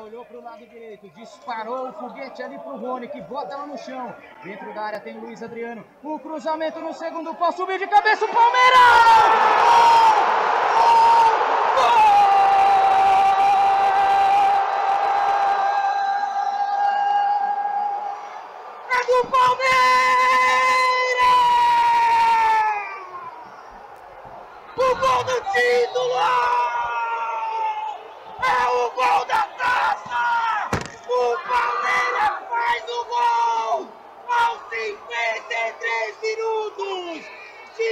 Olhou para o lado direito, disparou o foguete ali para o Rony, que bota ela no chão. Dentro da área tem Luiz Adriano. O cruzamento no segundo pau, subir de cabeça o Palmeiras! É do Palmeiras! O gol do título!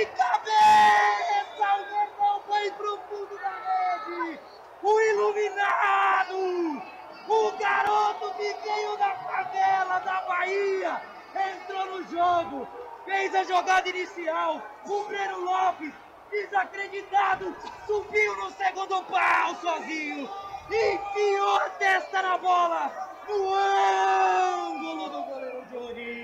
Cabeça! O Verdão foi pro fundo da rede! O iluminado! O garoto que veio da favela da Bahia! Entrou no jogo! Fez a jogada inicial! O Breno Lopes desacreditado, subiu no segundo pau sozinho, enfiou a testa na bola, no ângulo do goleiro Johnny.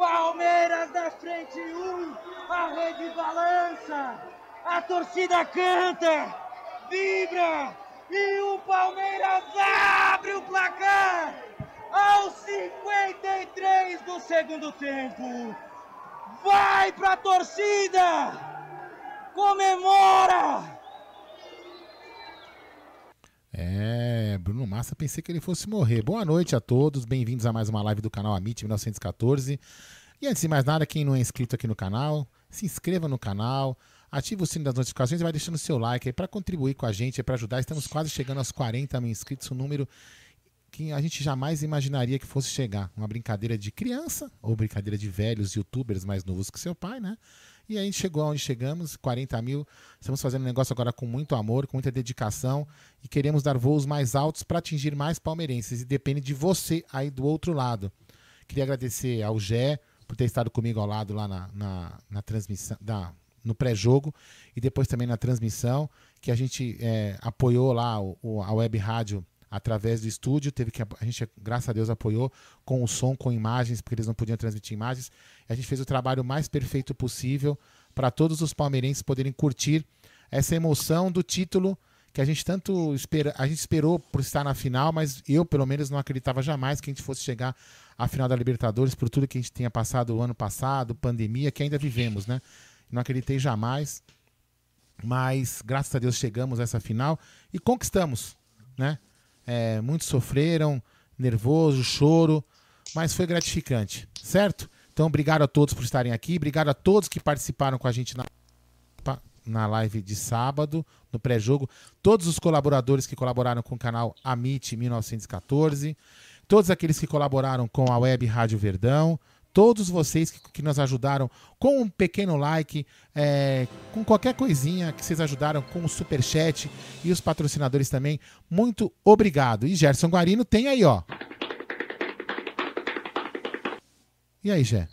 Palmeiras da frente um, a rede balança, a torcida canta, vibra e o Palmeiras abre o placar aos 53 do segundo tempo. Vai pra torcida! Comemora! É, Massa, pensei que ele fosse morrer. Boa noite a todos, bem-vindos a mais uma live do canal Amit 1914. E antes de mais nada, quem não é inscrito aqui no canal, se inscreva no canal, ative o sino das notificações e vai deixando seu like aí para contribuir com a gente, para ajudar. Estamos quase chegando aos 40 mil inscritos, um número que a gente jamais imaginaria que fosse chegar. Uma brincadeira de criança ou brincadeira de velhos youtubers mais novos que seu pai, né? E a gente chegou aonde chegamos, 40 mil. Estamos fazendo um negócio agora com muito amor, com muita dedicação e queremos dar voos mais altos para atingir mais palmeirenses. E depende de você aí do outro lado. Queria agradecer ao Gé por ter estado comigo ao lado lá na, na, na transmissão, da, no pré-jogo e depois também na transmissão, que a gente é, apoiou lá o, o, a web rádio através do estúdio, teve que a gente, graças a Deus, apoiou com o som, com imagens, porque eles não podiam transmitir imagens. A gente fez o trabalho mais perfeito possível para todos os palmeirenses poderem curtir essa emoção do título que a gente tanto espera, a gente esperou por estar na final, mas eu pelo menos não acreditava jamais que a gente fosse chegar à final da Libertadores por tudo que a gente tinha passado o ano passado, pandemia que ainda vivemos, né? Não acreditei jamais, mas graças a Deus chegamos a essa final e conquistamos, né? É, muitos sofreram, nervoso, choro, mas foi gratificante, certo? Então, obrigado a todos por estarem aqui, obrigado a todos que participaram com a gente na, na live de sábado, no pré-jogo, todos os colaboradores que colaboraram com o canal Amit 1914, todos aqueles que colaboraram com a Web Rádio Verdão, todos vocês que, que nos ajudaram com um pequeno like, é, com qualquer coisinha que vocês ajudaram com o super chat e os patrocinadores também. Muito obrigado. E Gerson Guarino tem aí, ó. E aí, Gé?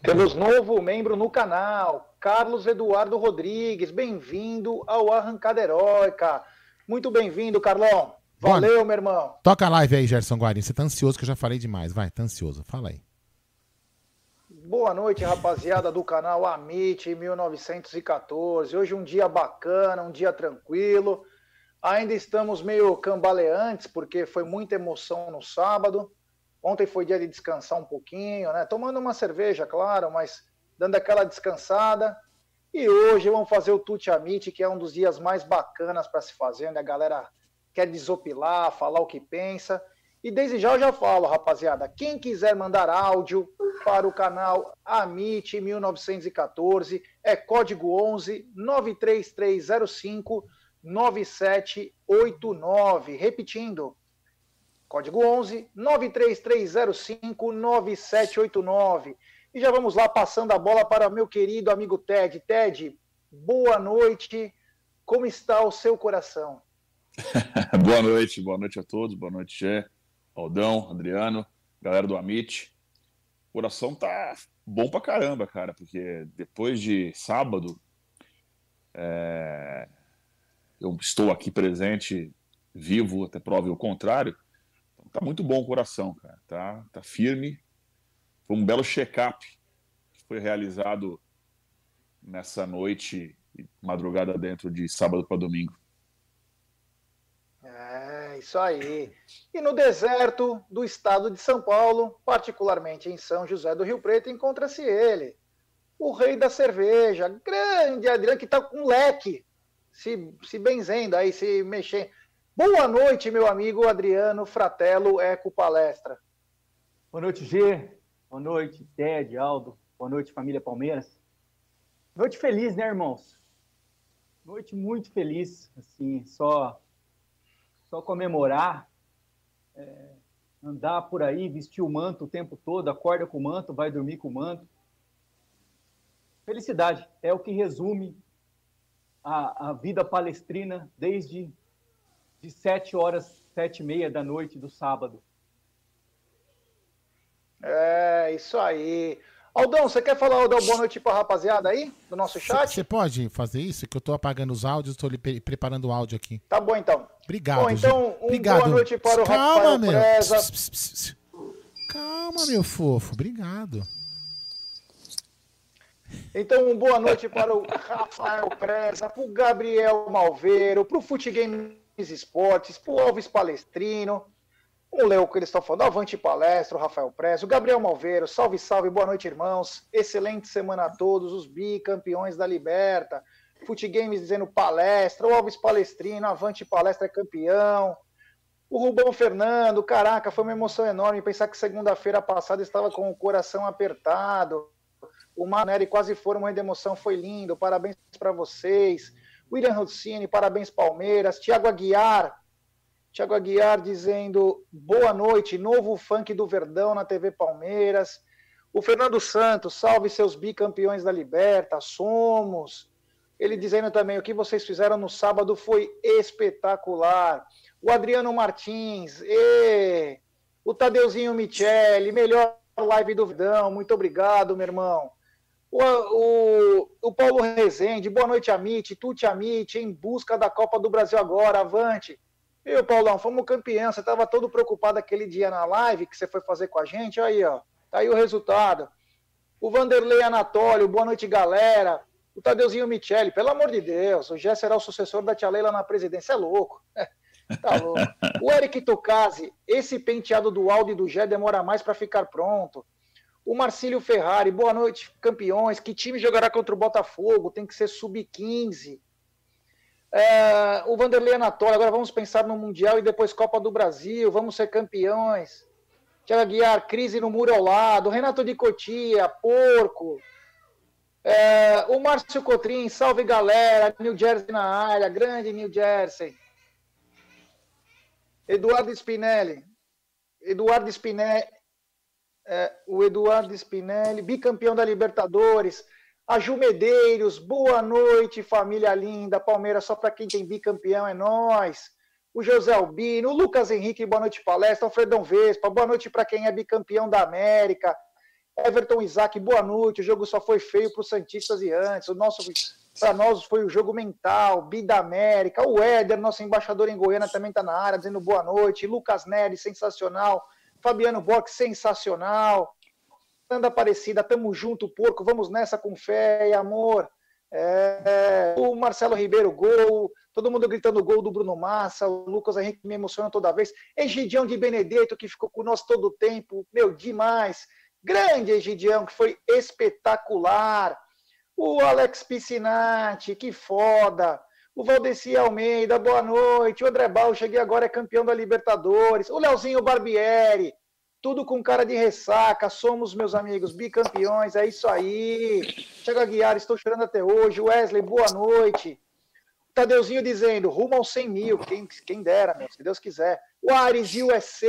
Temos novo membro no canal, Carlos Eduardo Rodrigues. Bem-vindo ao Arrancada Heróica. Muito bem-vindo, Carlão. Valeu, Bom, meu irmão. Toca a live aí, Gerson Guarino. Você tá ansioso que eu já falei demais. Vai, tá ansioso. Fala aí. Boa noite, rapaziada do canal Amit 1914. Hoje um dia bacana, um dia tranquilo. Ainda estamos meio cambaleantes porque foi muita emoção no sábado. Ontem foi dia de descansar um pouquinho, né? Tomando uma cerveja, claro, mas dando aquela descansada. E hoje vamos fazer o Tuti Amit, que é um dos dias mais bacanas para se fazer, né? A galera quer desopilar, falar o que pensa. E desde já eu já falo, rapaziada, quem quiser mandar áudio para o canal Amit 1914 é código 11 93305 9789. Repetindo, código 11 93305 9789. E já vamos lá passando a bola para meu querido amigo Ted. Ted, boa noite. Como está o seu coração? boa noite, boa noite a todos, boa noite, Gé, Aldão, Adriano, galera do Amit. O coração tá bom pra caramba, cara, porque depois de sábado, é... eu estou aqui presente, vivo, até prove o contrário. Tá muito bom o coração, cara, tá, tá firme. Foi um belo check-up que foi realizado nessa noite, madrugada dentro de sábado para domingo. É, isso aí. E no deserto do estado de São Paulo, particularmente em São José do Rio Preto, encontra-se ele, o rei da cerveja, grande Adriano, que está com leque, se, se benzendo aí, se mexendo. Boa noite, meu amigo Adriano Fratello Eco Palestra. Boa noite, G. Boa noite, Ted, Aldo. Boa noite, família Palmeiras. Noite feliz, né, irmãos? Noite muito feliz, assim, só só comemorar, é, andar por aí, vestir o manto o tempo todo, acorda com o manto, vai dormir com o manto. Felicidade é o que resume a, a vida palestrina desde de sete horas, sete e meia da noite do sábado. É, isso aí. Aldão, você quer falar, Aldão, boa noite pra rapaziada aí, do nosso chat? Você pode fazer isso? Que eu tô apagando os áudios, tô pre preparando o áudio aqui. Tá bom, então. Obrigado, Bom, então, um Obrigado. boa noite para o Calma, Rafael meu. Preza. Pss, pss, pss, Calma, meu fofo. Obrigado. Então, um boa noite para o Rafael Preza, para o Gabriel Malveiro, para o Fute Games Esportes, para o Alves Palestrino, o Leo que eles estão falando, Avante Palestra, o Rafael Preza, o Gabriel Malveiro, salve, salve, boa noite, irmãos. Excelente semana a todos, os bicampeões da Liberta. Fute Games dizendo palestra, o Alves Palestrino, Avante Palestra é campeão. O Rubão Fernando, caraca, foi uma emoção enorme pensar que segunda-feira passada estava com o coração apertado. O Maneri quase foi uma emoção, foi lindo. Parabéns para vocês. William Rossini, parabéns Palmeiras. Tiago Aguiar, Tiago Aguiar dizendo boa noite, novo funk do Verdão na TV Palmeiras. O Fernando Santos, salve seus bicampeões da Liberta, somos. Ele dizendo também o que vocês fizeram no sábado foi espetacular. O Adriano Martins, e... o Tadeuzinho Michele, melhor live do Verdão, muito obrigado, meu irmão. O, o, o Paulo Rezende, boa noite, Amit, Tuti Amit, em busca da Copa do Brasil agora, avante. E o Paulão, fomos campeão. Você estava todo preocupado aquele dia na live que você foi fazer com a gente. Aí, ó. Tá aí o resultado. O Vanderlei Anatólio, boa noite, galera. O Tadeuzinho Michele, pelo amor de Deus, o Gé será o sucessor da Tia Leila na presidência. É louco. tá louco. O Eric Tocasi, esse penteado do e do Gé demora mais para ficar pronto. O Marcílio Ferrari, boa noite, campeões. Que time jogará contra o Botafogo? Tem que ser sub-15. É, o Vanderlei Anatólio, agora vamos pensar no Mundial e depois Copa do Brasil, vamos ser campeões. Tiago Guiar, crise no muro ao lado. Renato de Cotia, porco. É, o Márcio Cotrim, salve galera. New Jersey na área, grande New Jersey. Eduardo Spinelli. Eduardo Spinelli. É, o Eduardo Spinelli, bicampeão da Libertadores. A Ju Medeiros, boa noite, família linda. Palmeiras só para quem tem bicampeão, é nós. O José Albino, o Lucas Henrique, boa noite, palestra. O Fredão Vespa, boa noite para quem é bicampeão da América. Everton Isaac, boa noite. O jogo só foi feio para os Santistas e antes. O nosso, para nós, foi o jogo mental, Bi da América. O Éder, nosso embaixador em Goiânia, também está na área, dizendo boa noite. Lucas Nery, sensacional. Fabiano Bock, sensacional. Fernanda Aparecida, tamo junto, porco, vamos nessa com fé e amor. É, o Marcelo Ribeiro, gol, todo mundo gritando gol do Bruno Massa, o Lucas Henrique me emociona toda vez. Egidião de Benedetto, que ficou nós todo o tempo, meu, demais. Grande Egidião, que foi espetacular. O Alex Piscinati, que foda. O Valdeci Almeida, boa noite. O André Bal, cheguei agora, é campeão da Libertadores. O Leozinho Barbieri, tudo com cara de ressaca. Somos, meus amigos, bicampeões, é isso aí. Chega Guiar, estou chorando até hoje. Wesley, boa noite. Tadeuzinho dizendo, rumo aos 100 mil, quem, quem dera, meu, se Deus quiser. O Ares USA,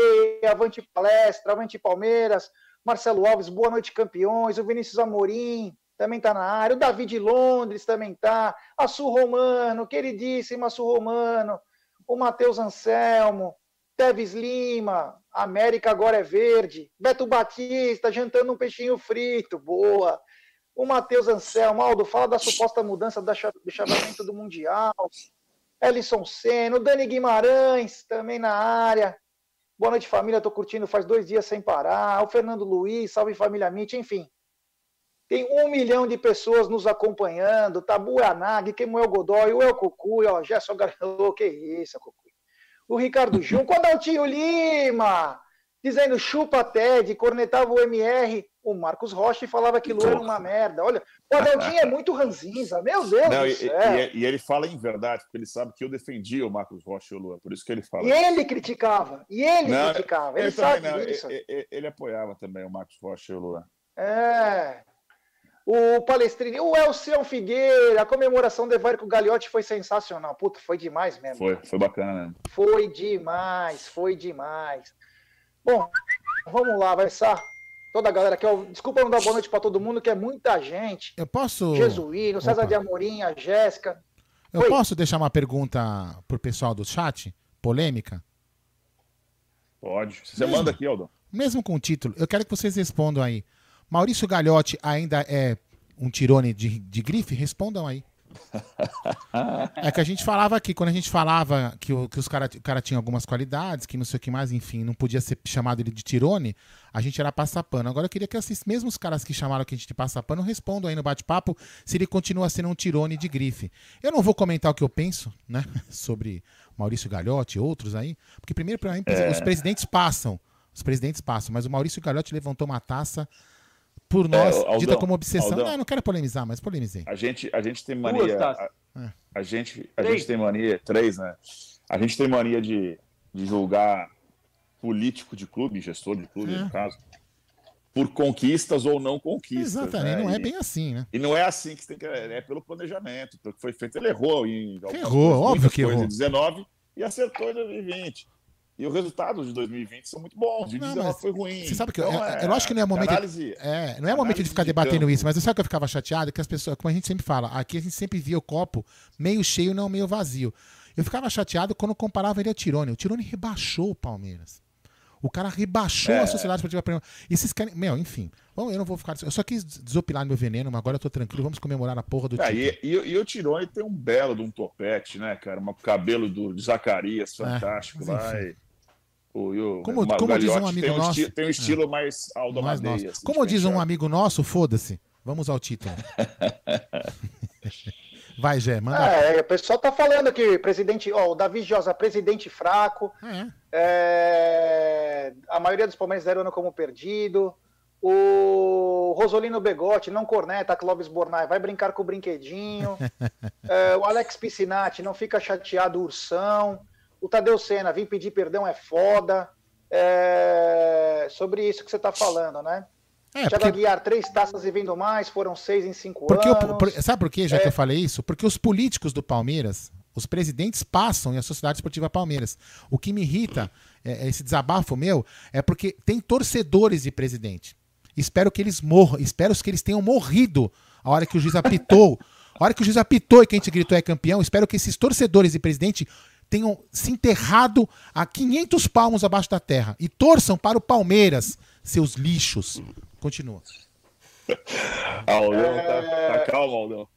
Avante Palestra, Avante Palmeiras, Marcelo Alves, boa noite, campeões. O Vinícius Amorim também está na área. O Davi de Londres também está. A Sul Romano, queridíssima Sul Romano. O Matheus Anselmo, Teves Lima, América agora é verde. Beto Batista, jantando um peixinho frito, boa o Matheus Anselmo, Aldo, fala da suposta mudança do chaveamento do Mundial. Ellison Senna, o Dani Guimarães, também na área. Boa noite, família. Estou curtindo faz dois dias sem parar. O Fernando Luiz, salve família Mitch, enfim. Tem um milhão de pessoas nos acompanhando. Tabu Anag, Kemuel Godoy, o El Cucuy, ó, Gerson Garelô, que isso, Cucuy. O Ricardo Jun, o Tio Lima? Dizendo chupa Ted, cornetava o MR o Marcos Rocha falava que Lula era uma merda. Olha, o Adaltinho é muito ranzinza, meu Deus Não, do céu. E, e, ele fala em verdade, porque ele sabe que eu defendia o Marcos Rocha e o Lula, por isso que ele fala. E ele criticava, e ele não, criticava, ele, ele sabe não. Ele, ele, apoiava também o Marcos Rocha e o Lula. É. O Palestrini, o Elcião Figueira, a comemoração do Evarico Gagliotti foi sensacional. Puta, foi demais mesmo. Foi, foi bacana mesmo. Foi demais, foi demais. Bom, vamos lá, vai ser toda a galera aqui. Desculpa não dar boa noite para todo mundo, que é muita gente. Eu posso. Jesuíno, César Opa. de Amorim, a Jéssica. Eu Oi. posso deixar uma pergunta pro pessoal do chat? Polêmica? Pode. Você mesmo, manda aqui, Aldo. Mesmo com o título, eu quero que vocês respondam aí. Maurício Gagliotti ainda é um tirone de, de grife? Respondam aí. É que a gente falava aqui, quando a gente falava que o, que os cara, o cara tinha algumas qualidades, que não sei o que mais, enfim, não podia ser chamado ele de tirone, a gente era passapano. Agora eu queria que esses mesmos caras que chamaram a gente de passapano respondam aí no bate-papo se ele continua sendo um tirone de grife. Eu não vou comentar o que eu penso, né, sobre Maurício Gagliotti e outros aí, porque primeiro, para mim, é. os presidentes passam, os presidentes passam, mas o Maurício Gagliotti levantou uma taça por nós, é, dita como obsessão. Aldão, não, não quero polemizar, mas polemizei. A gente, a gente tem mania. A, é. a, gente, a gente tem mania. Três, né? A gente tem mania de, de julgar político de clube, gestor de clube, é. no caso, por conquistas ou não conquistas. Exatamente, né? não é bem assim, né? E não é assim que tem que. É pelo planejamento, pelo que foi feito. Ele errou em. Errou, óbvio que errou. Em 19 e acertou em 2020. E os resultados de 2020 são muito bons. De 2019 foi ruim. Você sabe que então, eu, é, eu acho que não é momento. Análise, é, não é momento de ficar de debatendo campo. isso, mas sabe que eu ficava chateado? Que as pessoas, como a gente sempre fala, aqui a gente sempre via o copo meio cheio, não meio vazio. Eu ficava chateado quando comparava ele a Tirone. O Tirone rebaixou o Palmeiras. O cara rebaixou é. a Sociedade Esportiva Palmeiras. E esses querem. Meu, enfim. Bom, eu não vou ficar. Eu só quis desopilar meu veneno, mas agora eu tô tranquilo. Vamos comemorar a porra do é. E, e, e, o Tirone tem um belo de um topete, né, cara? Um cabelo do, de Zacarias, é, fantástico é, lá. E o, como, o como diz um amigo tem um nosso. Estilo, tem um estilo é. mais Aldo mais. Assim, como diz um amigo nosso, foda-se. Vamos ao título. Vai, Gé, manda. É, o pessoal tá falando aqui, presidente, ó, o Davi Josa, presidente fraco. É. É, a maioria dos palmeiras deram como perdido. O Rosolino Begotti, não corneta, Clóvis Bornai, vai brincar com o brinquedinho. é, o Alex Piscinati, não fica chateado, Ursão. O Tadeu Senna, vim pedir perdão é foda. É... Sobre isso que você está falando, né? É, porque... Aguiar, três taças e vindo mais, foram seis em cinco porque anos. Eu, por, sabe por quê, já é... que eu falei isso? Porque os políticos do Palmeiras, os presidentes passam e a Sociedade Esportiva Palmeiras. O que me irrita, é, é esse desabafo meu, é porque tem torcedores de presidente. Espero que eles morram, espero que eles tenham morrido a hora que o juiz apitou. A hora que o juiz apitou e que a gente gritou é campeão, espero que esses torcedores de presidente tenham se enterrado a 500 palmos abaixo da terra e torçam para o Palmeiras, seus lixos. Continua. Aldão, é... tá, tá calmo, Aldão.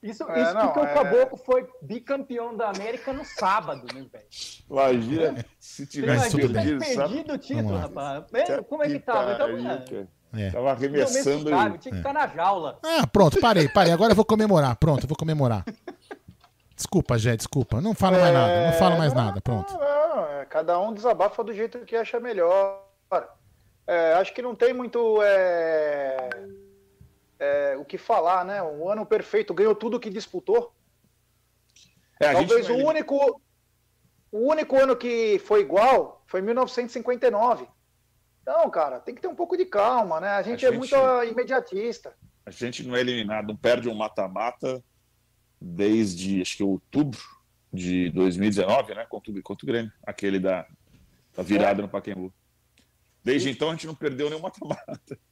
Isso, é, isso não, porque é... o Caboclo foi bicampeão da América no sábado, né, velho? Imagina se tivesse perdido, perdido o título, rapaz. Como é que tava? Então, é. Tava arremessando. Tinha que ficar na jaula. Ah, pronto, parei, parei. Agora eu vou comemorar. Pronto, eu vou comemorar. Desculpa, Jé, desculpa. Não fala mais nada, não fala mais não, nada, pronto. Não, não, é, cada um desabafa do jeito que acha melhor. É, acho que não tem muito é, é, o que falar, né? Um ano perfeito, ganhou tudo que disputou. É, Talvez o único, o único ano que foi igual foi 1959. Então, cara, tem que ter um pouco de calma, né? A gente, a é gente é muito imediatista. A gente não é eliminado, não perde um mata-mata desde, acho que outubro de 2019, né? Contra, contra o Grêmio, aquele da, da virada é. no Pacaembu. Desde então a gente não perdeu nenhum mata-mata.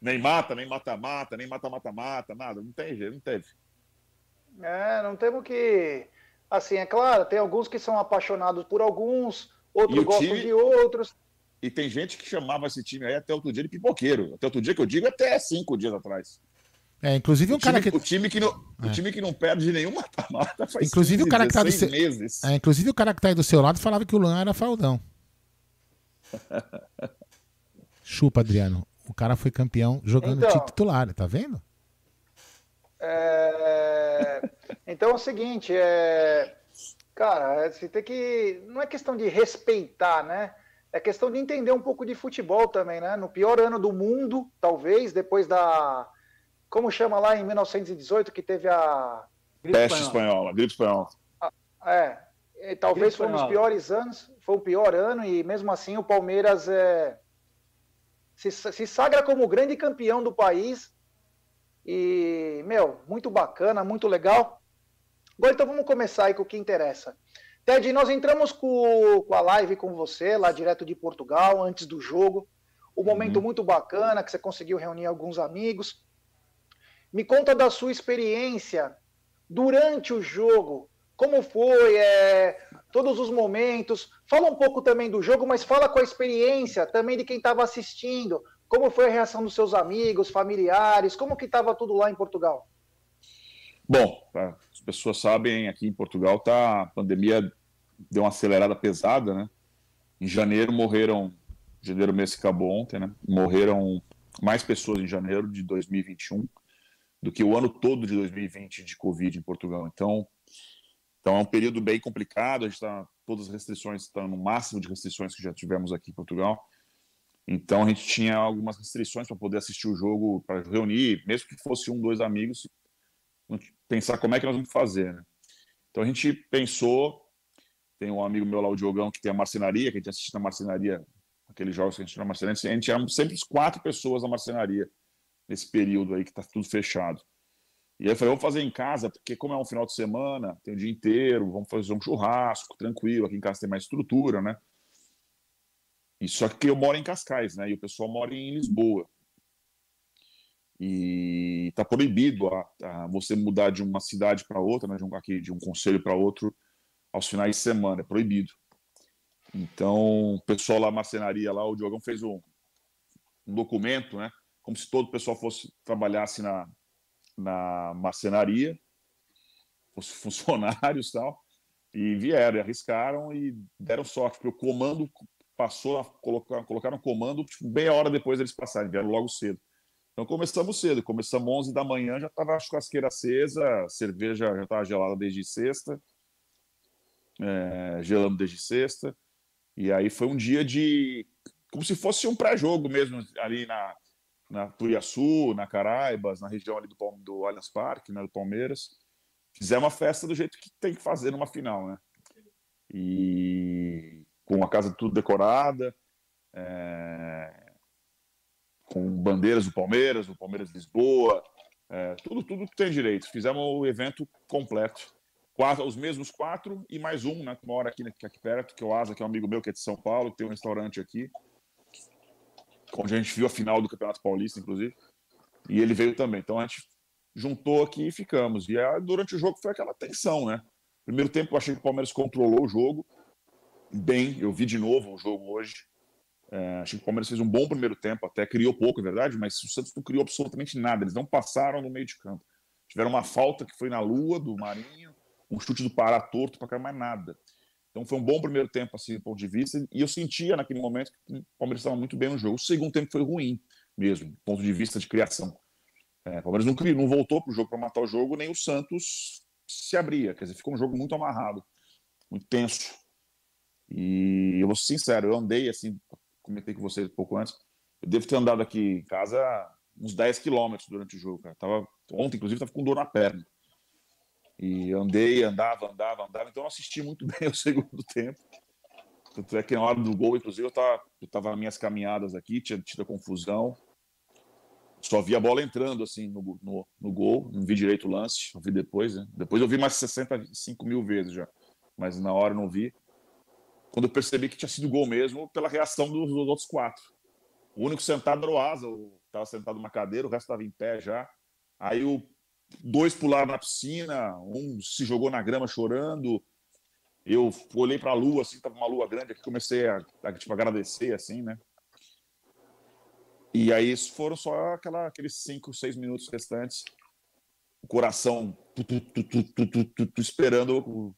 Nem mata, nem mata-mata, nem mata-mata-mata, nada. Não tem jeito, não teve. É, não temos que. Assim, é claro, tem alguns que são apaixonados por alguns, outros gostam time... de outros. E tem gente que chamava esse time aí até outro dia de pipoqueiro. Até outro dia que eu digo, até cinco dias atrás. É, inclusive um cara que. O time que não, é. o time que não perde nenhum mata-mata faz inclusive 15, o cara que tá do seu... meses. É, inclusive o cara que tá aí do seu lado falava que o Luan era faldão. Chupa, Adriano. O cara foi campeão jogando então, titular, tá vendo? É... Então é o seguinte, é... cara, você tem que. Não é questão de respeitar, né? É questão de entender um pouco de futebol também, né? No pior ano do mundo, talvez, depois da. Como chama lá em 1918, que teve a. Gripe Peste espanhola, gripe espanhola. Ah, é. E, talvez foi um dos piores anos, foi o pior ano, e mesmo assim o Palmeiras é, se, se sagra como o grande campeão do país. E, meu, muito bacana, muito legal. Agora então vamos começar aí com o que interessa. Ted, nós entramos com, com a live com você, lá direto de Portugal, antes do jogo. Um momento uhum. muito bacana, que você conseguiu reunir alguns amigos. Me conta da sua experiência durante o jogo. Como foi é, todos os momentos? Fala um pouco também do jogo, mas fala com a experiência também de quem estava assistindo. Como foi a reação dos seus amigos, familiares? Como que estava tudo lá em Portugal? Bom, as pessoas sabem, aqui em Portugal tá a pandemia deu uma acelerada pesada, né? Em janeiro morreram, janeiro mês que acabou ontem, né? Morreram mais pessoas em janeiro de 2021 do que o ano todo de 2020 de Covid em Portugal. Então, então é um período bem complicado. A gente está todas as restrições estão no máximo de restrições que já tivemos aqui em Portugal. Então a gente tinha algumas restrições para poder assistir o jogo, para reunir, mesmo que fosse um, dois amigos, pensar como é que nós vamos fazer. Né? Então a gente pensou tem um amigo meu lá, o Diogão, que tem a marcenaria, que a gente assiste na marcenaria, aqueles jogos que a gente na marcenaria. A gente era sempre quatro pessoas na marcenaria, nesse período aí que tá tudo fechado. E aí eu falei, vamos fazer em casa, porque como é um final de semana, tem o dia inteiro, vamos fazer um churrasco, tranquilo, aqui em casa tem mais estrutura, né? E só que eu moro em Cascais, né? E o pessoal mora em Lisboa. E tá proibido a, a você mudar de uma cidade para outra, né? De um, aqui, de um conselho para outro, aos finais de semana, é proibido. Então, o pessoal lá, marcenaria lá, o Diogão fez um, um documento, né? Como se todo o pessoal fosse trabalhasse na, na marcenaria, fosse funcionários e tal, e vieram, e arriscaram e deram sorte, porque o comando passou a colocar, colocaram comando tipo, meia hora depois deles passarem, vieram logo cedo. Então começamos cedo, começamos 11 da manhã, já estava a churrasqueira acesa, a cerveja já estava gelada desde sexta, é, gelando desde sexta. E aí foi um dia de. como se fosse um pré-jogo mesmo, ali na, na Turiaçu, na Caraibas, na região ali do, do Allianz Parque, né, do Palmeiras. Fizemos uma festa do jeito que tem que fazer numa final, né? E com a casa tudo decorada, é... com bandeiras do Palmeiras, do Palmeiras Lisboa, é... tudo, tudo que tem direito. Fizemos o evento completo quatro, os mesmos quatro e mais um, né, que mora aqui, aqui perto, que é o Asa, que é um amigo meu que é de São Paulo, que tem um restaurante aqui, onde a gente viu a final do Campeonato Paulista, inclusive, e ele veio também. Então a gente juntou aqui e ficamos. E aí, durante o jogo foi aquela tensão, né? Primeiro tempo eu achei que o Palmeiras controlou o jogo bem, eu vi de novo o jogo hoje. É, achei que o Palmeiras fez um bom primeiro tempo, até criou pouco, é verdade, mas o Santos não criou absolutamente nada, eles não passaram no meio de campo. Tiveram uma falta que foi na lua do Marinho, um chute do Pará torto para cá, mais nada. Então foi um bom primeiro tempo, assim, do ponto de vista, e eu sentia naquele momento que o Palmeiras estava muito bem no jogo. O segundo tempo foi ruim mesmo, do ponto de vista de criação. É, o Palmeiras não, não voltou para o jogo para matar o jogo, nem o Santos se abria, quer dizer, ficou um jogo muito amarrado, muito tenso. E eu vou ser sincero, eu andei assim, comentei com vocês um pouco antes, eu devo ter andado aqui em casa uns 10 quilômetros durante o jogo, cara. Tava, ontem, inclusive, estava com dor na perna. E andei, andava, andava, andava. Então eu assisti muito bem o segundo tempo. Tanto é que na hora do gol, inclusive, eu estava eu tava nas minhas caminhadas aqui, tinha tido a confusão. Só vi a bola entrando assim no, no, no gol, não vi direito o lance, eu vi depois, né? Depois eu vi mais 65 mil vezes já, mas na hora não vi. Quando eu percebi que tinha sido gol mesmo, pela reação dos, dos outros quatro. O único sentado era o Asa, estava sentado numa cadeira, o resto estava em pé já. Aí o dois pularam na piscina, um se jogou na grama chorando. Eu olhei para a lua, assim, tava uma lua grande aqui, comecei a, a tipo, agradecer, assim, né? E aí foram só aquela, aqueles cinco, seis minutos restantes, o coração tu, tu, tu, esperando o,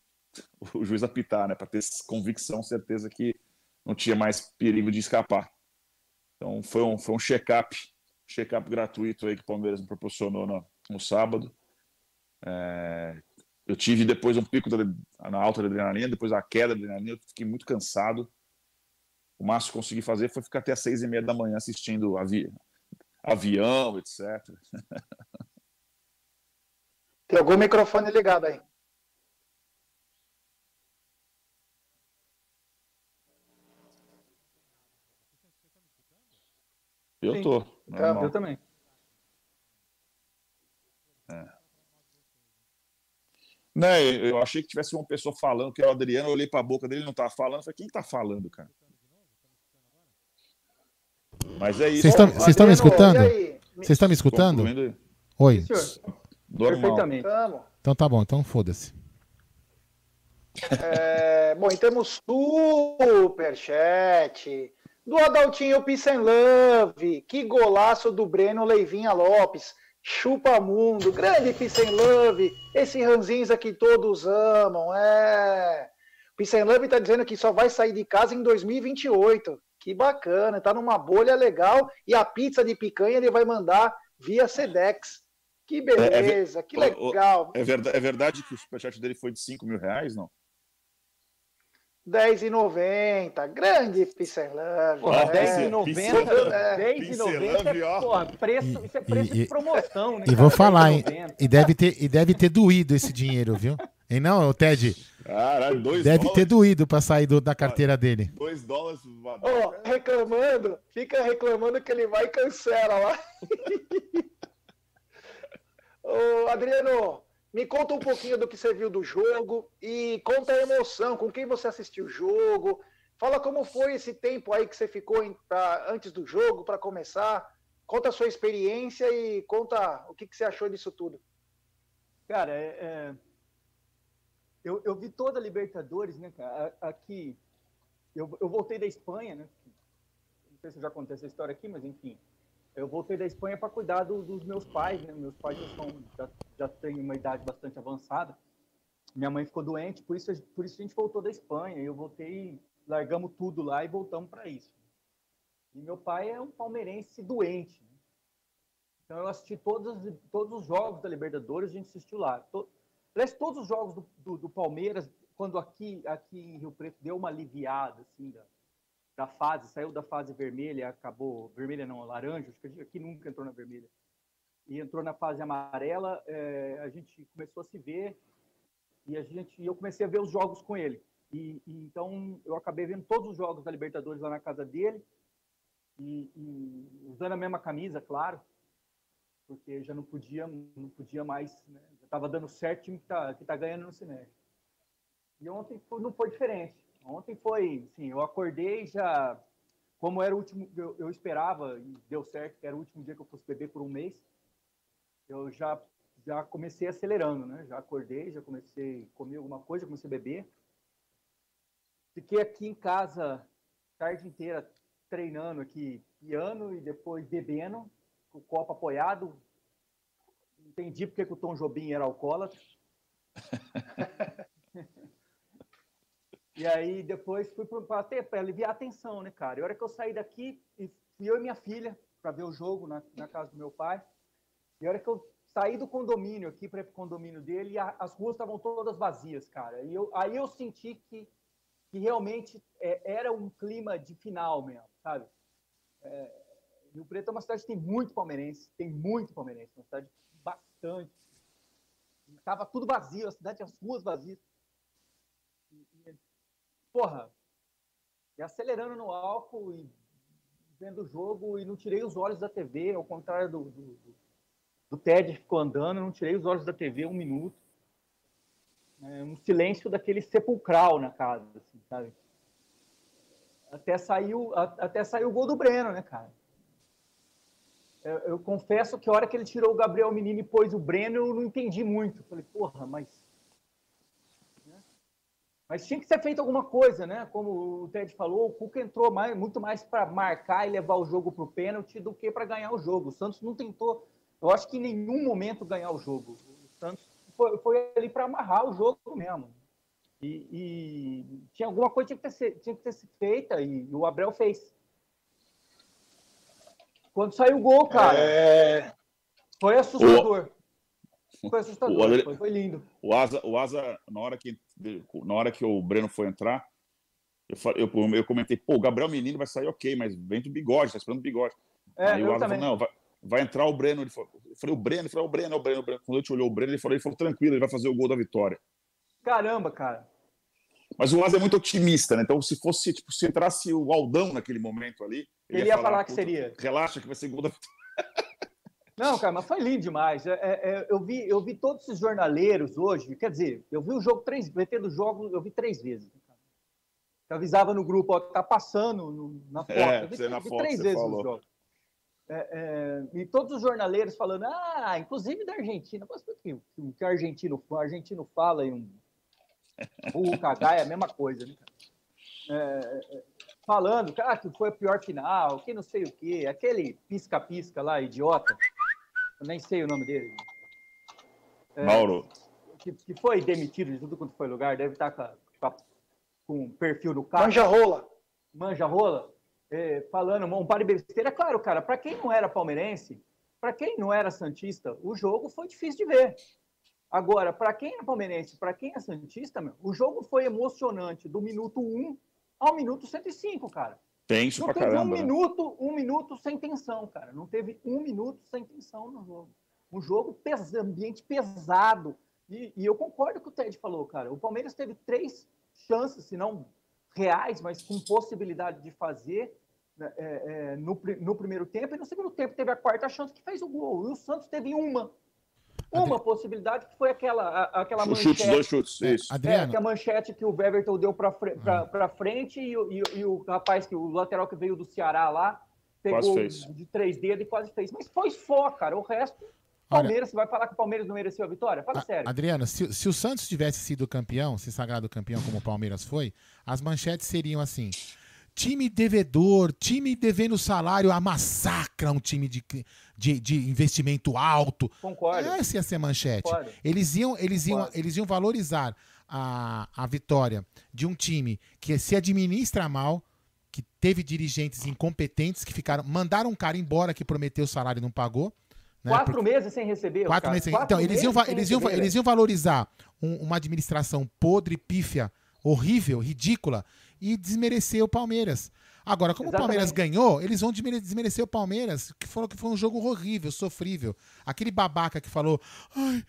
o, juiz apitar, né? Para ter convicção, certeza que não tinha mais perigo de escapar. Então foi um, foi um check-up, check-up gratuito aí que o Palmeiras me proporcionou no, no sábado. É, eu tive depois um pico na alta da adrenalina, depois a queda da adrenalina, eu fiquei muito cansado. O máximo que consegui fazer foi ficar até às seis e meia da manhã assistindo avi... avião, etc. Tem algum microfone ligado aí? Eu Sim. tô. Normal. Eu também. Né, eu achei que tivesse uma pessoa falando, que era o Adriano, eu olhei para a boca dele, não estava falando, falei, quem está falando, cara? Mas é isso. Vocês estão me escutando? Vocês estão me escutando? Oi. Perfeitamente. Então tá bom, então foda-se. É, bom, e temos superchat do Adaltinho Peace and Love. Que golaço do Breno Leivinha Lopes. Chupa mundo, grande Peace and Love. Esse ranzinza que todos amam. É. Peace and Love tá dizendo que só vai sair de casa em 2028. Que bacana, tá numa bolha legal. E a pizza de picanha ele vai mandar via Sedex. Que beleza, é, é, que legal. É verdade, é verdade que o superchat dele foi de 5 mil reais, não? 10,90. Grande Pisselove. Porra, né? 10,90. 10,90. Porra, preço, isso é preço e, de promoção, né? E vou falar, hein? E deve, ter, e deve ter doído esse dinheiro, viu? E não, Ted? Caralho, dois Deve dólares. ter doído pra sair do, da carteira dele. Dois dólares. Oh, reclamando, fica reclamando que ele vai e cancela lá. Ô, Adriano, me conta um pouquinho do que você viu do jogo e conta a emoção, com quem você assistiu o jogo. Fala como foi esse tempo aí que você ficou em, pra, antes do jogo, para começar. Conta a sua experiência e conta o que, que você achou disso tudo. Cara, é, é... Eu, eu, vi toda a Libertadores, né, cara? Aqui, eu, eu voltei da Espanha, né? Não sei se já contei essa história aqui, mas enfim eu voltei da Espanha para cuidar do, dos meus pais, né? Meus pais já, são, já, já têm uma idade bastante avançada. Minha mãe ficou doente, por isso, por isso a gente voltou da Espanha. Eu voltei, largamos tudo lá e voltamos para isso. E meu pai é um palmeirense doente. Então eu assisti todos, todos os jogos da Libertadores, a gente assistiu lá. To, aliás, todos os jogos do, do, do, Palmeiras, quando aqui, aqui em Rio Preto deu uma aliviada, assim, da, da fase, saiu da fase vermelha, acabou, vermelha não, laranja, acho que aqui nunca entrou na vermelha, e entrou na fase amarela, é, a gente começou a se ver, e a gente, eu comecei a ver os jogos com ele. E, e, então eu acabei vendo todos os jogos da Libertadores lá na casa dele, e, e usando a mesma camisa, claro, porque já não podia, não podia mais, né? já estava dando certo o time que está que tá ganhando no cinema. E ontem não foi diferente. Ontem foi, sim, eu acordei já, como era o último, eu, eu esperava e deu certo, que era o último dia que eu fosse beber por um mês, eu já já comecei acelerando, né? Já acordei, já comecei a comer alguma coisa, comecei a beber. Fiquei aqui em casa tarde inteira treinando aqui piano e depois bebendo, com o copo apoiado. Entendi porque que o Tom Jobim era alcoólatra. E aí depois fui para aliviar a tensão, né, cara? E a hora que eu saí daqui, fui eu e minha filha para ver o jogo na, na, casa do meu pai. E a hora que eu saí do condomínio aqui para o condomínio dele, a, as ruas estavam todas vazias, cara. E eu, aí eu senti que, que realmente é, era um clima de final mesmo, sabe? É, Rio Preto é uma cidade que tem muito palmeirense, tem muito palmeirense, uma cidade bastante. Tava tudo vazio, a cidade, as ruas vazias. Porra, e acelerando no álcool e vendo o jogo e não tirei os olhos da TV, ao contrário do, do, do Ted que ficou andando, não tirei os olhos da TV um minuto. É, um silêncio daquele sepulcral na casa, assim, sabe? Até saiu, até saiu o gol do Breno, né, cara? Eu, eu, confesso que a hora que ele tirou o Gabriel Menino e pôs o Breno, eu não entendi muito. Falei, porra, mas. Né? Mas tinha que ser feito alguma coisa, né? Como o Ted falou, o Cuca entrou mais, muito mais para marcar e levar o jogo para o pênalti do que para ganhar o jogo. O Santos não tentou, eu acho que em nenhum momento ganhar o jogo. O Santos foi, foi ali para amarrar o jogo mesmo. E, e, tinha alguma coisa que tinha que ter, ser, tinha que ter sido feita e o Abel fez. Quando saiu o gol, cara, é... foi assustador. O... Foi assustador, o... foi, foi, lindo. O Asa, o Asa na, hora que, na hora que o Breno foi entrar, eu, eu, eu comentei, pô, o Gabriel Menino vai sair ok, mas vem do bigode, tá esperando o bigode. É, Aí o Asa também. falou, não, vai, vai entrar o Breno. Ele falou, eu falei, o Breno? Ele falou, o Breno, o Breno, o Breno. Quando a gente olhou o Breno, ele falou, ele falou, tranquilo, ele vai fazer o gol da vitória. Caramba, cara. Mas o Asa é muito otimista, né? Então, se fosse, tipo, se entrasse o Aldão naquele momento ali. Ele, ele ia, falar, falar que seria. Relaxa que vai ser gol da vitória. Não, cara, mas foi lindo demais. É, é, é, eu, vi, eu vi todos esses jornaleiros hoje. Quer dizer, eu vi o jogo três VT do jogo, eu vi três vezes. Eu avisava no grupo, ó, tá passando no, na foto. É, eu vi, na vi foto, três vezes falou. no jogo. É, é, e todos os jornaleiros falando, ah, inclusive da Argentina. Mas o que, o que o argentino, o argentino fala e um burro cagar é a mesma coisa, né, é, é, falando, cara, que foi a pior final, que não sei o quê, aquele pisca-pisca lá, idiota, eu nem sei o nome dele. É, Mauro. Que, que, foi demitido de tudo quanto foi lugar, deve estar com, com, com o perfil do cara. Manja rola. Manja rola é, falando um par de besteira. Claro, cara, para quem não era palmeirense, para quem não era santista, o jogo foi difícil de ver. Agora, para quem é palmeirense, para quem é santista, meu, o jogo foi emocionante do minuto 1 ao minuto 105, cara. Tenso não pra teve caramba. Um minuto, um minuto sem tensão, cara. Não teve um minuto sem tensão no jogo. Um jogo pes... ambiente pesado. E, e eu concordo com o Ted falou, cara. O Palmeiras teve três chances, se não reais, mas com possibilidade de fazer né, é, é, no, no, primeiro tempo, e no segundo tempo teve a quarta chance que fez o gol. E o Santos teve uma. Uma Adri... possibilidade que foi aquela, aquela manchete. Chutes, dois chutes, é, isso. Adriano. É, que a manchete que o Beverton deu para ah. frente e, e, e, o rapaz, que o lateral que veio do Ceará lá, pegou de três dedos e quase fez. Mas foi só, cara. O resto Palmeiras, você vai falar que o Palmeiras não mereceu a vitória? Fala a, sério. Adriano, se, se, o Santos tivesse sido campeão, se sagrado campeão como o Palmeiras foi, as manchetes seriam assim: time devedor, time devendo salário, a massacra um time de, de, de investimento alto. Concordo. Essa ia ser a manchete. Concordo. Eles iam, eles iam, eles iam valorizar a, a vitória de um time que se administra mal, que teve dirigentes incompetentes que ficaram, mandaram um cara embora que prometeu o salário e não pagou. Né? Quatro Porque... meses sem receber. Quatro meses sem... Quatro então, eles iam, eles, iam, eles iam valorizar um, uma administração podre, pífia, horrível, ridícula, e desmerecer o Palmeiras. Agora, como Exatamente. o Palmeiras ganhou, eles vão desmerecer o Palmeiras, que falou que foi um jogo horrível, sofrível. Aquele babaca que falou. Ai,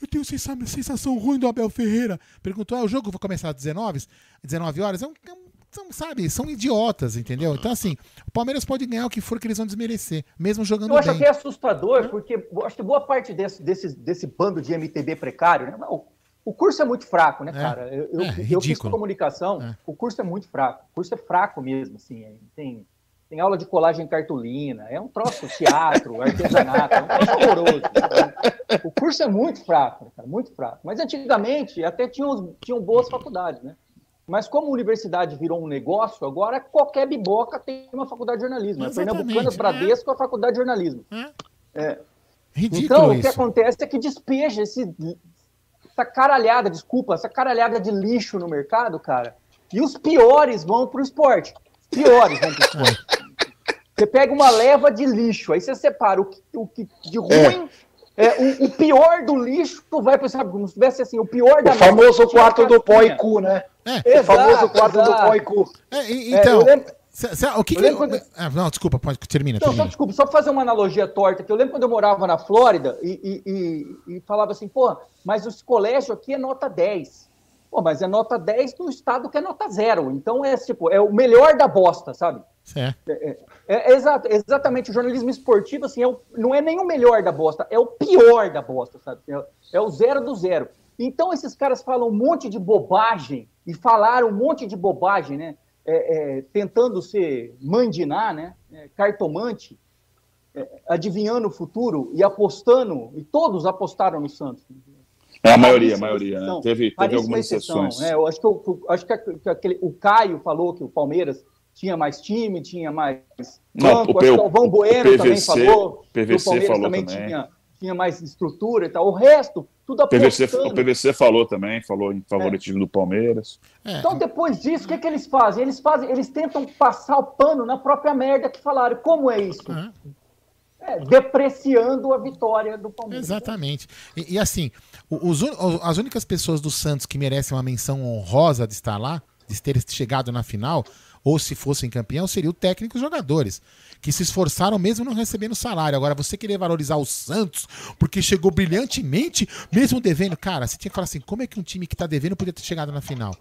eu tenho sensação ruim do Abel Ferreira. Perguntou: ah, o jogo vai começar às 19, 19 horas? É um, é um são, sabe, são idiotas, entendeu? Então, assim, o Palmeiras pode ganhar o que for que eles vão desmerecer, mesmo jogando bem. Eu acho bem. até assustador, porque acho que boa parte desse, desse, desse bando de MTB precário, né? O, o curso é muito fraco, né, é. cara? Eu, eu, é, eu fiz comunicação, é. o curso é muito fraco. O curso é fraco mesmo, assim. É, tem, tem aula de colagem em cartolina, é um troço teatro, artesanato, é um troço horroroso. Né? O curso é muito fraco, cara, muito fraco. Mas antigamente até tinham, tinham boas faculdades, né? Mas como a universidade virou um negócio, agora qualquer biboca tem uma faculdade de jornalismo. Exatamente. A Pernambucanas Bradesco é a faculdade de jornalismo. É. Ridículo então, isso. o que acontece é que despeja esse, essa caralhada, desculpa, essa caralhada de lixo no mercado, cara, e os piores vão pro esporte. Piores vão pro esporte. Você pega uma leva de lixo, aí você separa o que, o que de ruim é, o, o, pior do lixo vai para sabe, como se tivesse assim, o pior da O famoso quarto do pó e cu, né? É. Exato, o famoso quarto exato. do pó e cu. É, então, é, Cê, cê, o que, que... Quando... Ah, não, desculpa, pode termina. Não, termina. só desculpa, só fazer uma analogia torta, que eu lembro quando eu morava na Flórida e, e, e, e falava assim, pô, mas esse colégio aqui é nota 10. Pô, mas é nota 10 no estado que é nota zero. Então é tipo, é o melhor da bosta, sabe? É. É, é, exa exatamente, o jornalismo esportivo, assim, é o, não é nem o melhor da bosta, é o pior da bosta, sabe? É, é o zero do zero. Então esses caras falam um monte de bobagem e falaram um monte de bobagem, né? É, é, tentando ser mandinar, né? É, cartomante, é, adivinhando o futuro e apostando, e todos apostaram no Santos. É a maioria, a maioria, né? Teve, teve algumas exceção, exceções. Né? Eu acho que, eu, acho que, aquele, o Caio falou que o Palmeiras tinha mais time, tinha mais Não, banco, o, P, o Galvão Bueno o PVC, também falou que o PVC Palmeiras falou também, também. Tinha, tinha mais estrutura e tal. O resto, tudo PVC, apostando. o PVC falou também, falou em favoritismo do Palmeiras. É, Então, depois disso, o que, que eles fazem? Eles fazem, eles tentam passar o pano na própria merda que falaram. Como é isso? é. É, depreciando a vitória do Palmeiras. Exatamente. E, e assim, os as únicas pessoas do Santos que merecem uma menção honrosa de estar lá, de ter chegado na final, ou se fossem campeão, seria o técnico e os jogadores. Que se esforçaram mesmo não recebendo salário. Agora, você querer valorizar o Santos porque chegou brilhantemente, mesmo devendo. Cara, você tinha que falar assim: como é que um time que tá devendo podia ter chegado na final?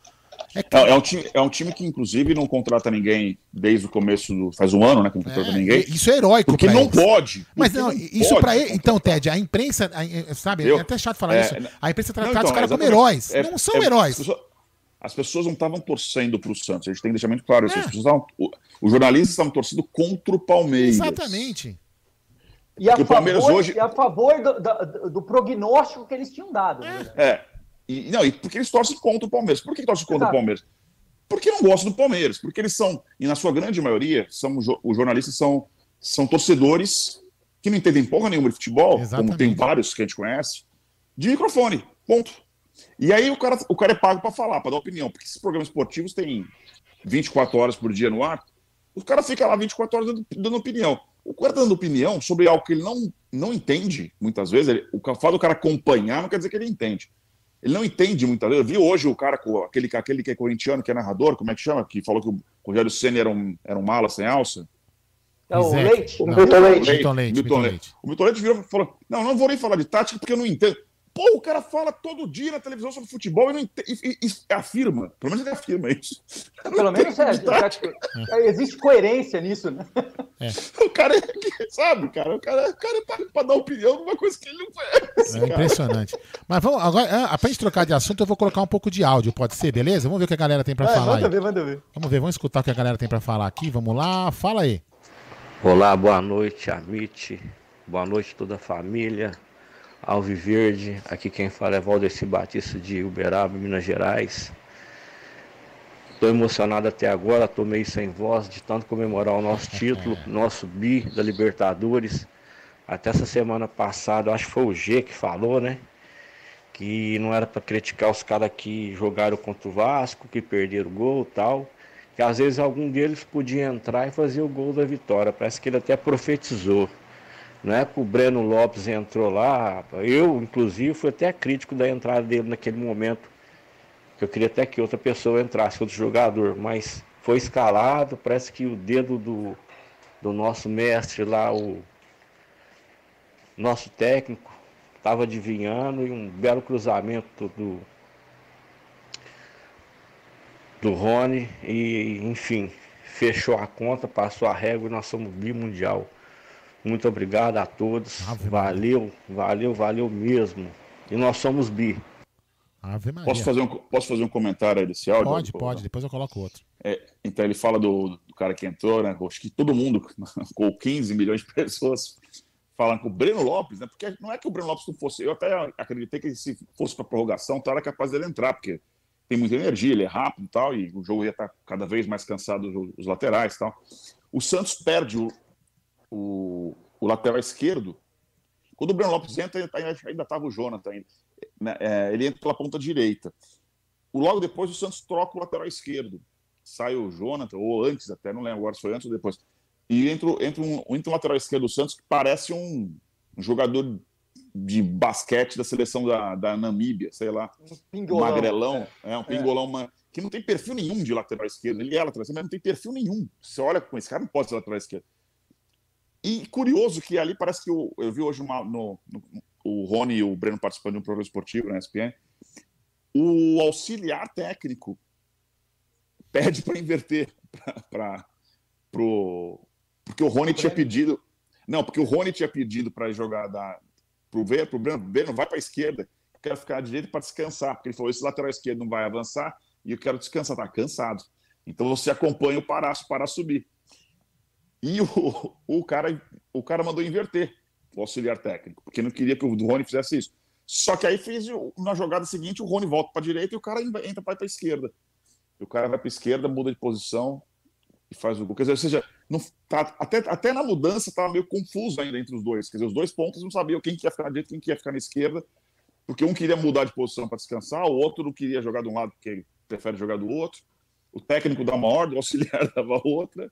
É que- É, é um time, é um time que, inclusive, não contrata ninguém desde o começo do. Faz um ano, né? Que não contrata é, ninguém. Isso é heróico, Porque não eles. pode. Mas porque não, isso pra ele. Então. Ted, a imprensa, a- sabe, Eu- é até chato falar é, isso. A imprensa Não, trata os então, caras como heróis. É- não são é- heróis. As pessoas não estavam torcendo para o Santos. A gente tem que deixar muito claro isso. É. Estavam- o- os jornalistas estavam torcendo contra o Palmeiras. Exatamente. E a Porque o Palmeiras favor, hoje- e a favor do, da- do prognóstico que eles tinham dado. né? É. E, não, e porque eles torcem contra o Palmeiras. Por que torcem contra Exato. o Palmeiras? Porque não gostam do Palmeiras. Porque eles são, e na sua grande maioria, são, os jornalistas são, são torcedores que não entendem porra nenhuma de futebol, Exatamente. como tem vários que a gente conhece, de microfone. Ponto. E aí o cara, o cara é pago para falar, para dar opinião. Porque esses programas esportivos têm 24 horas por dia no ar. O cara fica lá 24 horas dando, dando opinião. O cara tá dando opinião sobre algo que ele não, não entende, muitas vezes. Ele, o fato do cara acompanhar não quer dizer que ele entende. Ele não entende muitas vezes. Eu vi hoje o cara, com aquele, aquele que é corintiano, que é narrador, como é que chama? Que falou que o Rogério Senna era um, era um mala sem alça. É o. Leite. Não. Milton Leite. Milton. Leite. O Milton Leite virou e falou: Não, não vou nem falar de tática porque eu não entendo. Pô, o cara fala todo dia na televisão sobre futebol e, e- e- e afirma. Pelo menos ele afirma isso. Eu não Pelo menos é, de já- existe coerência nisso, né? O cara é, sabe, cara? O cara, o cara é pra, pra dar opinião numa coisa que ele não faz. É cara. impressionante. Mas vamos agora, ah, pra gente trocar de assunto, eu vou colocar um pouco de áudio, pode ser, beleza? Vamos ver o que a galera tem pra Vai, falar manda aí. ver, manda ver. Vamos ver, vamos escutar o que a galera tem pra falar aqui. Vamos lá, fala aí. Olá, boa noite, Amit. Boa noite, toda a família. Alviverde, aqui quem fala é Valdeci Batista de Uberaba, Minas Gerais. Estou emocionado até agora, estou meio sem voz de tanto comemorar o nosso título, nosso bi da Libertadores. Até essa semana passada, acho que foi o G que falou, né? Que não era para criticar os caras que jogaram contra o Vasco, que perderam o gol e tal. Que às vezes algum deles podia entrar e fazer o gol da vitória. Parece que ele até profetizou. Não é que o Breno Lopes entrou lá, eu, inclusive, fui até crítico da entrada dele naquele momento. que Eu queria até que outra pessoa entrasse, outro jogador, mas foi escalado, parece que o dedo do, do nosso mestre lá, o nosso técnico, estava adivinhando e um belo cruzamento do, do Rony e, enfim, fechou a conta, passou a régua e nós somos bimundial. Muito obrigado a todos. Ave Maria. Valeu, valeu, valeu mesmo. E nós somos bi. Ave Maria. Posso fazer, um, posso fazer um comentário aí desse áudio? Pode, pode, depois eu coloco outro. É, então ele fala do, do cara que entrou, né? Acho que todo mundo, com 15 milhões de pessoas, falando com o Breno Lopes, né? Porque não é que o Breno Lopes não fosse. Eu até acreditei que se fosse para prorrogação, tá, era capaz dele entrar, porque tem muita energia, ele é rápido e tal, e o jogo ia estar cada vez mais cansado os, os laterais e tal. O Santos perde o, o, o lateral esquerdo. Quando o Breno Lopes entra, ainda estava o Jonathan. ainda, né? É, ele entra pela ponta direita. Logo depois, o Santos troca o lateral esquerdo sai o Jonathan, ou antes até, não lembro agora se foi antes ou depois. E entra, entra, um, entra um lateral esquerdo do Santos que parece um, um jogador de basquete da seleção da, da Namíbia, sei lá, Pingolão. magrelão, é, um pingolão. ma- que não tem perfil nenhum de lateral esquerdo. Ele é lateral esquerdo, mas não tem perfil nenhum. Você olha com esse cara, não pode ser lateral esquerdo. E curioso que ali parece que eu, vi hoje uma, no, no, o Rony e o Breno participando de um programa esportivo na ESPN. O auxiliar técnico pede para inverter para pro porque o Rony tinha pedido não porque o Rony tinha pedido para jogar da pro ver pro Breno, Breno vai para a esquerda quero ficar à direita para descansar porque ele falou esse lateral esquerdo não vai avançar e eu quero descansar tá cansado então você acompanha o Paraço para subir e o, o cara o cara mandou inverter o auxiliar técnico porque não queria que o Rony fizesse isso só que aí fez na jogada seguinte o Rony volta para a direita e o cara entra para a esquerda o cara vai para a esquerda, muda de posição e faz o gol. Quer dizer, ou seja, não, tá, até, até na mudança estava meio confuso ainda entre os dois. Quer dizer, os dois pontos não sabiam quem que ia ficar na direita quem que ia ficar na esquerda, porque um queria mudar de posição para descansar, o outro não queria jogar de um lado porque prefere jogar do outro. O técnico dá uma ordem, o auxiliar dava outra.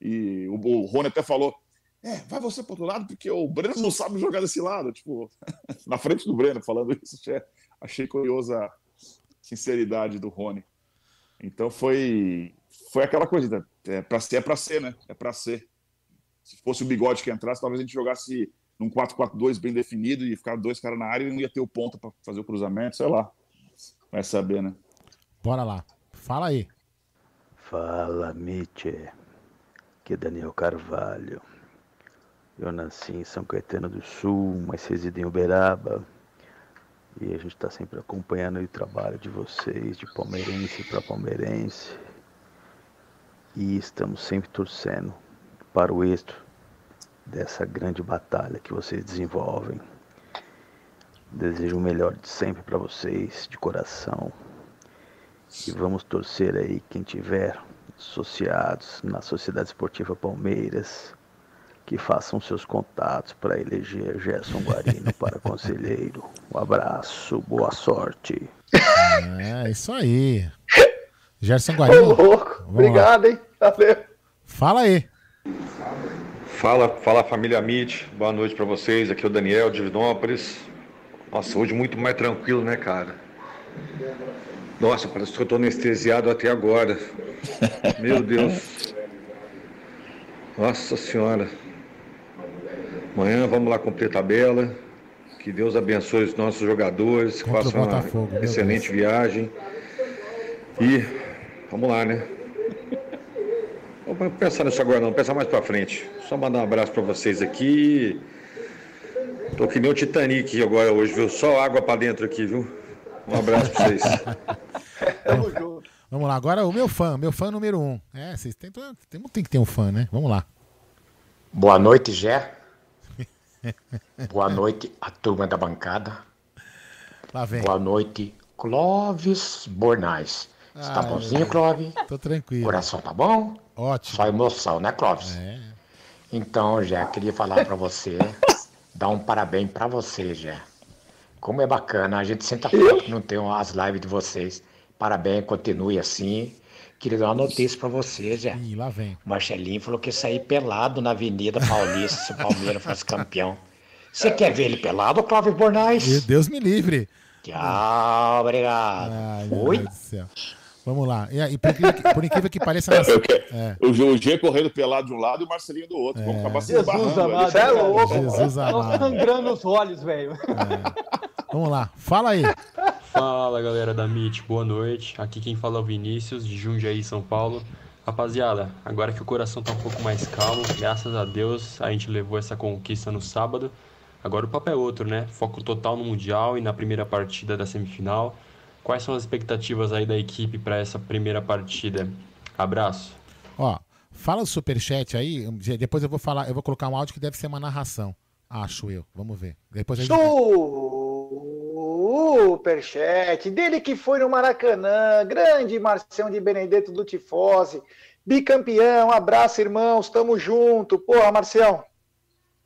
E o, o Rony até falou: é, vai você para outro lado, porque o Breno não sabe jogar desse lado. Tipo, na frente do Breno, falando isso. Achei, achei curiosa a sinceridade do Rony. Então foi foi aquela coisa, é para ser é para ser, né? É para ser. Se fosse o bigode que entrasse, talvez a gente jogasse num 4-4-2 bem definido e ficar dois caras na área e não ia ter o ponto para fazer o cruzamento, sei lá. Vai saber, né? Bora lá. Fala aí. Fala, Mitch. Que é Daniel Carvalho. Eu nasci em São Caetano do Sul, mas resido em Uberaba. E a gente está sempre acompanhando o trabalho de vocês, de palmeirense para palmeirense. E estamos sempre torcendo para o êxito dessa grande batalha que vocês desenvolvem. Desejo o melhor de sempre para vocês, de coração. E vamos torcer aí quem tiver associados na Sociedade Esportiva Palmeiras, que façam seus contatos para eleger Gerson Guarino para conselheiro. Um abraço, boa sorte. É, isso aí. Gerson Guarino. louco. Obrigado, lá. hein? Valeu. Fala aí. Fala, fala família Mit. Boa noite para vocês. Aqui é o Daniel de Vidópolis. Nossa, hoje muito mais tranquilo, né, cara? Nossa, parece que eu tô anestesiado até agora. Meu Deus. Nossa Senhora. Amanhã vamos lá cumprir tabela. Que Deus abençoe os nossos jogadores, que façam uma excelente viagem. E vamos lá, né? Vamos pensar nisso agora não, pensar mais pra frente. Só mandar um abraço para vocês aqui. Tô que nem o Titanic agora hoje, viu? Só água para dentro aqui, viu? Um abraço pra vocês. Tamo junto. Vamos lá, agora o meu fã, meu fã número um. É, vocês tem, tem, tem que ter um fã, né? Vamos lá. Boa noite, Gé. Boa noite, a turma da bancada. Lá vem. Boa noite, Clóvis Bornais. Você tá bonzinho, Clóvis? Tô tranquilo. Coração tá bom? Ótimo. Só emoção, né, Clóvis? É. Então, já queria falar para você, dar um parabéns para você, já. Como é bacana, a gente senta falta que não tem as lives de vocês. Parabéns, continue assim. Queria dar uma notícia pra você, Zé. Ih, lá vem. Marcelinho falou que ia sair pelado na Avenida Paulista se o Palmeiras fosse campeão. Você quer ver ele pelado, Cláudio Bornais? Deus me livre. Tchau, obrigado. Ai, Oi? Vamos lá. E, e por, incrível que, por, incrível que, pareça. Nas... É. O, o G correndo pelado de um lado e o Marcelinho do outro. É. Vamos acabar se Jesus amado. é louco. Jesus amado. sangrando os olhos, velho. É. Vamos lá. Fala aí. Fala galera da MIT, boa noite. Aqui quem fala é o Vinícius, de Jundiaí, São Paulo. Rapaziada, agora que o coração tá um pouco mais calmo, graças a Deus a gente levou essa conquista no sábado. Agora o papo é outro, né? Foco total no Mundial e na primeira partida da semifinal. Quais são as expectativas aí da equipe para essa primeira partida? Abraço. Ó, fala o superchat aí, depois eu vou falar, eu vou colocar um áudio que deve ser uma narração. Acho eu. Vamos ver. Depois a gente... Superchat, dele que foi no Maracanã, grande Marcião de Benedetto do Tifose, bicampeão, abraço irmãos, tamo junto. Porra, Marcião,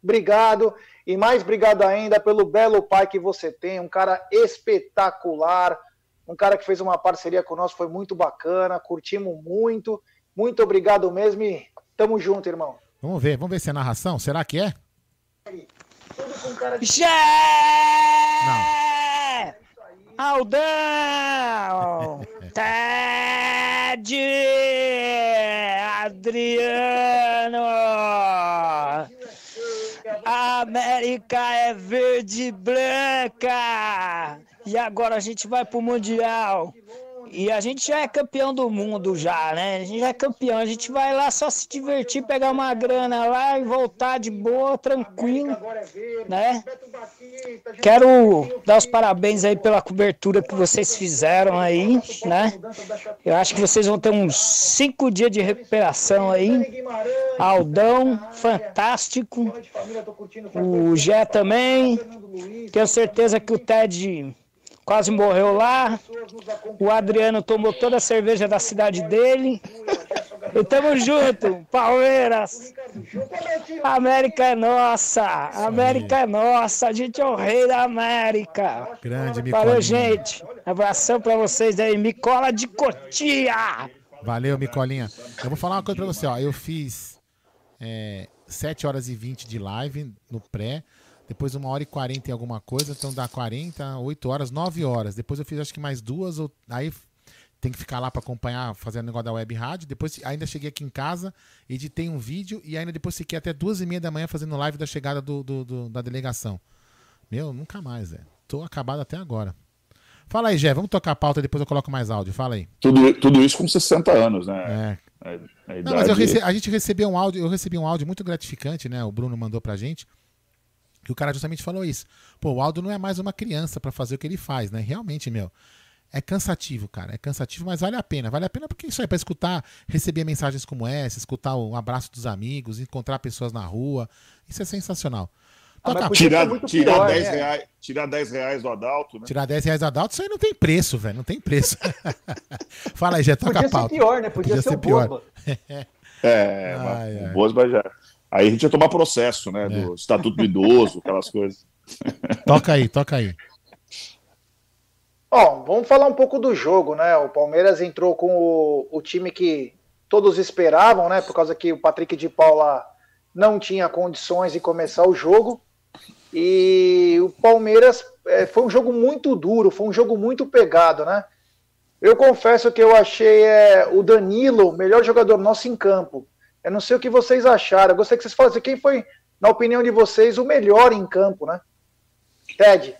obrigado e mais obrigado ainda pelo belo pai que você tem, um cara espetacular, um cara que fez uma parceria conosco, foi muito bacana, curtimos muito. Muito obrigado mesmo e tamo junto, irmão. Vamos ver, vamos ver se é narração, será que é? Jé! Não. Aldão! Ted! Adriano! América é verde e branca! E agora a gente vai pro Mundial. E a gente já é campeão do mundo já, né? A gente já é campeão. A gente vai lá só se divertir, pegar uma grana lá e voltar de boa, tranquilo, né? Quero dar os parabéns aí pela cobertura que vocês fizeram aí, né? Eu acho que vocês vão ter uns cinco dias de recuperação aí. Aldão, fantástico. O Gé também. Tenho certeza que o Ted quase morreu lá. O Adriano tomou toda a cerveja da cidade dele. E tamo junto, Palmeiras. América é nossa. América é nossa. A gente é o rei da América. Grande, Micolinha. Valeu, gente. Abração pra vocês aí. Micola de Cotia. Valeu, Micolinha. Eu vou falar uma coisa pra você, ó. Eu fiz é, 7 horas e 20 de live no pré. Depois uma hora e 40 em alguma coisa, então dá 40, 8 horas, 9 horas. Depois eu fiz acho que mais duas, ou... aí tem que ficar lá para acompanhar, fazendo o negócio da web rádio. Depois ainda cheguei aqui em casa, editei um vídeo e ainda depois fiquei até duas e meia da manhã fazendo live da chegada do, do- do- da delegação. Meu, nunca mais, velho. Tô acabado até agora. Fala aí, Jé, vamos tocar a pauta, depois eu coloco mais áudio. Fala aí. Tudo, tudo isso com 60 anos, né? É. A, a Não, idade... mas eu rece- a gente recebeu um áudio, eu recebi um áudio muito gratificante, né? O Bruno mandou pra gente. Que o cara justamente falou isso. Pô, o Aldo não é mais uma criança pra fazer o que ele faz, né? Realmente, meu. É cansativo, cara. É cansativo, mas vale a pena. Vale a pena porque isso aí, pra escutar, receber mensagens como essa, escutar o abraço dos amigos, encontrar pessoas na rua. Isso é sensacional. Toca a- tirar, tirar, 10 reais, tirar 10 reais do Adalto, né? Tirar 10 reais do Adalto, isso aí não tem preço, velho. Não tem preço. Fala aí, já toca Podia a ser pauta. pior, né? Podia ser o Boba. É, Ai, mas ai. o Bosba já. Aí a gente ia tomar processo, né? Do Estatuto do Idoso, aquelas coisas. Toca aí, toca aí. Bom, vamos falar um pouco do jogo, né? O Palmeiras entrou com o, o time que todos esperavam, né? Por causa que o Patrick de Paula não tinha condições de começar o jogo. E o Palmeiras é, foi um jogo muito duro, foi um jogo muito pegado, né? Eu confesso que eu achei é, o Danilo o melhor jogador nosso em campo. Eu não sei o que vocês acharam. Eu gostaria que vocês falassem quem foi, na opinião de vocês, o melhor em campo, né? Ted.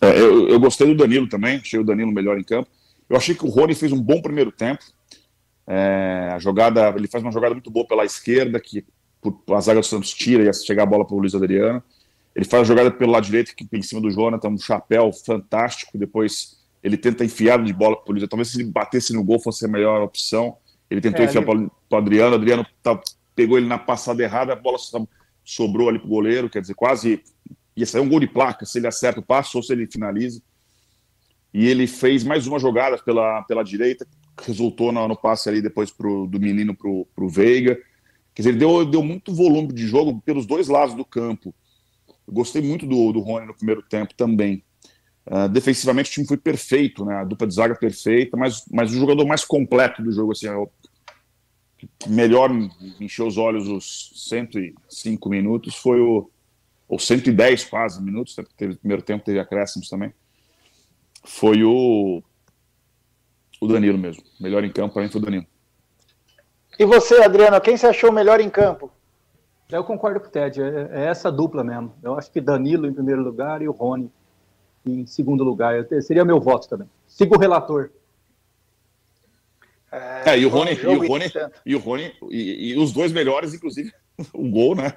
É, eu, eu gostei do Danilo também, achei o Danilo melhor em campo. Eu achei que o Rony fez um bom primeiro tempo. É, a jogada, ele faz uma jogada muito boa pela esquerda, que por, a zaga do Santos tira e ia chegar a bola para o Luiz Adriano. Ele faz a jogada pelo lado direito, que em cima do Jonathan, um chapéu fantástico. Depois ele tenta enfiar de bola para o Luiz. Talvez se ele batesse no gol fosse a melhor opção. Ele tentou É, enfiar ele- para o Adriano. Adriano tá- pegou ele na passada errada, a bola sobrou ali para o goleiro. Quer dizer, quase ia sair um gol de placa se ele acerta o passo ou se ele finaliza. E ele fez mais uma jogada pela, pela direita, resultou no, no passe ali depois pro, do menino para o Veiga. Quer dizer, ele deu, deu muito volume de jogo pelos dois lados do campo. Eu gostei muito do, do Rony no primeiro tempo também. Ah, defensivamente o time foi perfeito, né? A dupla de zaga perfeita, mas, mas o jogador mais completo do jogo, assim, é melhor me encheu os olhos os 105 minutos foi o ou 110 quase minutos, né, porque teve primeiro tempo, teve acréscimos também. Foi o o Danilo mesmo. Melhor em campo para mim foi o Danilo. E você, Adriano, quem você achou melhor em campo? Eu concordo com o Ted, é, é essa dupla mesmo. Eu acho que Danilo em primeiro lugar e o Rony em segundo lugar. Eu te- seria meu voto também. Siga o relator. É, e o Rony, e o Rony, e o Rony, e, e os dois melhores, inclusive, o gol, né?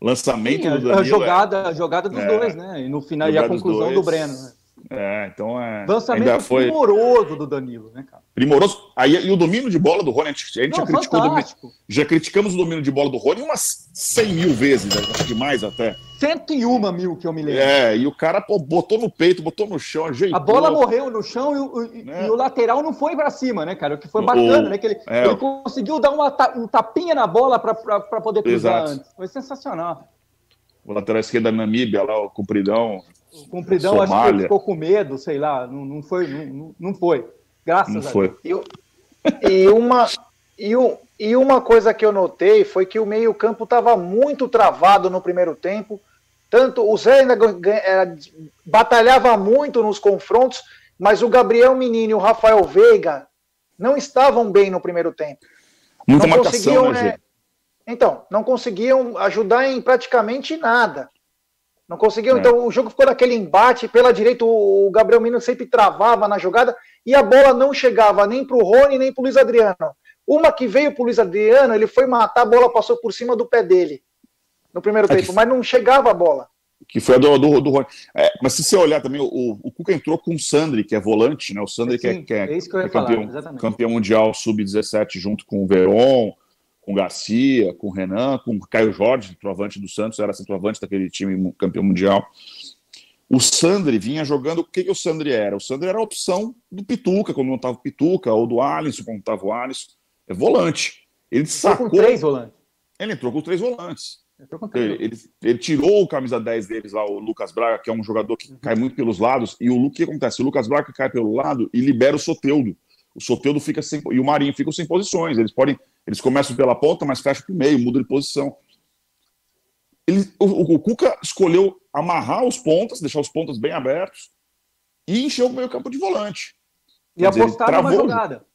Lançamento Sim, do Danilo. a jogada, a jogada dos É. dois, né? E no final, e a conclusão do. Breno. Né? É, então é. Lançamento ainda foi primoroso do Danilo, né, cara? primoroso. Aí, e o domínio de bola do Rony, a gente, Não, já criticou o domínio, fantástico. já criticamos o domínio de bola do Rony umas 100 mil vezes, né? acho que mais até. 101 mil que eu me lembro. É, e o cara pô, botou no peito, botou no chão, ajeitou. A bola morreu no chão e o, e- e o lateral não foi pra cima, né, cara? O que foi bacana, O- né? Que ele, é, ele conseguiu dar uma, um tapinha na bola pra poder cruzar Exato. antes. Foi sensacional. O lateral esquerdo da Namíbia, lá, o compridão. O Compridão acho que ele ficou com medo, sei lá. Não, não foi, não, não- foi. Graças Não a foi. Deus. E uma, e, um- e uma coisa que eu notei foi que o meio-campo estava muito travado no primeiro tempo. Tanto o Zé ainda batalhava muito nos confrontos, mas o Gabriel Menino e o Rafael Veiga não estavam bem no primeiro tempo. Muita não marcação, conseguiam, né, é? Então, não conseguiam ajudar em praticamente nada. Não conseguiam. É. Então, o jogo ficou naquele embate. Pela direita, o Gabriel Menino sempre travava na jogada e a bola não chegava nem para o Rony, nem para o Luiz Adriano. Uma que veio para o Luiz Adriano, ele foi matar, a bola passou por cima do pé dele no primeiro É que- tempo, mas não chegava a bola. Que foi a do, do, do Rony. É, mas se você olhar também, o, o Cuca entrou com o Sandri, que é volante, né? O Sandri, que é, Sim, que é, é isso que eu ia que é campeão, falar, exatamente. campeão mundial sub-17 junto com o Veron, com o Garcia, com o Renan, com o Caio Jorge, centroavante do Santos, era centroavante daquele time campeão mundial. O Sandri vinha jogando. O que, que o Sandri era? O Sandri era a opção do Pituca, quando não estava o Pituca, ou do Alisson, quando não estava o Alisson. É volante. Ele Entrou sacou. com três volantes. Ele entrou com três volantes. Três. Ele, ele, ele tirou o camisa 10 deles lá, o Lucas Braga, que é um jogador que cai muito pelos lados. E o, o que acontece? O Lucas Braga cai pelo lado e libera o Soteudo. O Soteudo fica sem. E o Marinho ficam sem posições. Eles podem. Eles começam pela ponta, mas fecham pro meio, mudam de posição. Ele, o, o- Cuca escolheu amarrar os pontas, deixar os pontas bem abertos e encher o meio campo de volante. E Quer dizer, apostar numa jogo. jogada.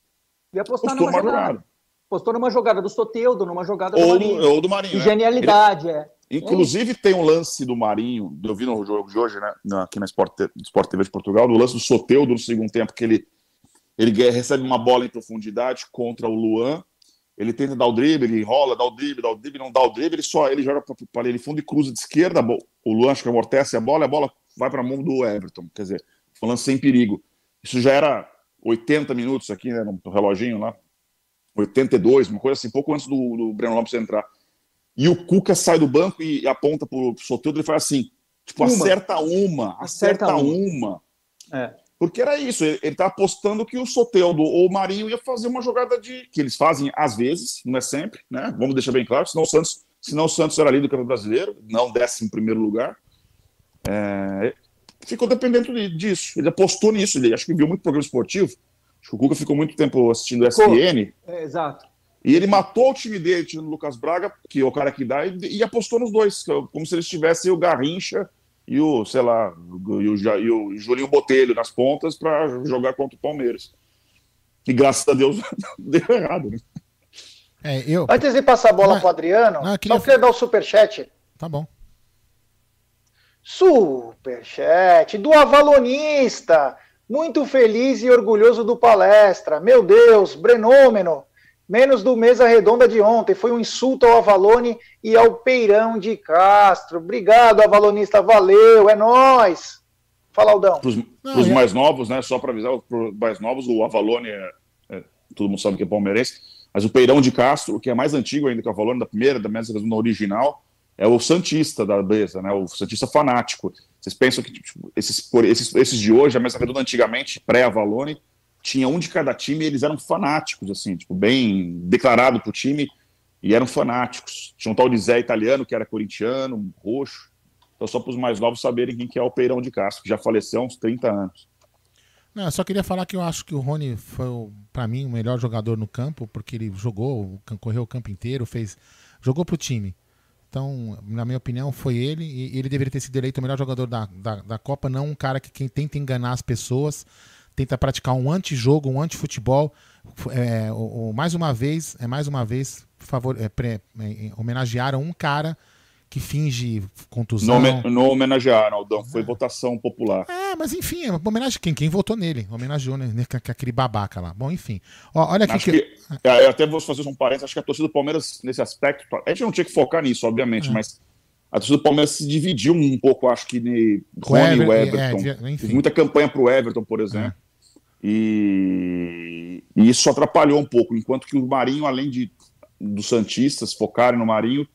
E apostar numa uma jogada. jogada. Postou numa jogada do Soteudo, numa jogada do Ou Marinho. do, ou do Marinho. Né? genialidade, é. Inclusive, tem um lance do Marinho, eu vi no jogo de hoje, né, aqui na Sport, Sport TV de Portugal, do lance do Soteudo no segundo tempo, que ele, ele recebe uma bola em profundidade contra o Luan, ele tenta dar o drible, ele enrola, dá o drible, dá o drible, não dá o drible, ele só ele joga para de fundo e cruza de esquerda, o Luan acho que amortece a bola, e a bola vai para a mão do Everton, quer dizer, um lance sem perigo. Isso já era 80 minutos aqui, né, no reloginho lá, 82, uma coisa assim, pouco antes do, do Breno Lopes entrar. E o Cuca sai do banco e aponta pro Soteldo e faz assim, tipo, Uma. acerta uma, acerta, Acerta uma. É. Porque era isso, ele, ele tá apostando que o Soteldo ou o Marinho ia fazer uma jogada de que eles fazem às vezes, não é sempre, né? Vamos deixar bem claro, senão o Santos, senão o Santos era líder do Campeonato Brasileiro, não décimo primeiro lugar. É, ficou dependendo de- disso. Ele apostou nisso, ele acho que viu muito programa esportivo. Acho que o Cuca ficou muito tempo assistindo SPN. É, exato. E ele matou o time dele, tirando o Lucas Braga, que é o cara que dá, e, e apostou nos dois, como se eles tivessem o Garrincha e o, sei lá, o- e o, e o Julinho Botelho nas pontas para jogar contra o Palmeiras. E graças a Deus deu errado, né? É, eu. Antes de passar a bola para Adriano, não, eu queria- só queria dar o superchat. Tá bom. Superchat do Avalonista. Muito feliz e orgulhoso do palestra. Meu Deus, Brenômeno. Menos do mesa redonda de ontem. Foi um insulto ao Avalone e ao Peirão de Castro. Obrigado, Avalonista. Valeu, é nóis. Fala, Aldão. Para os é- mais novos, né? Só para avisar, para os mais novos, o Avalone, é, é- todo mundo sabe que é palmeirense, mas o Peirão de Castro, que é mais antigo ainda que o Avalone, da primeira, da mesa redonda original, é o Santista da mesa, né? O Santista fanático. Vocês pensam que tipo, esses, esses, esses de hoje, a mesa redonda antigamente, pré-Avalone, tinha um de cada time e eles eram fanáticos, assim, tipo, bem declarado pro time e eram fanáticos. Tinha um tal de Zé Italiano, que era corintiano, roxo. Então, só para os mais novos saberem quem que é o Peirão de Castro, que já faleceu há uns 30 anos. Não, eu só queria falar que eu acho que o Rony foi, pra mim, o melhor jogador no campo, porque ele jogou, correu o campo inteiro, fez. Jogou pro time. Então, na minha opinião, foi ele, e ele deveria ter sido eleito o melhor jogador da, da, da Copa, não um cara que quem tenta enganar as pessoas, tenta praticar um antijogo, um antifutebol. É, o, o- mais uma vez, é mais uma vez, favor, é, pré- é, homenagearam um cara que finge contusão. Não, não homenagearam, Aldão, foi votação popular. É, mas enfim, é uma homenagem quem? Quem votou nele? Homenageou, né? né, Aquele babaca lá. Bom, enfim. Ó, olha aqui Acho que. que, é, eu até vou fazer um parênteses, acho que a torcida do Palmeiras, nesse aspecto, a gente não tinha que focar nisso, obviamente, É. mas a torcida do Palmeiras se dividiu um pouco, acho que, Com o Rony e o Ever- é, Everton. devia- enfim. Muita campanha pro Everton, por exemplo. E, e isso atrapalhou um pouco, enquanto que o Marinho, além de dos Santistas focarem no Marinho,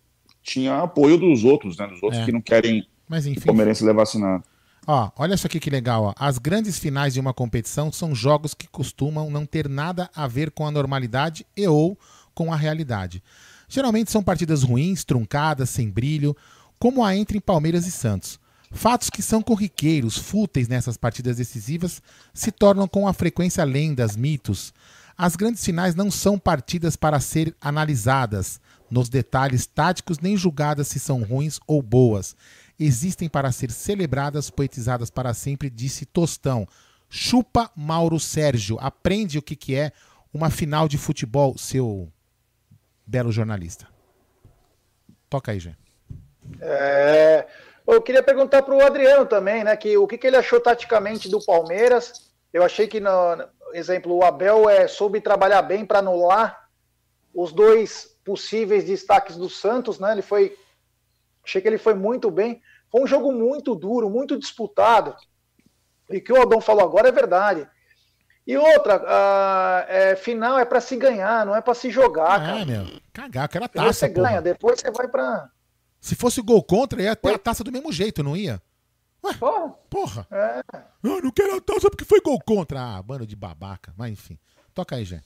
tinha apoio dos outros, né? Dos outros É. que não querem Mas que enfim. o Palmeirense levasse nada. Ó, olha isso aqui que legal, ó. As grandes finais de uma competição são jogos que costumam não ter nada a ver com a normalidade e ou com a realidade. Geralmente são partidas ruins, truncadas, sem brilho, como a entre Palmeiras e Santos. Fatos que são corriqueiros, fúteis nessas partidas decisivas, se tornam com a frequência lendas, mitos. As grandes finais não são partidas para ser analisadas nos detalhes táticos nem julgadas se são ruins ou boas. Existem para ser celebradas, poetizadas para sempre, disse Tostão. Chupa Mauro Sérgio. Aprende o que, que é uma final de futebol, seu belo jornalista? Toca aí, Gê. É, eu queria perguntar para o Adriano também, né? Que o que, que ele achou taticamente do Palmeiras. Eu achei que, no exemplo, o Abel é, soube trabalhar bem para anular os dois possíveis destaques do Santos, né? Ele foi. Achei que ele foi muito bem. Foi um jogo muito duro, muito disputado. E que o Aldão falou agora é verdade. E outra, a, é, final é para se ganhar, não é para se jogar, É, cara. meu. Cagar, aquela taça, você porra. ganha, depois você vai para. Se fosse gol contra, ia ter a taça do mesmo jeito, não ia? Porra. Porra. É. Eu não quero a taça porque foi gol contra. Ah, bando de babaca. Mas enfim. Toca aí, Gê.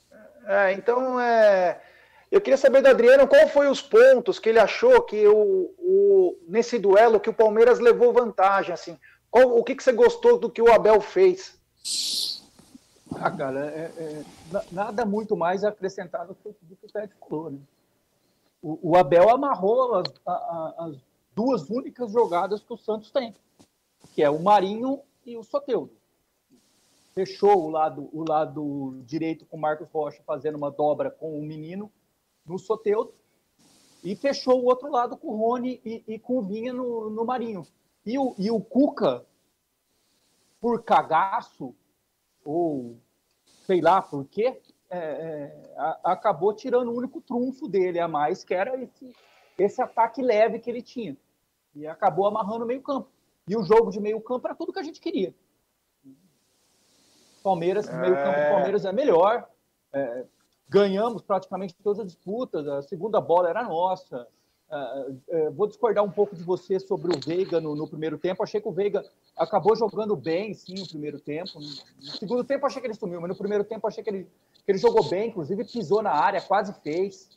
É, então, é, eu queria saber do Adriano qual foi os pontos que ele achou que o, o- nesse duelo que o Palmeiras levou vantagem, assim. Qual- o que, que você gostou do que o Abel fez? Ah, cara, é- é, na- nada muito mais a acrescentar do que, o Ted falou, né? O, o Abel amarrou as, a- as duas únicas jogadas que o Santos tem, que é o Marinho e o Soteudo. Fechou o lado, o lado direito com o Marcos Rocha fazendo uma dobra com o menino no Soteudo e fechou o outro lado com o Rony e, e com o Vinha no, no Marinho. E o, e o Cuca, por cagaço, ou sei lá por quê, é, é, a- acabou tirando o único trunfo dele a mais, que era esse, esse ataque leve que ele tinha. E acabou amarrando o meio-campo. E o jogo de meio-campo era tudo que a gente queria. Palmeiras, É. meio-campo do Palmeiras é melhor. É, ganhamos praticamente todas as disputas. A segunda bola era nossa. É, é, vou discordar um pouco de você sobre o Veiga no, no primeiro tempo. Achei que o Veiga acabou jogando bem, sim, no primeiro tempo. No segundo tempo, achei que ele sumiu, mas no primeiro tempo, achei que ele, que ele jogou bem, inclusive pisou na área, quase fez.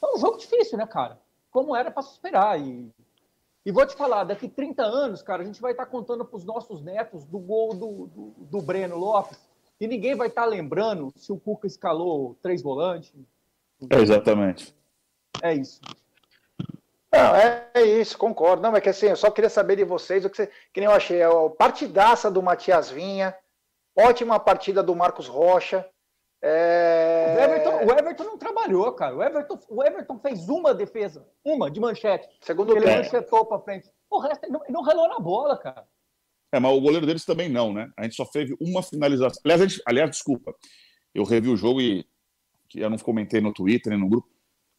Foi um jogo difícil, né, cara? Como era para se esperar. E, e vou te falar, daqui 30 anos, cara, a gente vai estar contando para os nossos netos do gol do, do, do Breno Lopes. E ninguém vai estar lembrando se o Cuca escalou três volantes. É, exatamente. É isso. Não, é, é isso, concordo. Não, é que assim, eu só queria saber de vocês o que, você, que nem eu achei. É o partidaça do Matias Vinha, ótima partida do Marcos Rocha. É... O, Everton, o Everton não trabalhou, cara. O Everton, o Everton fez uma defesa, uma de manchete. Segundo ele tempo. manchetou para frente. O resto ele não, ele não relou na bola, cara. É, mas o goleiro deles também não, né? A gente só teve uma finalização. Aliás, gente- aliás, desculpa, eu revi o jogo e que eu não comentei no Twitter nem no grupo.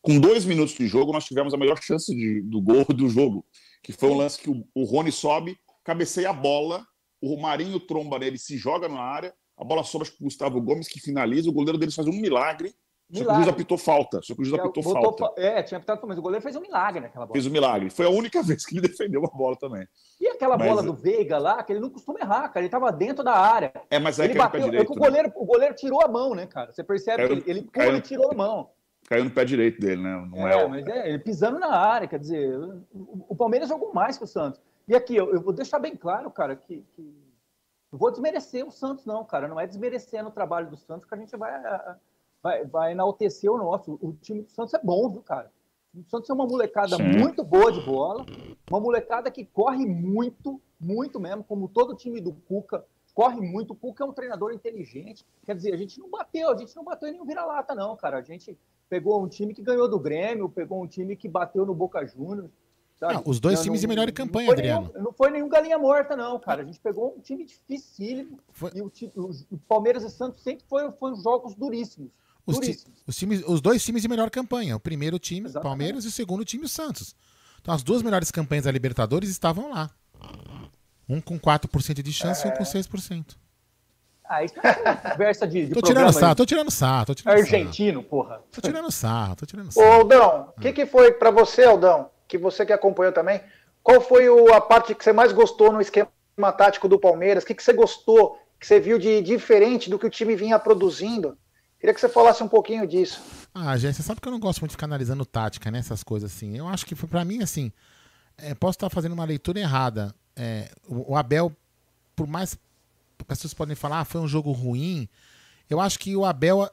Com dois minutos de jogo, nós tivemos a melhor chance de- do gol do jogo, que foi um lance que o, o Rony sobe, cabeceia a bola, o Marinho tromba nele, se joga na área, a bola sobra para o Gustavo Gomes, que finaliza, o goleiro deles faz um milagre, só que o Milagre. juiz apitou falta, só que o juiz apitou Botou falta. fa- É, tinha apitado, mas o goleiro fez um milagre naquela bola. Fez um milagre. Foi a única vez que ele defendeu a bola também. E aquela Mas- bola do Veiga lá, que ele não costuma errar, cara. Ele tava dentro da área. É, mas aí ele no pé bateu. é direito. que o, né? goleiro, o goleiro tirou a mão, né, cara? Você percebe Caiu- que ele, ele pula caiu- e tirou a mão. Caiu no pé direito dele, né? Não é, É, mas é, ele pisando na área, quer dizer, o, o Palmeiras jogou mais que o Santos. E aqui, eu, eu vou deixar bem claro, cara, que, que não vou desmerecer o Santos, não, cara. Não é desmerecendo o trabalho do Santos que a gente vai, vai, vai enaltecer o nosso. O time do Santos é bom, viu, cara? O Santos é uma molecada Sim. muito boa de bola, uma molecada que corre muito, muito mesmo, como todo time do Cuca corre muito. O Cuca é um treinador inteligente. Quer dizer, a gente não bateu, a gente não bateu em nenhum vira-lata, não, cara. A gente pegou um time que ganhou do Grêmio, pegou um time que bateu no Boca Juniors. Ah, os dois Não- times em não- melhor não campanha, foi Adriano. nenhum- não foi nenhum galinha morta, não, cara. A gente pegou um time dificílimo. E o, o- o Palmeiras e Santos sempre foram foi jogos duríssimos. Os, ti- os times, os dois times de melhor campanha. O primeiro time, o Palmeiras, e o segundo time, o Santos. Então as duas melhores campanhas da Libertadores estavam lá. Um com 4% de chance e um com 6%. Ah, isso é conversa de, de Tô tirando sarro, tô tirando sarro, tô tirando sarro. argentino, porra. Tô tirando sarro, tô tirando Ô, sarro. Aldão, o que, que foi para você, Aldão, que você que acompanhou também, qual foi o- a parte que você mais gostou no esquema tático do Palmeiras? O que, que você gostou, que você viu de diferente do que o time vinha produzindo? Queria que você falasse um pouquinho disso. Ah, gente, você sabe que eu não gosto muito de ficar analisando tática, né? Essas coisas assim. Eu acho que foi pra mim, assim. é, posso estar fazendo uma leitura errada. É, o, o Abel, por mais que as pessoas podem falar, ah, foi um jogo ruim. Eu acho que o Abel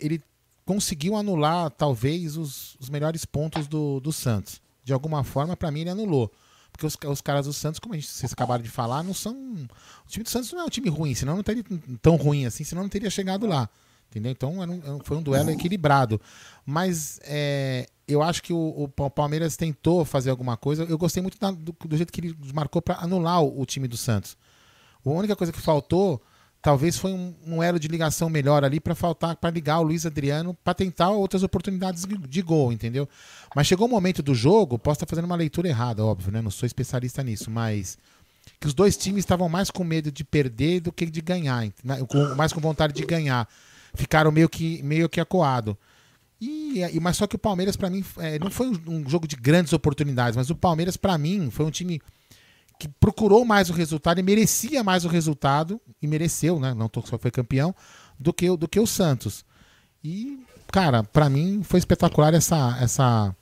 ele conseguiu anular, talvez, os, os melhores pontos do, do Santos. De alguma forma, pra mim, ele anulou. porque os, os caras do Santos, como gente, vocês acabaram de falar, não são. O time do Santos não é um time ruim, senão não teria tão ruim assim, senão não teria chegado lá. Entendeu? Então era um- foi um duelo equilibrado. Mas é, eu acho que o, o Palmeiras tentou fazer alguma coisa. Eu gostei muito da- do, do jeito que ele marcou para anular o, o time do Santos. A única coisa que faltou, talvez, foi um, um elo de ligação melhor ali para faltar para ligar o Luiz Adriano para tentar outras oportunidades de, gol, entendeu? Mas chegou o momento do jogo, posso estar fazendo uma leitura errada, óbvio, né? Não sou especialista nisso, mas que os dois times estavam mais com medo de perder do que de ganhar, mais com vontade de ganhar. Ficaram meio que meio que acuado. E, e- mas só que o Palmeiras para mim é, não foi um, um jogo de grandes oportunidades, mas o Palmeiras para mim foi um time que procurou mais o resultado e merecia mais o resultado e mereceu, né? Não só foi campeão do que o- do que o Santos. E cara, para mim foi espetacular essa essa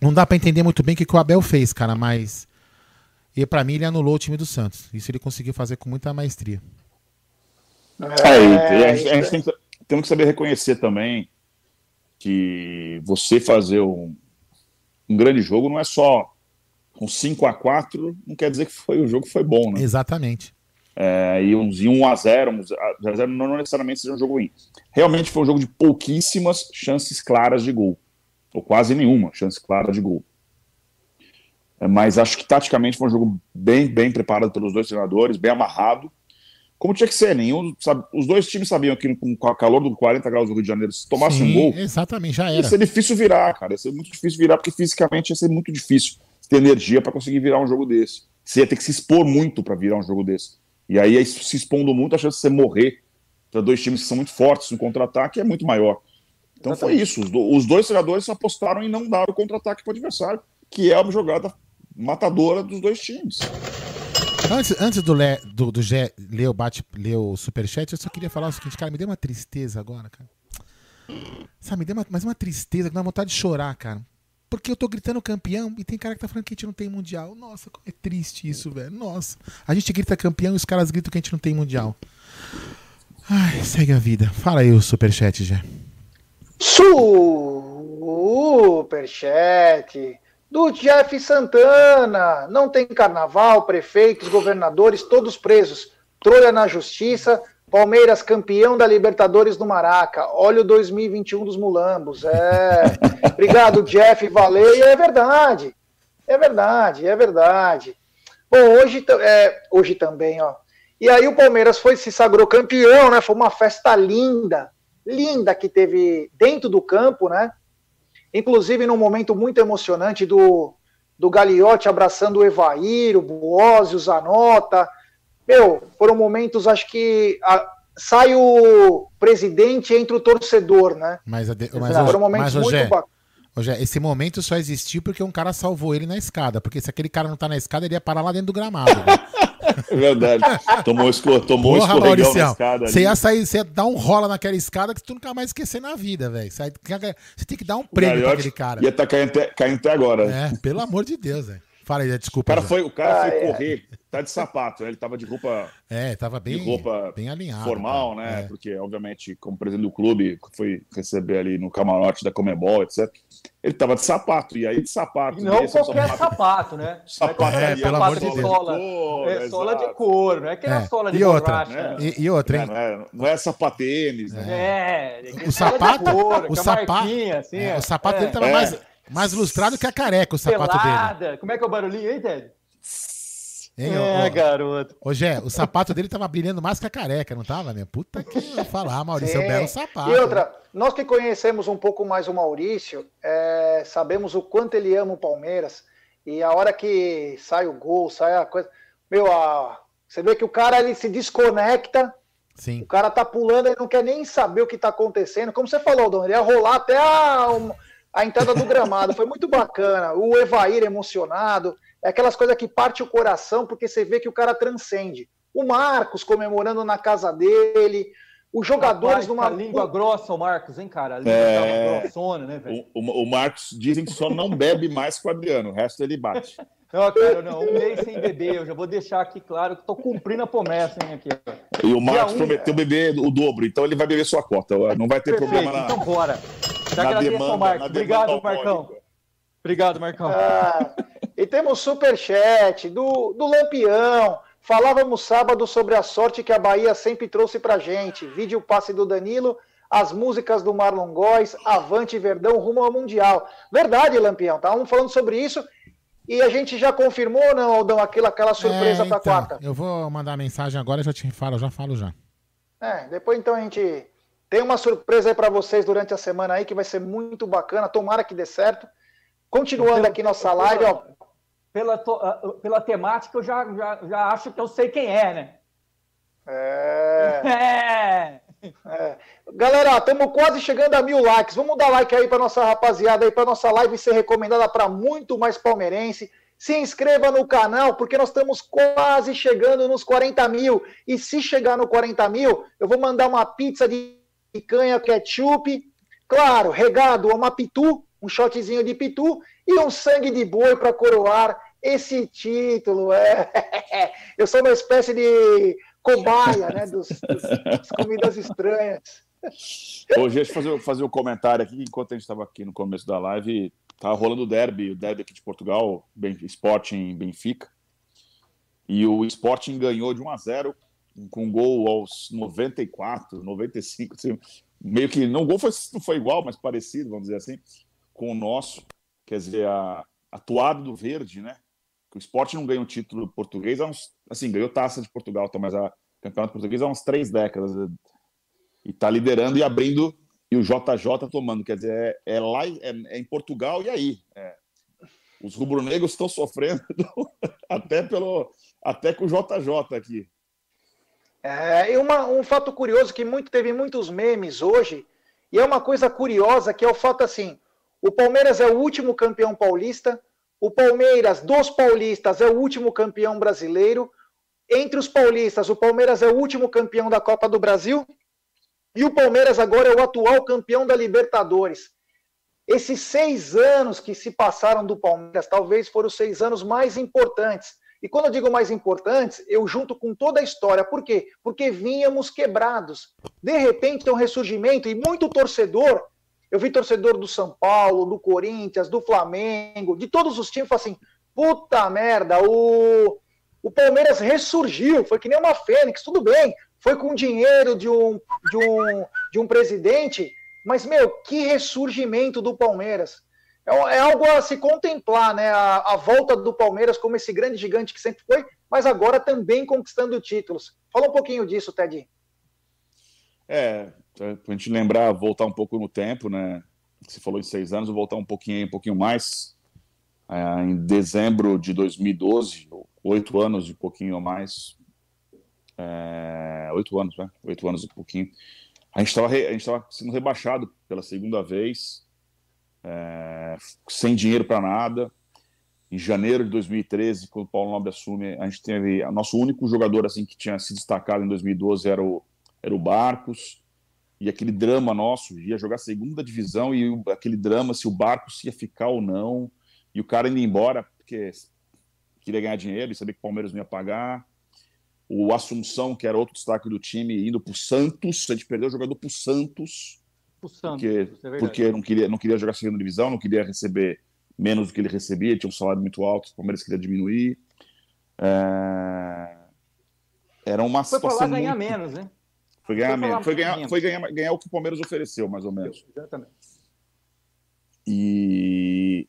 não dá para entender muito bem o que, que o Abel fez, cara, mas e para mim ele anulou o time do Santos. Isso ele conseguiu fazer com muita maestria. É, e- e a gente, a gente tem que, temos que saber reconhecer também que você fazer um, um grande jogo não é só com 5 a 4 não quer dizer que foi o jogo foi bom, né? Exatamente. É, e uns e 1 a 0 um a 0 não necessariamente seja um jogo ruim. Realmente foi um jogo de pouquíssimas chances claras de gol, ou quase nenhuma chance clara de gol. É, mas acho que taticamente foi um jogo bem, bem preparado pelos dois treinadores, bem amarrado, como tinha que ser. Nenhum, sabe, os dois times sabiam que com o calor do 40 graus do Rio de Janeiro, se tomasse um Sim, gol, Exatamente, já ia era. ser difícil virar, cara. Ia ser muito difícil virar, porque fisicamente ia ser muito difícil ter energia para conseguir virar um jogo desse. Você ia ter que se expor muito para virar um jogo desse. E aí, se expondo muito, a chance de você morrer para dois times que são muito fortes no contra-ataque é muito maior. Então foi isso. Os, do- os dois treinadores apostaram em não dar o contra-ataque para o adversário, que é uma jogada matadora dos dois times. Antes, antes do, Le, do, do Gé ler o, bate, ler o superchat, eu só queria falar o seguinte, cara, me deu uma tristeza agora, cara. Sabe, me deu uma, mas uma tristeza que dá vontade de chorar, cara. Porque eu tô gritando campeão e tem cara que tá falando que a gente não tem mundial. Nossa, como é triste isso, velho. Nossa. A gente grita campeão e os caras gritam que a gente não tem mundial. Ai, segue a vida. Fala aí o superchat, Gé. Superchat do Jeff Santana. Não tem carnaval, prefeitos, governadores, todos presos. Trolha na justiça. Palmeiras campeão da Libertadores do Maraca. Olha o 2021 dos mulambos. É. Obrigado, Jeff. Valeu. E é verdade. É verdade, é verdade. Bom, hoje, é, hoje também, ó. E aí o Palmeiras foi se sagrou campeão, né? Foi uma festa linda, linda que teve dentro do campo, né? Inclusive num momento muito emocionante do, do Gagliotti abraçando o Evair, o Buozzi, o Zanota. Meu, foram momentos, acho que a- sai o presidente e entra o torcedor, né? Mas, a de- mas, Foram momentos mas muito esse momento só existiu porque um cara salvou ele na escada. Porque se aquele cara não tá na escada, ele ia parar lá dentro do gramado. É verdade. Tomou, esco, tomou um escorregão na escada. Você ia sair, você ia dar um rola naquela escada que tu nunca mais esquecer na vida, velho. Você tem que dar um prêmio pra aquele cara. Ia estar caindo, até- caindo até agora. É, pelo amor de Deus, velho. Fala aí, O desculpa. cara Zé. foi, o cara Ah, foi é. correr, tá de sapato, né? ele tava de roupa, É, tava bem, de roupa bem alinhado. formal, cara. né? É. Porque, obviamente, como presidente do clube, foi receber ali no camarote da Comebol, etc. Ele tava de sapato, e aí de sapato. E não desse, qualquer sapato, né? Sapato Não é É, qualquer pelo amor de de Deus. sola. Pô, É sola exato. de couro, não é aquela É. sola de E outra, borracha. né? E, e outra, hein? Não é, não é sapatênis, né? É, O sapato, couro, o é sapato, assim, é, o sapato É. dele tava É. mais, mais lustrado que a careca, o sapato dele. Pelada. Como é que é o barulhinho aí, Ted? Hein, é, ô, garoto. ô, Gé, o sapato dele tava brilhando mais que a careca, não tava, né? Puta que eu falar, Maurício, é um belo sapato. E outra, nós que conhecemos um pouco mais o Maurício, é, sabemos o quanto ele ama o Palmeiras. E a hora que sai o gol, sai a coisa. Meu, a- você vê que o cara ele se desconecta, Sim. o cara tá pulando e não quer nem saber o que tá acontecendo. Como você falou, Dom, ele ia rolar até a, a entrada do gramado. Foi muito bacana. O Evair emocionado. É aquelas coisas que parte o coração, porque você vê que o cara transcende. O Marcos comemorando na casa dele. Os jogadores Rapaz, numa. a língua grossa, o Marcos, hein, cara? A língua É. tava grossona, né, velho? O, o- o Marcos dizem que só não bebe mais que o Adriano, o resto ele bate. Não, cara, não, um mês sem beber, eu já vou deixar aqui claro que tô cumprindo a promessa, hein, aqui. ó. E o Marcos um, prometeu beber o dobro, então ele vai beber sua cota. Não vai ter Perfeito, problema na, então bora. Já na agradeço demanda. ao Marcos. Obrigado, Marcão. Obrigado, Marcão. Ah, E temos superchat do, do Lampião. Falávamos sábado sobre a sorte que a Bahia sempre trouxe pra gente. Vídeo passe do Danilo, as músicas do Marlon Góes, Avante Verdão rumo ao Mundial. Verdade, Lampião. Estávamos falando sobre isso e a gente já confirmou, não, Aldão, aquela, aquela surpresa É, para então, quarta? Eu vou mandar mensagem agora e já te falo, já falo já. É, depois então a gente tem uma surpresa aí para vocês durante a semana aí que vai ser muito bacana. Tomara que dê certo. Continuando aqui nossa live, ó. Pela, to- ah, pela temática, eu já, já, já acho que eu sei quem é, né? É. É. Galera, estamos quase chegando a mil likes. Vamos dar like aí para nossa rapaziada aí, para nossa live ser recomendada para muito mais palmeirense. Se inscreva no canal, porque nós estamos quase chegando nos 40 mil. E se chegar no 40 mil, eu vou mandar uma pizza de picanha, ketchup, claro, regado a uma pitu, um shotzinho de pitu e um sangue de boi para coroar esse título. É. Eu sou uma espécie de cobaia, né, dos, dos- das comidas estranhas. Hoje, deixa eu fazer, fazer um comentário aqui. Enquanto a gente estava aqui no começo da live, estava rolando o derby, o derby aqui de Portugal, Ben- Sporting Benfica. E o Sporting ganhou de 1 a 0 com um gol aos 94, 95. assim, meio que. Não, gol foi, não foi igual, mas parecido, vamos dizer assim, com o nosso. Quer dizer, a, a toada do verde, né? O Sporting não ganha um título português há uns. Assim, ganhou taça de Portugal, tá, mas a campeonato português há umas três décadas e está liderando e abrindo e o JJ tomando. Quer dizer, é, é lá, é, é em Portugal e aí. É. Os rubro-negros estão sofrendo até pelo até com o JJ aqui. É, e uma- um fato curioso que muito, teve muitos memes hoje, e é uma coisa curiosa, que é o fato assim: o Palmeiras é o último campeão paulista, o Palmeiras dos paulistas é o último campeão brasileiro. Entre os paulistas, o Palmeiras é o último campeão da Copa do Brasil, e o Palmeiras agora é o atual campeão da Libertadores. Esses seis anos que se passaram do Palmeiras talvez foram os seis anos mais importantes. E quando eu digo mais importantes, eu junto com toda a história. Por quê? Porque vínhamos quebrados. De repente, tem um ressurgimento e muito torcedor. Eu vi torcedor do São Paulo, do Corinthians, do Flamengo, de todos os times, assim: puta merda, o, o Palmeiras ressurgiu, foi que nem uma fênix, tudo bem, foi com dinheiro de um, de um, de um presidente, mas, meu, que ressurgimento do Palmeiras. É, é algo a se contemplar, né? A, a volta do Palmeiras como esse grande gigante que sempre foi, mas agora também conquistando títulos. Fala um pouquinho disso, Ted. É, para a gente lembrar, voltar um pouco no tempo, né? Você falou em seis anos, vou voltar um pouquinho, um pouquinho mais. É, em dezembro de 2012, oito anos e pouquinho a mais. É, oito anos, né? Oito anos e pouquinho. A gente estava sendo rebaixado pela segunda vez, é, sem dinheiro para nada. Em janeiro de 2013, quando o Paulo Nobre assume, a gente teve. O nosso único jogador assim que tinha se destacado em 2012 era o, era o Barcos. E aquele drama nosso, ia jogar segunda divisão e aquele drama se o Barcos ia ficar ou não. E o cara indo embora porque queria ganhar dinheiro e sabia que o Palmeiras não ia pagar. O Assunção, que era outro destaque do time, indo para o Santos. A gente perdeu o jogador para o Santos. Porque, é porque não, queria, não queria jogar segunda divisão, não queria receber menos do que ele recebia, tinha um salário muito alto, o Palmeiras queria diminuir. É, Era uma Foi pra lá situação ganhar muito- menos, né? Foi ganhar Foi menos. Ganhar, menos. foi ganhar, ganhar o que o Palmeiras ofereceu, mais ou menos. Exatamente. E,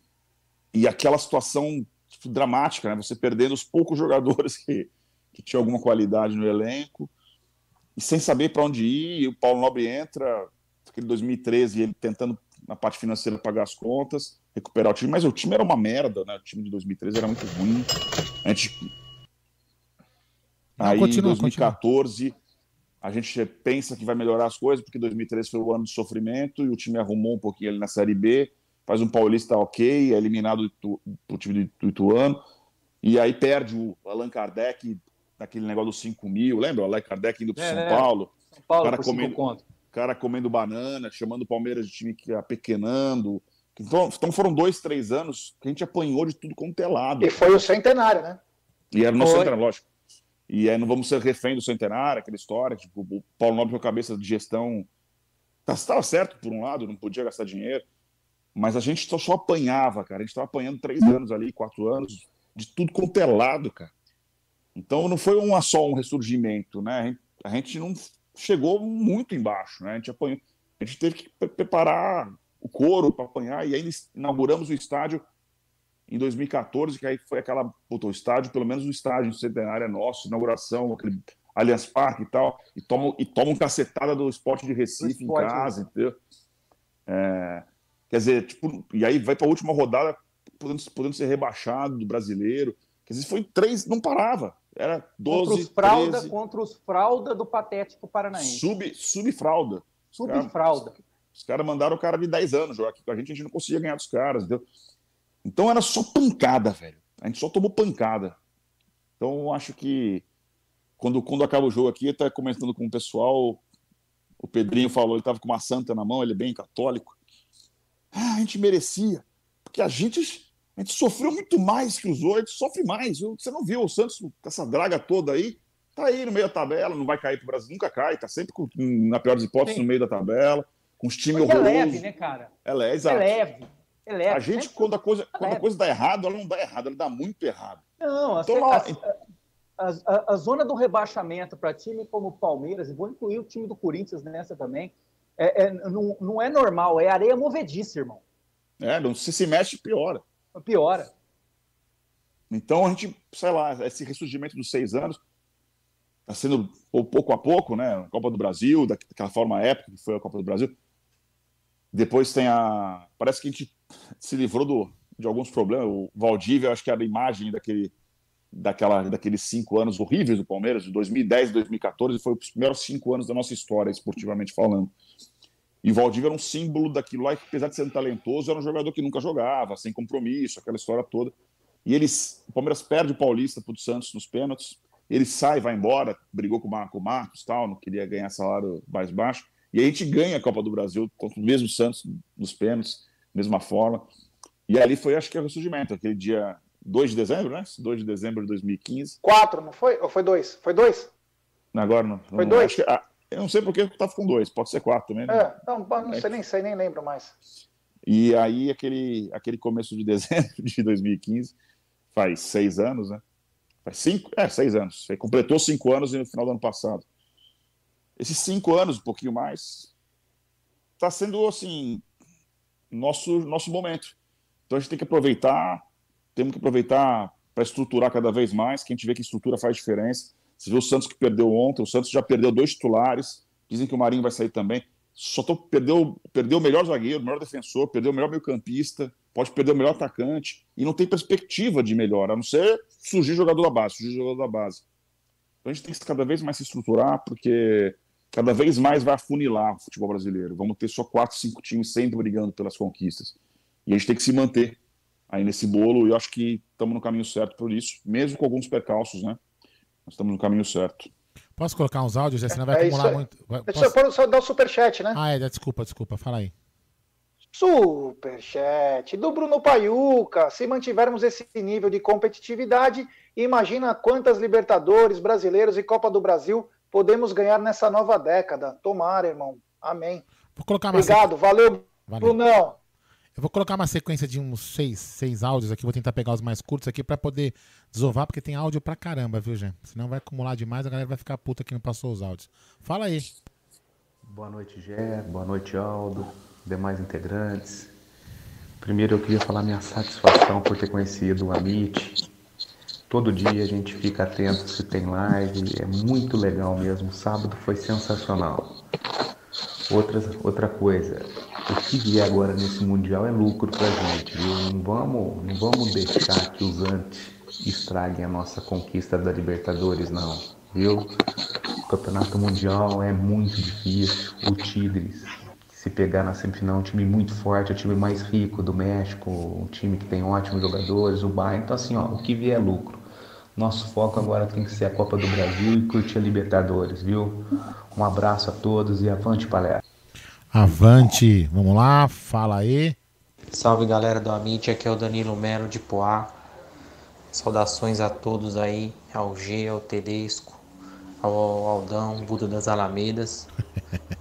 e aquela situação tipo, dramática, né? Você perdendo os poucos jogadores que, que tinham alguma qualidade no elenco e sem saber para onde ir. E o Paulo Nobre entra, aquele 2013, ele tentando na parte financeira pagar as contas, recuperar o time, mas o time era uma merda, né? O time de 2013 era muito ruim. A gente Não, Aí, continua, em 2014, a gente pensa que vai melhorar as coisas, porque 2013 foi o ano de sofrimento e o time arrumou um pouquinho ali na Série B, faz um paulista ok, é eliminado do, do time do, Ituano, e aí perde o Allan Kardec naquele negócio dos 5 mil, lembra? O Allan Kardec indo para É, São é. Paulo, São Paulo cara comendo, cara comendo banana, chamando o Palmeiras de time que ia pequenando. Então, então foram dois, três anos que a gente apanhou de tudo quanto é lado. E foi o centenário, né? E era no Foi. centenário, lógico. E aí não vamos ser refém do centenário, aquela história, tipo, o Paulo Nobre com a cabeça de gestão. Estava certo, por um lado, não podia gastar dinheiro. Mas a gente só, só apanhava, cara. A gente estava apanhando três anos ali, quatro anos, de tudo quanto é cara. Então não foi uma só um ressurgimento, né? A gente, não chegou muito embaixo, né? A gente apanhou, a gente teve que pre- preparar o couro para apanhar e ainda inauguramos o estádio em 2014, que aí foi aquela, puta, o estádio, pelo menos o estádio centenário é nosso, inauguração, aquele Allianz Parque e tal, e toma, e toma um cacetada do esporte de Recife em esporte, casa, entendeu? É, quer dizer, tipo, e aí vai para a última rodada podendo, podendo ser rebaixado do brasileiro. Quer dizer, foi três, não parava. Era Contra 12, os fralda, 13, contra os fralda do Patético Paranaense. sub. Os caras- Subfralda. Os caras mandaram o cara de 10 anos jogar aqui com a gente, a gente não conseguia ganhar dos caras, entendeu? Então era só pancada, velho. A gente só tomou pancada. Então eu acho que quando, quando acaba o jogo aqui, estava comentando com o pessoal, o Pedrinho falou, ele estava com uma santa na mão, ele é bem católico. Ah, a gente merecia, porque a gente, a gente sofreu muito mais que os outros, a gente sofre mais. Você não viu o Santos com essa draga toda aí? Tá aí no meio da tabela, não vai cair pro Brasil, nunca cai, tá sempre, com, na pior das hipóteses, Sim. no meio da tabela, com os times é horrorosos. leve, né, cara? Ela é, É exato. leve. É leve. A gente, quando a, coisa, quando a coisa dá errado, ela não dá errado, ela dá muito errado. Não, a, Então, lá- a, a- a zona do rebaixamento para time como o Palmeiras, e vou incluir o time do Corinthians nessa também, é, é- não, não é normal, é areia movediça, irmão. É, não, se se mexe, piora. Piora. Então a gente, sei lá, esse ressurgimento dos seis anos está sendo pou- pouco a pouco, né? A Copa do Brasil, da- daquela forma épica que foi a Copa do Brasil. Depois tem a. Parece que a gente se livrou do, de alguns problemas. O Valdívia, acho que era a imagem daquele, daquela, daqueles cinco anos horríveis do Palmeiras, de 2010 e 2014, foi os primeiros cinco anos da nossa história, esportivamente falando. E o Valdívia era um símbolo daquilo lá, que apesar de ser talentoso, era um jogador que nunca jogava, sem compromisso, aquela história toda. E eles, o Palmeiras perde o Paulista para o Santos nos pênaltis. Ele sai, vai embora, brigou com o Marcos, tal, não queria ganhar salário mais baixo. E a gente ganha a Copa do Brasil contra o mesmo Santos nos pênaltis, mesma forma. E ali foi, acho que, o ressurgimento, aquele dia 2 de dezembro, né? 2 de dezembro de 2015. Quatro, não foi? Ou foi dois? Foi dois? Agora não. Foi não- dois? acho que- ah, eu não sei porque eu tava com dois, pode ser quatro também. né? É, não, não sei nem sei, nem lembro mais. E aí, aquele, aquele começo de dezembro de 2015, faz seis anos, né? Faz cinco, é, seis anos. Aí completou cinco anos no final do ano passado. Esses cinco anos, um pouquinho mais, está sendo, assim, nosso, nosso momento. Então a gente tem que aproveitar, temos que aproveitar para estruturar cada vez mais, que a gente vê que estrutura faz diferença. Você viu o Santos que perdeu ontem, o Santos já perdeu dois titulares, dizem que o Marinho vai sair também. Só tô, perdeu, perdeu o melhor zagueiro, o melhor defensor, perdeu o melhor meio-campista, pode perder o melhor atacante, e não tem perspectiva de melhor, a não ser surgir jogador da base, surgir jogador da base. Então a gente tem que cada vez mais se estruturar, porque cada vez mais vai afunilar o futebol brasileiro. Vamos ter só quatro, cinco times sempre brigando pelas conquistas. E a gente tem que se manter aí nesse bolo, e eu acho que estamos no caminho certo por isso, mesmo com alguns percalços, né? Nós estamos no caminho certo. Posso colocar uns áudios, Zé? Senão vai É acumular muito. Vai- Deixa posso- eu pôr- só dar o superchat, né? Ah, é, desculpa, desculpa, fala aí. Superchat do Bruno Paiuca. Se mantivermos esse nível de competitividade, imagina quantas Libertadores, Brasileiros e Copa do Brasil podemos ganhar nessa nova década. Tomara, irmão. Amém. Vou colocar uma Obrigado, valeu, Valeu. Brunão. Eu vou colocar uma sequência de uns seis, seis áudios aqui, vou tentar pegar os mais curtos aqui pra poder desovar, porque tem áudio pra caramba, viu, Jean? Senão vai acumular demais, a galera vai ficar puta que não passou os áudios. Fala aí. Boa noite, Gé. Boa noite, Aldo. Demais integrantes. Primeiro eu queria falar minha satisfação por ter conhecido o Amit. Todo dia a gente fica atento se tem live, é muito legal mesmo. Sábado foi sensacional. Outra, outra coisa, o que vier agora nesse Mundial é lucro pra gente, viu? Não vamos, não vamos deixar que os antes estraguem a nossa conquista da Libertadores, não, viu? O Campeonato Mundial é muito difícil. O Tigres, se pegar na semifinal, é um time muito forte, é o time mais rico do México, um time que tem ótimos jogadores, o Bayern. Então, assim, ó, o que vier é lucro. Nosso foco agora tem que ser a Copa do Brasil e curtir a Libertadores, viu? Um abraço a todos e avante palestra. Avante, vamos lá, fala aí. Salve galera do Amit, aqui é o Danilo Melo de Poá. Saudações a todos aí, ao G, ao Tedesco, ao Aldão, Buda das Alamedas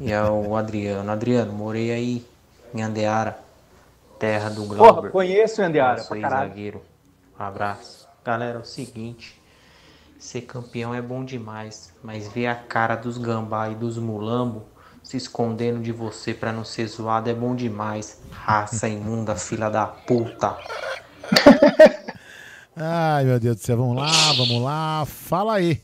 e ao Adriano. Adriano, morei aí em Andeara terra do Porra, Glauber. conheço, Andiara, Nosso pra caralho. zagueiro. Um abraço. Galera, é o seguinte. Ser campeão é bom demais, mas ver a cara dos gambá e dos mulambo se escondendo de você pra não ser zoado é bom demais. Raça imunda, fila da puta. Ai, meu Deus do céu. Vamos lá, vamos lá. Fala aí.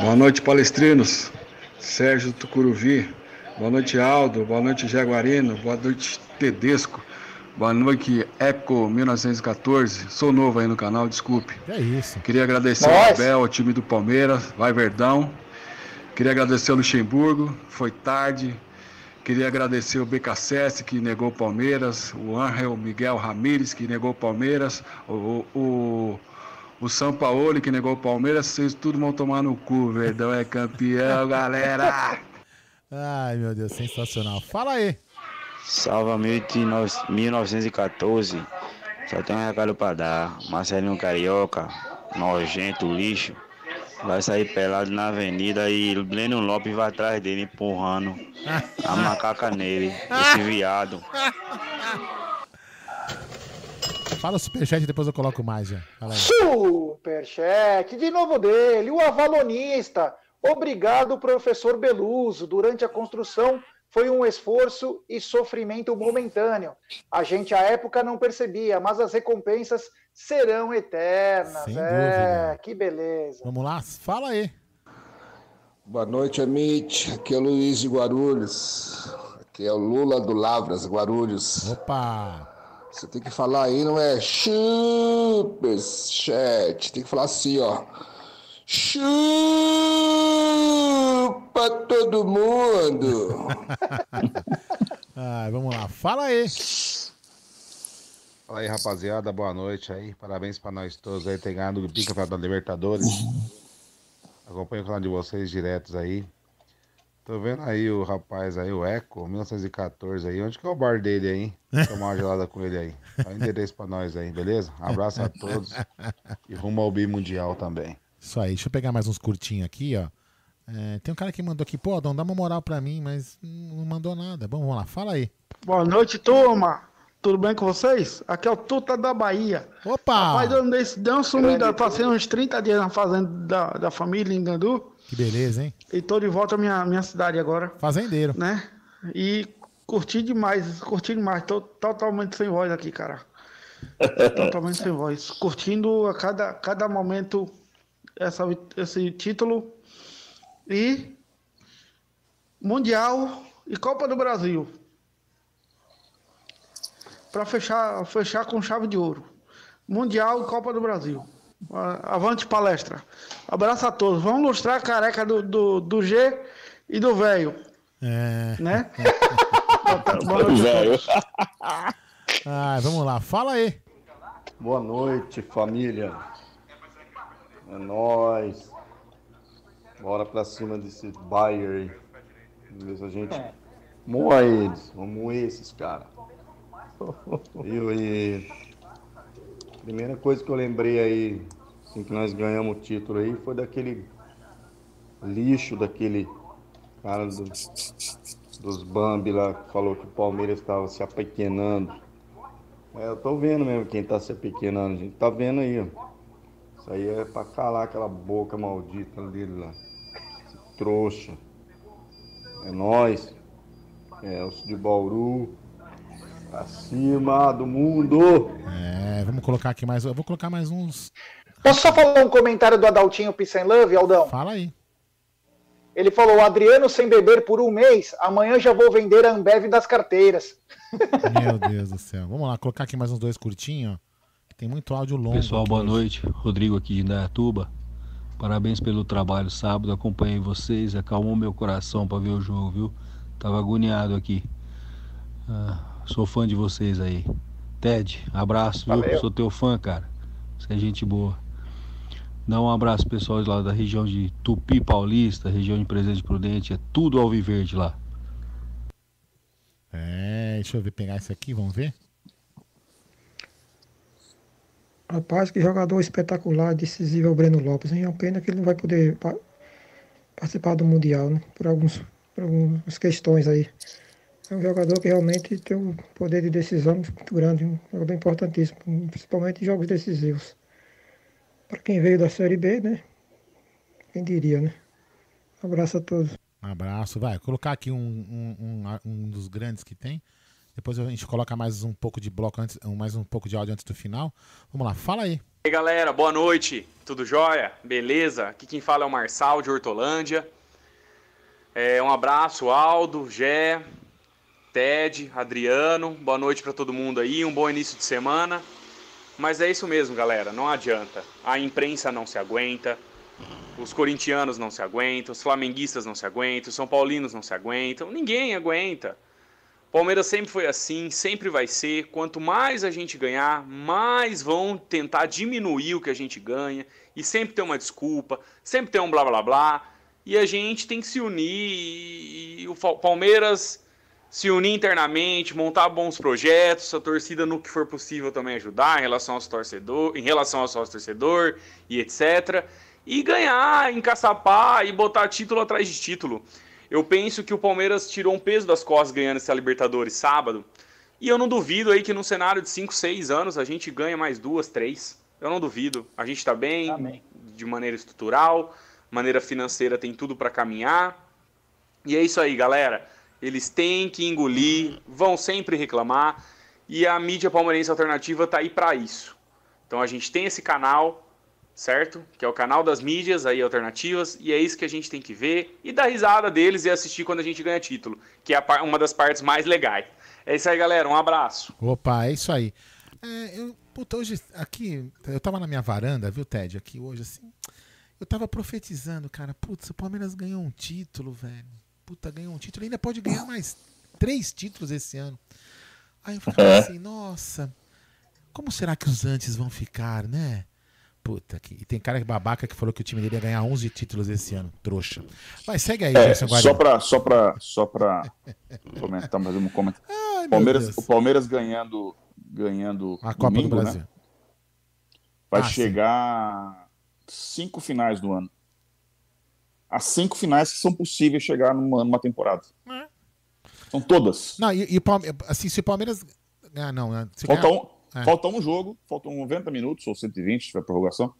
Boa noite, palestrinos. Sérgio Tucuruvi. Boa noite, Aldo. Boa noite, Jaguarino. Boa noite, Tedesco. Boa noite, Eco 1914. Sou novo aí no canal, desculpe. É isso. Queria agradecer ao Abel, ao time do Palmeiras. Vai Verdão. Queria agradecer ao Luxemburgo. Foi tarde. Queria agradecer o BKSS, que negou o Palmeiras. O Angel Miguel Ramírez, que negou o Palmeiras. O, o, o São Paulo, que negou o Palmeiras. Vocês tudo vão tomar no cu. Verdão é campeão, galera. Ai, meu Deus, sensacional. Fala aí. Salva 1914. Só tem um recado pra dar. Marcelinho Carioca, nojento, lixo. Vai sair pelado na avenida e Leno Lopes vai atrás dele empurrando a macaca nele. Esse viado. Fala o superchat e depois eu coloco mais. Superchat, de novo dele, o avalonista. Obrigado, professor Beluso. Durante a construção foi um esforço e sofrimento momentâneo. A gente à época não percebia, mas as recompensas serão eternas. Sem é, dúvida. que beleza. Vamos lá, fala aí. Boa noite, Amit. Aqui é o Luiz de Guarulhos. Aqui é o Lula do Lavras, Guarulhos. Opa! Você tem que falar aí, não é superchat. Tem que falar assim, ó. Chupa todo mundo. Ai, vamos lá, fala aí. Fala aí, rapaziada, boa noite aí. Parabéns pra nós todos aí, ter ganhado o bicampeonato da Libertadores. Acompanho o canal de vocês diretos aí. Tô vendo aí o rapaz aí, o Eco, 1914 aí. Onde que é o bar dele aí, hein? Tomar uma gelada com ele aí. Dá um endereço pra nós aí, beleza? Abraço a todos e rumo ao bimundial também. Isso aí, deixa eu pegar mais uns curtinhos aqui, ó. É, tem um cara que mandou aqui, pô, Dom, dá uma moral pra mim, mas não mandou nada. Bom, vamos lá, fala aí. Boa noite, turma. Tudo bem com vocês? Aqui é o Tuta da Bahia. Opa! Rapaz, eu dei, dei uma sumida, passei uns 30 dias na fazenda da, da família em Gandu. Que beleza, hein? E tô de volta à minha, minha cidade agora. Fazendeiro. Né? E curti demais, curti demais. Tô totalmente sem voz aqui, cara. totalmente sem voz. Curtindo a cada, cada momento essa, esse título. E Mundial e Copa do Brasil. Para fechar, fechar com chave de ouro. Mundial e Copa do Brasil. Avante palestra. Abraço a todos. Vamos mostrar a careca do, do, do G e do velho. É. Né? Boa noite a Velho. Ah, vamos lá, fala aí. Boa noite, família. É nóis. Bora pra cima desse Bayern aí. Ver se a gente moa eles. Vamos moer esses caras. Viu? E primeira coisa que eu lembrei aí, assim que nós ganhamos o título aí, foi daquele lixo, daquele cara do- dos Bambi lá que falou que o Palmeiras estava se apequenando. É, eu tô vendo mesmo quem tá se apequenando, a gente tá vendo aí, ó. Isso aí é pra calar aquela boca maldita dele lá. Esse trouxa. É nós. É os de Bauru. Acima do mundo. É, vamos colocar aqui mais. Eu vou colocar mais uns. Posso só falar um comentário do Adaltinho Peace and Love, Aldão? Fala aí. Ele falou, Adriano sem beber por um mês, amanhã já vou vender a Ambev das carteiras. Meu Deus do céu. Vamos lá, colocar aqui mais uns dois curtinhos, ó. Tem muito áudio longo. Pessoal, boa hoje. noite. Rodrigo aqui de Indaiatuba. Parabéns pelo trabalho sábado. Acompanhei vocês, acalmou meu coração para ver o jogo, viu? Tava agoniado aqui. Ah, sou fã de vocês aí. Ted, abraço, viu? Valeu. Sou teu fã, cara. Você é gente boa. Dá um abraço pessoal lá da região de Tupi Paulista, região de Presidente Prudente. É tudo alviverde lá. É, deixa eu ver, pegar esse aqui, vamos ver. Rapaz, que jogador espetacular, decisivo é o Breno Lopes. É uma pena que ele não vai poder pa- participar do Mundial, né? Por, alguns, por algumas questões aí É um jogador que realmente tem um poder de decisão muito grande, um jogador importantíssimo, principalmente em jogos decisivos. Para quem veio da Série B, né? Quem diria, né? Um abraço a todos. Um abraço, vai. Colocar aqui um, um, um, um dos grandes que tem. Depois a gente coloca mais um pouco de bloco antes, mais um pouco de áudio antes do final. Vamos lá, fala aí. E aí galera, boa noite, tudo jóia? Beleza? Aqui quem fala é o Marçal de Hortolândia. É, um abraço, Aldo, Gé, Ted, Adriano. Boa noite para todo mundo aí, um bom início de semana. Mas é isso mesmo, galera, não adianta. A imprensa não se aguenta, os corintianos não se aguentam, os flamenguistas não se aguentam, os são paulinos não se aguentam, ninguém aguenta. Palmeiras sempre foi assim, sempre vai ser. Quanto mais a gente ganhar, mais vão tentar diminuir o que a gente ganha. E sempre tem uma desculpa, sempre tem um blá blá blá. E a gente tem que se unir. E o Palmeiras se unir internamente, montar bons projetos, a torcida no que for possível também ajudar em relação aos torcedor, em relação ao sócio torcedor e etc. E ganhar, encaçapar e botar título atrás de título. Eu penso que o Palmeiras tirou um peso das costas ganhando essa Libertadores sábado. E eu não duvido aí que num cenário de 5, 6 anos a gente ganha mais duas, três. Eu não duvido. A gente está bem, Amém. de maneira estrutural, maneira financeira tem tudo para caminhar. E é isso aí, galera. Eles têm que engolir, vão sempre reclamar. E a mídia palmeirense alternativa tá aí para isso. Então a gente tem esse canal, certo? Que é o canal das mídias aí alternativas, e é isso que a gente tem que ver e dar risada deles e assistir quando a gente ganha título, que é a par- uma das partes mais legais. É isso aí, galera. Um abraço. Opa, é isso aí. É, eu, puta, hoje aqui, eu tava na minha varanda, viu, Ted? Aqui hoje, assim. Eu tava profetizando, cara. Putz, o Palmeiras ganhou um título, velho. Puta, ganhou um título. Ainda pode ganhar mais três títulos esse ano. Aí eu falei assim, nossa, como será que os antes vão ficar, né? Puta, que... e tem cara babaca que falou que o time dele ia ganhar 11 títulos esse ano. Trouxa. Vai, segue aí, É, Gerson só para só pra, só pra comentar mais um comentário. meu Palmeiras, o Palmeiras ganhando, ganhando A Copa do domingo, né? Brasil. vai Ah, sim. chegar a cinco finais do ano. As cinco finais que são possíveis chegar numa, numa temporada. É. São todas. Não, e, e assim, se o Palmeiras. Ah, não. né? Se Falta ganhar- um, É. falta um jogo, faltam 90 minutos ou 120, se tiver prorrogação,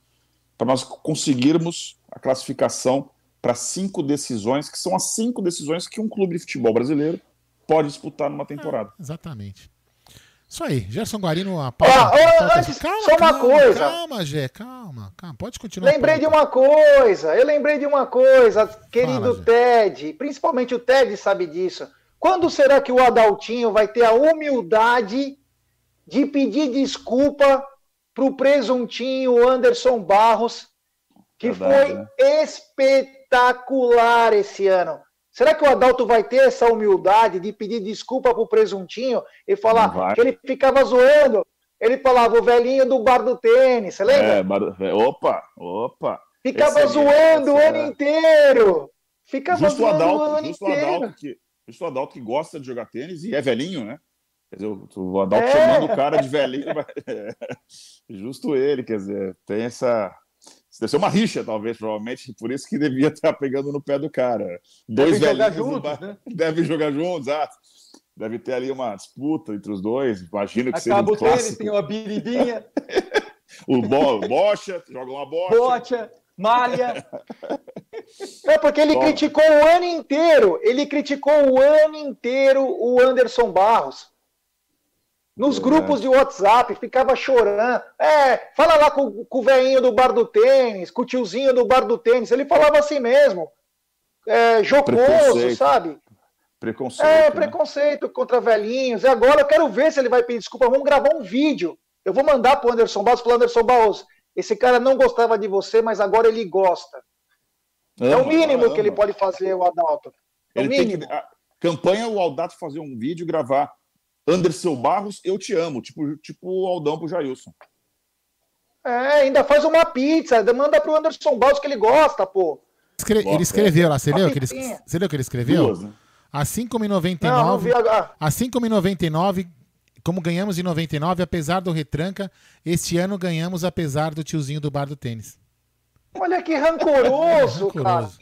para nós conseguirmos a classificação para cinco decisões, que são as cinco decisões que um clube de futebol brasileiro pode disputar numa temporada. Exatamente. Isso aí, Gerson Guarino, a Ó, pauta. ó, a pauta- antes, só uma coisa. Calma, Gé, calma, calma. Pode continuar. Lembrei de uma coisa, eu lembrei de uma coisa, querido Fala, Ted, principalmente o Ted sabe disso. Quando será que o Adaltinho vai ter a humildade de pedir desculpa pro presuntinho Anderson Barros, que Verdade, foi né? espetacular esse ano? Será que o Adalto vai ter essa humildade de pedir desculpa pro presuntinho e falar que ele ficava zoando? Ele falava o velhinho do bar do tênis, você lembra? É, bar- é, opa, opa. Ficava Esse- zoando o esse- ano é. inteiro. Ficava Justo o zoando o Adalto, ano justo o inteiro. Adalto que, justo o Adalto que gosta de jogar tênis e é velhinho, né? Quer dizer, o- o Adalto É. chamando o cara de velhinho. mas- Justo ele, quer dizer, tem essa. Isso deve ser uma rixa, talvez, provavelmente, por isso que devia estar pegando no pé do cara. Dois Devem jogar juntos, né? devem jogar juntos, exato. Deve ter ali uma disputa entre os dois. Imagino que seja Acaba um o tênis, clássico. tem uma biribinha, O bo, bocha, joga uma bocha. bocha, malha. É porque ele Toma. criticou o ano inteiro. Ele criticou o ano inteiro o Anderson Barros. Nos grupos de WhatsApp, ficava chorando. É, fala lá com, com o velhinho do bar do tênis, com o tiozinho do bar do tênis. Ele falava assim mesmo. É, jocoso, sabe? Preconceito. É, né? preconceito contra velhinhos. E agora eu quero ver se ele vai pedir desculpa. Vamos gravar um vídeo. Eu vou mandar pro Anderson Barros, pro Anderson Barros. Esse cara não gostava de você, mas agora ele gosta. é o Ama, mínimo ama. que ele pode fazer, o Adalto. É o Ele tem mínimo. que. Campanha o Aldato fazer um vídeo e gravar. Anderson Barros, eu te amo. Tipo, tipo o Aldão pro Jailson. É, ainda faz uma pizza, manda pro Anderson Barros que ele gosta, pô. Escre- Bota, ele escreveu lá, você leu, que ele, você leu o que ele escreveu? Duas, né? A 5,99. Não, não vi agora. A 5,99, como ganhamos em 99, apesar do retranca, este ano ganhamos apesar do tiozinho do bar do tênis. Olha que rancoroso, cara. Rancoroso.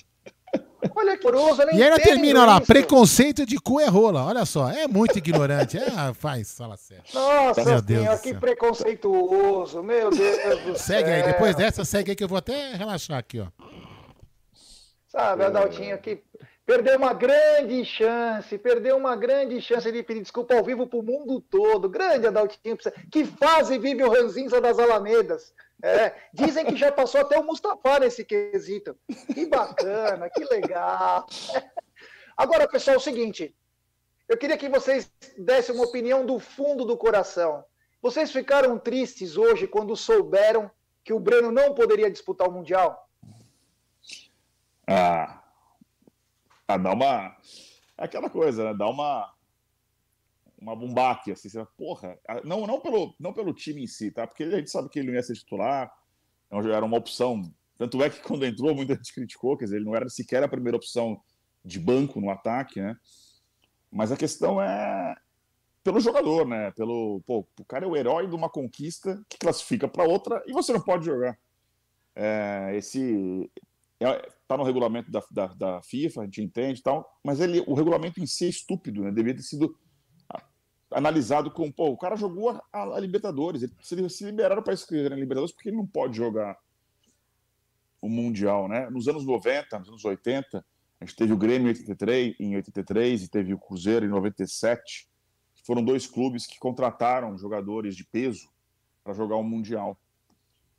Olha que nem E ainda termina lá, isso. preconceito de cu é rola. Olha só, é muito ignorante. É, faz, fala sério. Nossa Meu Deus senhora, que céu. preconceituoso, meu Deus do céu. Segue aí, depois dessa, segue aí que eu vou até relaxar aqui, ó. Sabe, Adaltinho, que perdeu uma grande chance, perdeu uma grande chance de pedir desculpa ao vivo pro mundo todo. Grande Adaltinho, que fase vive o Ranzinza das Alamedas. É, dizem que já passou até o Mustafa nesse quesito. Que bacana, que legal. Agora, pessoal, é o seguinte. Eu queria que vocês dessem uma opinião do fundo do coração. Vocês ficaram tristes hoje quando souberam que o Breno não poderia disputar o Mundial? Ah, ah, dá uma. É aquela coisa, né? Dá uma. Uma bombaque, assim. Você, fala, porra, não, não, pelo, não pelo time em si, tá? Porque a gente sabe que ele não ia ser titular, então era uma opção. Tanto é que quando entrou, muita gente criticou, quer dizer, ele não era sequer a primeira opção de banco no ataque, né? Mas a questão é pelo jogador, né? Pelo, pô, o cara é o herói de uma conquista que classifica para outra e você não pode jogar. É, esse é, tá no regulamento da, da, da, FIFA, a gente entende e tal, mas ele, o regulamento em si é estúpido, né? Devia ter sido analisado como, pô, o cara jogou a, a Libertadores, ele, se, se liberaram para escrever na Libertadores porque ele não pode jogar o Mundial, né? Nos anos 90, nos anos 80, a gente teve o Grêmio em 83, em 83 e teve o Cruzeiro em 97. Foram dois clubes que contrataram jogadores de peso para jogar o Mundial.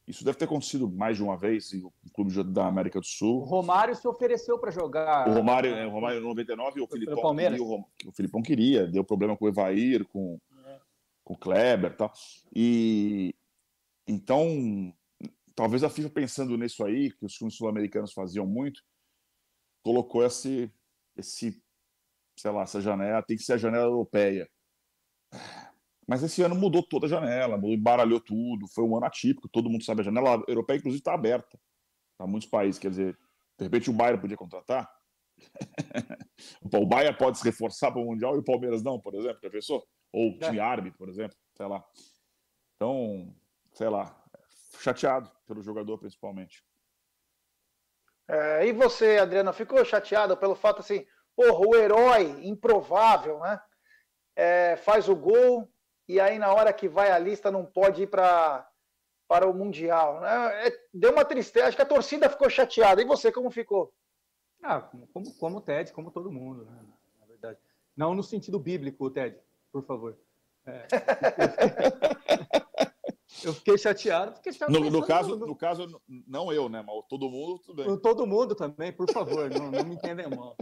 Isso deve ter acontecido mais de uma vez em clube da América do Sul. O Romário se ofereceu para jogar. O Romário, é, o Romário em 99 o Filipão, queria, o, o Filipão queria, deu problema com o Evair, com, é. com o Kleber e tal. E então, talvez a FIFA pensando nisso aí, que os clubes sul-americanos faziam muito, colocou esse, esse, sei lá, essa janela, tem que ser a janela europeia. Mas esse ano mudou toda a janela, embaralhou tudo, foi um ano atípico, todo mundo sabe, a janela europeia, inclusive, está aberta para muitos países. Quer dizer, de repente o Bayern podia contratar. o Bayern pode se reforçar para o Mundial e o Palmeiras não, por exemplo, já pensou? Ou o time é. árbitro, por exemplo, sei lá. Então, sei lá, chateado pelo jogador, principalmente. É, e você, Adriano, ficou chateado pelo fato assim, porra, o herói improvável, né? É, faz o gol, e aí na hora que vai a lista não pode ir para para o Mundial. Né? É, deu uma tristeza, acho que a torcida ficou chateada. E você, como ficou? Ah, como, como o Ted, como todo mundo, né? na verdade. Não no sentido bíblico, Ted, por favor. É, eu fiquei chateado porque no, no caso no... no caso não eu né mas todo mundo tudo bem. todo mundo também por favor não, não me entendem mal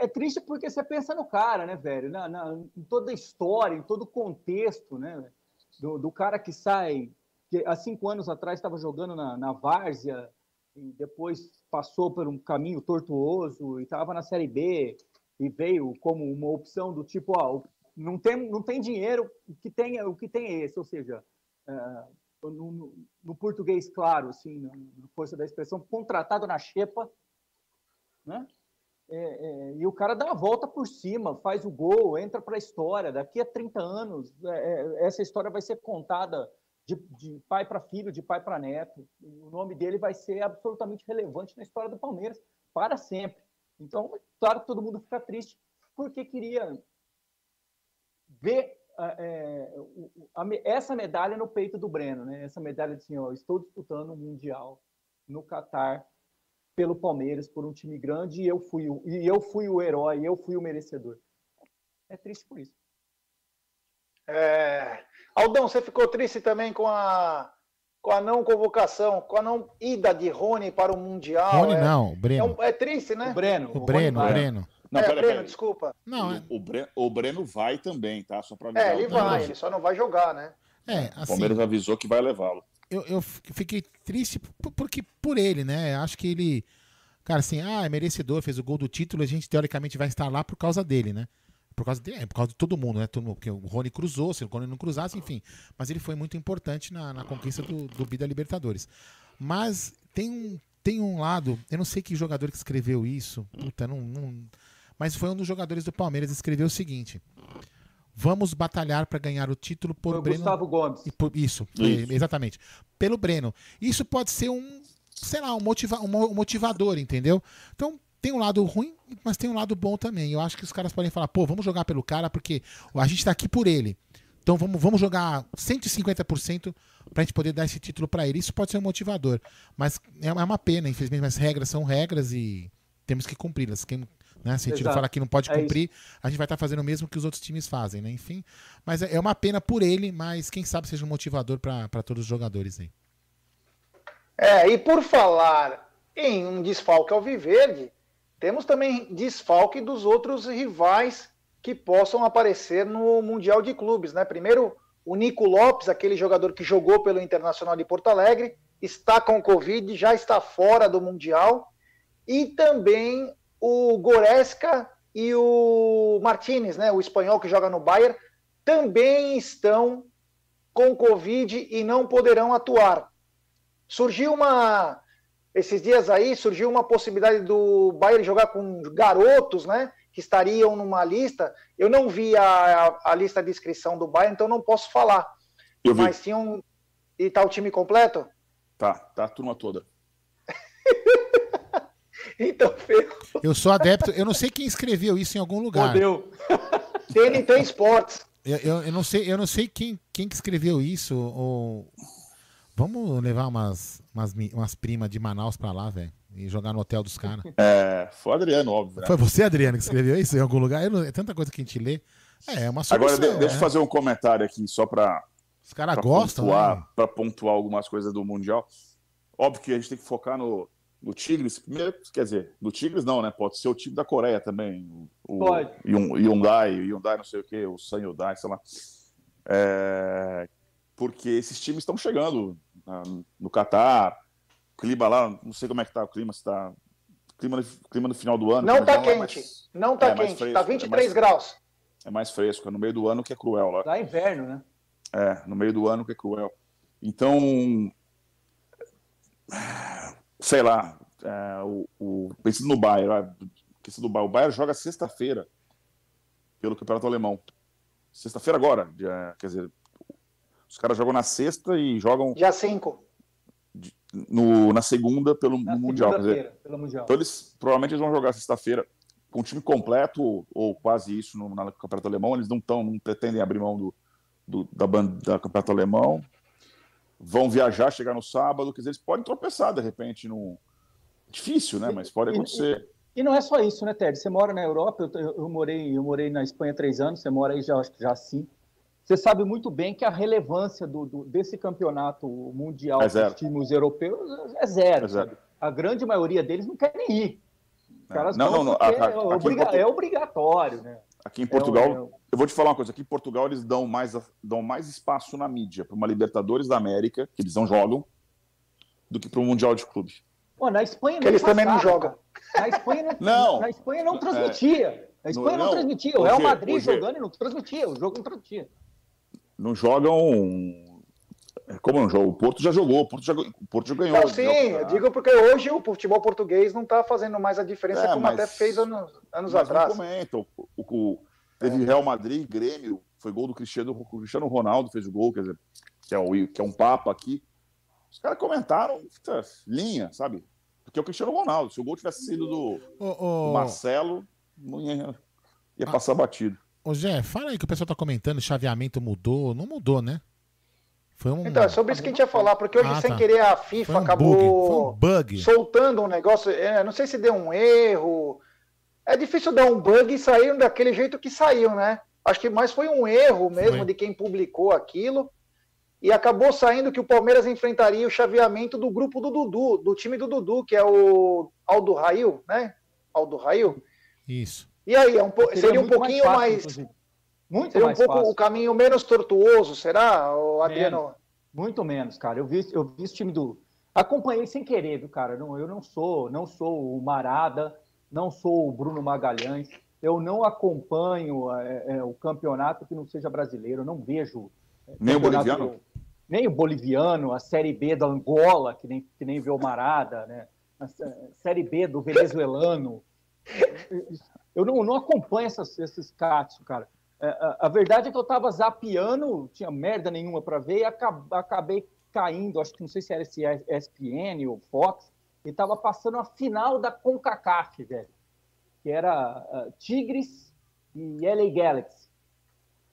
é, é triste porque você pensa no cara, né, velho? Na, na, em toda a história, em todo o contexto, né? Do, do cara que sai, que há cinco anos atrás estava jogando na, na Várzea e depois passou por um caminho tortuoso e estava na Série B e veio como uma opção do tipo, ó, não tem, não tem dinheiro, o que tem, o que tem é esse, ou seja, é, no, no, no, português claro, assim, na força da expressão, contratado na xepa, né? É, é, e o cara dá a volta por cima, faz o gol, entra para a história. Daqui a 30 anos, é, é, essa história vai ser contada de, de pai para filho, de pai para neto. O nome dele vai ser absolutamente relevante na história do Palmeiras para sempre. Então, claro todo mundo fica triste porque queria ver é, a, essa medalha no peito do Breno, né? Essa medalha de assim, ó, estou disputando o mundial no Catar pelo Palmeiras, por um time grande, e eu fui o, e eu fui o herói, eu fui o merecedor. É triste por isso. É... Aldão, você ficou triste também com a, com a não convocação, com a não ida de Rony para o Mundial? Rony é... não, o Breno. É, um... é, triste, né? O Breno. O, o Breno, o Breno. Não, é, pera, Breno, pera. desculpa. Não, o, o, Breno, o Breno vai também, tá? Só para É, ele vai, ele só não vai jogar, né? É, O assim, Palmeiras avisou que vai levá-lo. Eu, eu fiquei triste por- porque por ele, né? Acho que ele, cara, assim, ah, é merecedor, fez o gol do título, a gente teoricamente vai estar lá por causa dele, né? Por causa de, é, por causa de todo mundo, né? Todo mundo, porque o Rony cruzou, se o Rony não cruzasse, enfim. Mas ele foi muito importante na, na conquista do, do Bida Libertadores. Mas tem um, tem um lado, eu não sei que jogador que escreveu isso, puta, não, não- mas foi um dos jogadores do Palmeiras que escreveu o seguinte: Vamos batalhar para ganhar o título por Foi Breno. Gustavo Gomes. e por- isso, Isso. exatamente. Pelo Breno. Isso pode ser um sei lá, um, motiva, um mo- motivador, entendeu? Então, tem um lado ruim, mas tem um lado bom também. Eu acho que os caras podem falar, pô, vamos jogar pelo cara, porque a gente tá aqui por ele. Então vamos, vamos jogar 150% pra gente poder dar esse título pra ele. Isso pode ser um motivador. Mas é é uma pena, infelizmente, mas regras são regras e temos que cumpri-las. Quem, né, se a gente não falar que não pode É cumprir, a gente vai estar fazendo o mesmo que os outros times fazem, né? Enfim. Mas é é uma pena por ele, mas quem sabe seja um motivador pra todos os jogadores aí. É, e por falar em um desfalque ao Viverde, temos também desfalque dos outros rivais que possam aparecer no Mundial de Clubes, né? Primeiro, o Nico Lopes, aquele jogador que jogou pelo Internacional de Porto Alegre, está com Covid, já está fora do Mundial. E também o Goreska e o Martinez, né? O espanhol que joga no Bayern, também estão com Covid e não poderão atuar. Surgiu uma. Esses dias aí surgiu uma possibilidade do Bayern jogar com garotos, né? Que estariam numa lista. Eu não vi a, a, a lista de inscrição do Bayern, então não posso falar. Eu vi. Mas tinham. E tá o time completo? Tá, tá a turma toda. Então, ferrou. Eu sou adepto, eu não sei quem escreveu isso em algum lugar. Fodeu. TNT Sports. Eu, eu, eu não sei, eu não sei quem, quem que escreveu isso. Ou... Vamos levar umas, umas, umas primas de Manaus pra lá, velho. E jogar no hotel dos caras. É, foi o Adriano, óbvio. né? Foi você, Adriano, que escreveu isso em algum lugar? Não- é tanta coisa que a gente lê. É, é uma solução. Agora, de- deixa eu né? fazer um comentário aqui, só para. Os caras gostam, né? Para pontuar algumas coisas do Mundial. Óbvio que a gente tem que focar no, no Tigres. Primeiro, quer dizer, no Tigres não, né? Pode ser o time da Coreia também. O, Pode. O Hyundai, Hyundai não sei o quê, o San Hyundai, sei lá. É, porque esses times estão chegando na- no Catar. O clima lá, não sei como é que tá o clima, se tá. Clima, clima no final do ano. Não que tá é mais- quente. Não tá é mais quente. fresco, tá é 23 mais- graus. É mais fresco, é no meio do ano que é cruel lá. Tá inverno, né? É, no meio do ano que é cruel. Então, sei lá, é, o, o, pensando no Bayern, pensando no Bayern, o Bayern joga sexta-feira pelo Campeonato Alemão. Sexta-feira agora, dia- quer dizer, os caras jogam na sexta e jogam Dia 5. no, na segunda pelo Mundial. Quer dizer, pelo Mundial. então eles provavelmente eles vão jogar sexta-feira com o time completo ou, ou quase isso no, no campeonato alemão. Eles não estão, não pretendem abrir mão do, do- da banda da campeonato alemão. Vão viajar, chegar no sábado. Quer dizer, eles podem tropeçar de repente no difícil, né? Mas pode E- acontecer. E não é só isso, né, Ted? Você mora na Europa, eu, eu- morei, eu morei na Espanha há três anos, você mora aí já, acho que já sim. Você sabe muito bem que a relevância do, do- desse campeonato mundial É dos times europeus é zero. É zero. A grande maioria deles não quer nem ir. Os caras Não, não, não. A- a- é, obriga- é obrigatório, né? Aqui em Portugal, É é eu vou te falar uma coisa. Aqui em Portugal eles dão mais, dão mais espaço na mídia para uma Libertadores da América, que eles não jogam, do que para um Mundial de Clube. Pô, na Espanha Que eles também não jogam. Na Espanha não, Não. Na Espanha não É. transmitia. Na Espanha não, Não, transmitia. O hoje- Real Madrid hoje- jogando e não transmitia. O jogo não transmitia. Não jogam. é, Como não joga? O Porto já jogou, o Porto já, o Porto já ganhou. Não, o sim, eu digo porque hoje o futebol português não está fazendo mais a diferença É, como mas- até fez anos, anos Mas atrás. não comentam. O, o- teve Real Madrid, Grêmio, foi gol do Cristiano, o Cristiano Ronaldo fez o gol, quer dizer, que é, o, que é um papa aqui. Os caras comentaram puta, linha, sabe? Porque é o Cristiano Ronaldo. Se o gol tivesse sido do, do ô, Marcelo, não ia, ia Ah. passar batido. ô, Jé, fala aí que o pessoal tá comentando, o chaveamento mudou. Não mudou, né? Foi um. Então, é sobre isso que a gente ia falar, porque hoje, Ah, sem tá. querer, a FIFA Foi um acabou bug, foi um bug. soltando um negócio. é, não sei se deu um erro. É difícil dar um bug e sair daquele jeito que saiu, né? Acho que mais foi um erro mesmo Foi. de quem publicou aquilo. E acabou saindo que o Palmeiras enfrentaria o chaveamento do grupo do Dudu, do time do Dudu, que é o Aldo Rail, né? Aldo Rail. Isso. E aí, é um po- Seria seria um pouquinho mais mais. fácil, inclusive. Muito seria um mais pouco fácil. o caminho menos tortuoso, será, Adriano? Menos. Muito menos, cara. Eu vi, eu vi esse time do. Acompanhei sem querer, viu, cara? Não, eu não sou, não sou o Marada, não sou o Bruno Magalhães. Eu não acompanho é, é, o campeonato que não seja brasileiro. Eu não vejo. é, Nem o boliviano? Nem o boliviano, a Série B da Angola, que nem, que nem vê o Marada, né? A sé- Série B do venezuelano. Eu não, não acompanho essas, esses catsos, cara. É, a, a verdade é que eu estava zapeando, tinha merda nenhuma para ver e acab- acabei caindo, acho que não sei se era esse ESPN ou Fox, e tava passando a final da CONCACAF, velho. Que era uh, Tigres e LA Galaxy.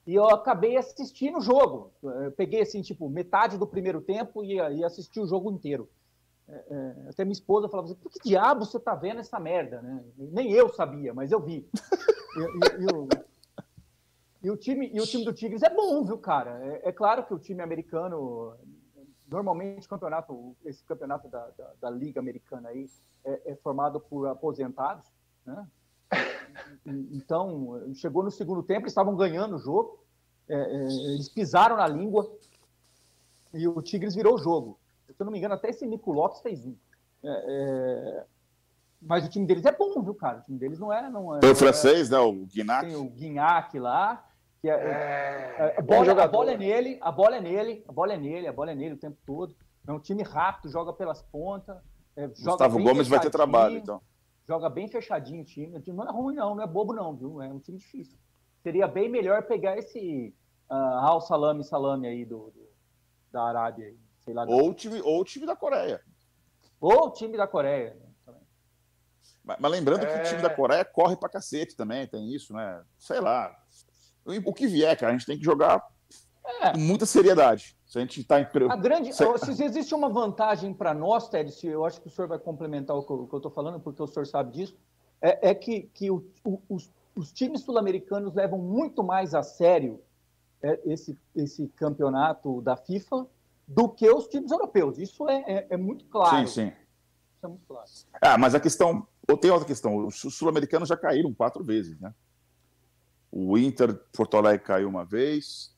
E eu acabei assistindo o jogo. Eu peguei, assim, tipo, metade do primeiro tempo e, e assisti o jogo inteiro. É, é, até minha esposa falava assim, por que diabo você tá vendo essa merda, né? Nem eu sabia, mas eu vi. e, e, e, o, e, o, time, e o time do Tigres é bom, viu, cara? É, é claro que o time americano, normalmente campeonato, esse campeonato da, da, da Liga Americana aí é, é, formado por aposentados, né? Então, chegou no segundo tempo, eles estavam ganhando o jogo, é, é, eles pisaram na língua e o Tigres virou o jogo se eu não me engano, até esse Nico Lopes fez um. É, é... Mas o time deles é bom, viu, cara? O time deles não é. Não é Foi o francês, né? O Guignac. Tem o Guignac lá. Que é, é, é a, bola, a bola é nele, a bola é nele, a bola é nele, a bola é nele o tempo todo. É um time rápido, joga pelas pontas. É, Gustavo Gomes vai ter trabalho, então. Joga bem fechadinho o time. O time não é ruim, não, não é bobo, não, viu? É um time difícil. Seria bem melhor pegar esse uh, Al Salame Salame aí do, do da Arábia. Aí sei lá. Ou o time, ou o time da Coreia. Ou o time da Coreia. Né, mas, mas, lembrando é... que o time da é. Coreia corre pra cacete também, tem isso, né? Sei lá. O que vier, cara, a gente tem que jogar é. com muita seriedade. Se a gente está em. A grande. Se... se existe uma vantagem para nós, Ted, eu acho que o senhor vai complementar o que eu estou falando, porque o senhor sabe disso, é, é que, que o, o, os, os times sul-americanos levam muito mais a sério é, esse, esse campeonato da FIFA do que os times europeus. Isso é, é, é muito claro. Sim, sim. Isso é muito claro. Ah, mas a questão. Ou tem outra questão. Os sul-americanos já caíram quatro vezes, né? O Inter Porto Alegre caiu uma vez.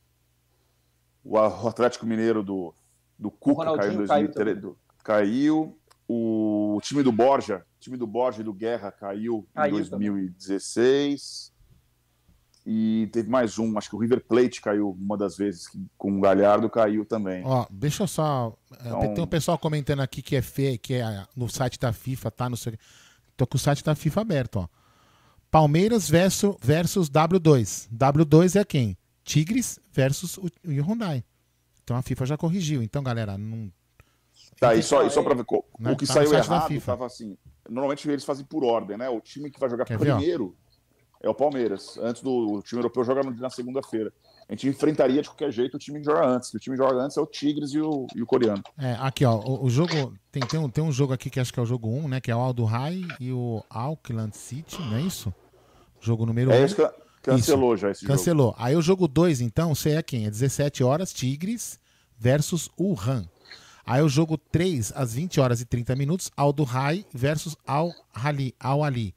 O Atlético Mineiro do, do Cuca caiu em 2013. Caiu, caiu. O time do Borja, time do Borja e do Guerra caiu, caiu em 2016. Também. E teve mais um, acho que o River Plate caiu uma das vezes, com o Galhardo caiu também. Ó, deixa eu só. É, então... Tem um pessoal comentando aqui que é feio, que é no site da FIFA, tá? No seu... Tô com o site da FIFA aberto, ó. Palmeiras versus, versus W2. W2 é quem? Tigres versus o, o Hyundai. Então a FIFA já corrigiu. Então, galera, não. Tá, e só, e só pra ver. O, o que tá saiu errado tava assim. Normalmente eles fazem por ordem, né? O time que vai jogar Quer primeiro. Ver, é o Palmeiras. Antes do time europeu jogar na segunda-feira. A gente enfrentaria de qualquer jeito o time que joga antes. O time que joga antes é o Tigres e o, e o coreano. É, aqui, ó. O, o jogo. Tem, tem, um, tem um jogo aqui que acho que é o jogo 1, né? Que é o Aldo Rai e o Auckland City, não é isso? Jogo número 1. É isso que cancelou isso. já esse Cancelou. jogo. Aí o jogo 2, então, você é quem? É 17 horas, Tigres versus Wuhan. Aí o jogo 3, às 20 horas e 30 minutos, Aldo Rai versus Al Ali. Al Ali.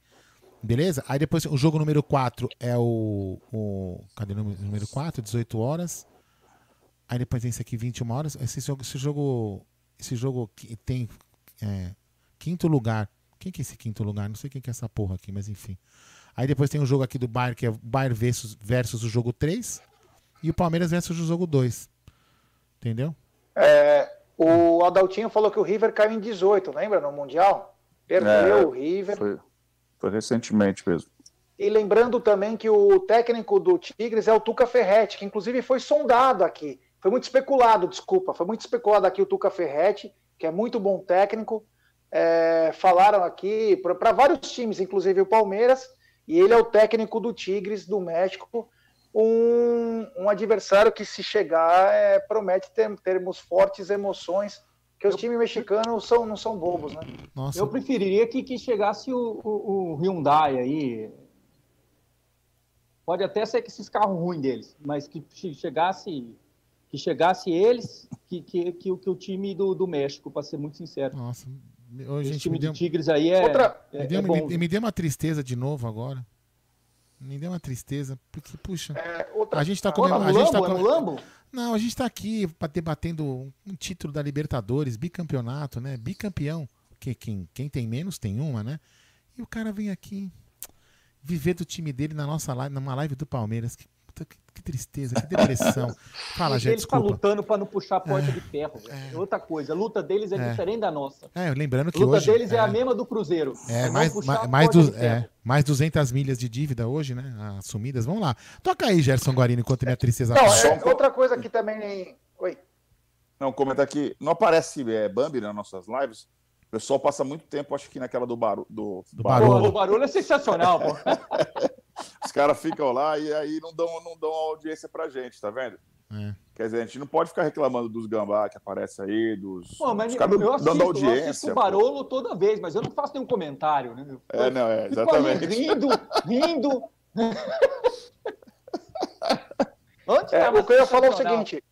Beleza? Aí depois o jogo número 4 é o, o. Cadê o número 4? 18 horas. Aí depois tem esse aqui, 21 horas. Esse jogo, esse jogo, esse jogo que tem é, quinto lugar. Quem que é esse quinto lugar? Não sei quem que é essa porra aqui, mas enfim. Aí depois tem o jogo aqui do Bayern, que é o Bayern versus, versus o jogo 3. E o Palmeiras versus o jogo 2. Entendeu? É, o Adaltinho falou que o River caiu em 18, lembra? No Mundial? Perdeu é, o River. Foi. Foi recentemente mesmo. E lembrando também que o técnico do Tigres é o Tuca Ferretti, que inclusive foi sondado aqui. Foi muito especulado, desculpa. Foi muito especulado aqui o Tuca Ferretti, que é muito bom técnico. É, falaram aqui para vários times, inclusive o Palmeiras, e ele é o técnico do Tigres do México. Um, um adversário que, se chegar, é, promete ter, termos fortes emoções porque os times mexicanos são, não são bobos, né? Nossa. Eu preferiria que, que chegasse o, o, o, Hyundai aí. Pode até ser que esses carros ruins deles, mas que chegasse que chegasse eles, que, que, que, que o time do, do México, para ser muito sincero. Nossa, Esse gente, time de Tigres aí é. Outra... é, me, deu, é me, me, deu uma tristeza de novo agora. Me deu uma tristeza, porque, puxa, é, outra... a gente tá comendo. a gente tá com... Lambo? Não, a gente está aqui debatendo um título da Libertadores, bicampeonato, né? Bicampeão. Que, quem, quem tem menos tem uma, né? E o cara vem aqui viver do time dele na nossa live, numa live do Palmeiras. Que, puta, que, que tristeza, que depressão. Fala, gente. Ele está lutando para não puxar a porta é, de ferro. É. Outra coisa, a luta deles é, é, diferente da nossa. É, lembrando que a luta hoje, deles é, a mesma do Cruzeiro. É, mais, mais, mais, du, é, mais 200 milhas de dívida hoje, né? Assumidas. Vamos lá. Toca aí, Gerson Guarino, enquanto minha tristeza Não, é, outra coisa que também. Oi. Não, comenta aqui. Não aparece é, Bambi nas nossas lives. O pessoal passa muito tempo, acho que naquela do, baru, do, Do Pô, o barulho é sensacional, pô. Os caras ficam lá e aí não dão, não dão audiência pra gente, tá vendo? É. Quer dizer, a gente não pode ficar reclamando dos gambá que aparecem aí, dos. Pô, mas os eu, caras eu assisto, dando eu audiência. assisto o pô. Barolo toda vez, mas eu não faço nenhum comentário, né? Eu É, não, é, exatamente. rindo, rindo. Antes É, tava o que eu ia falar é o seguinte.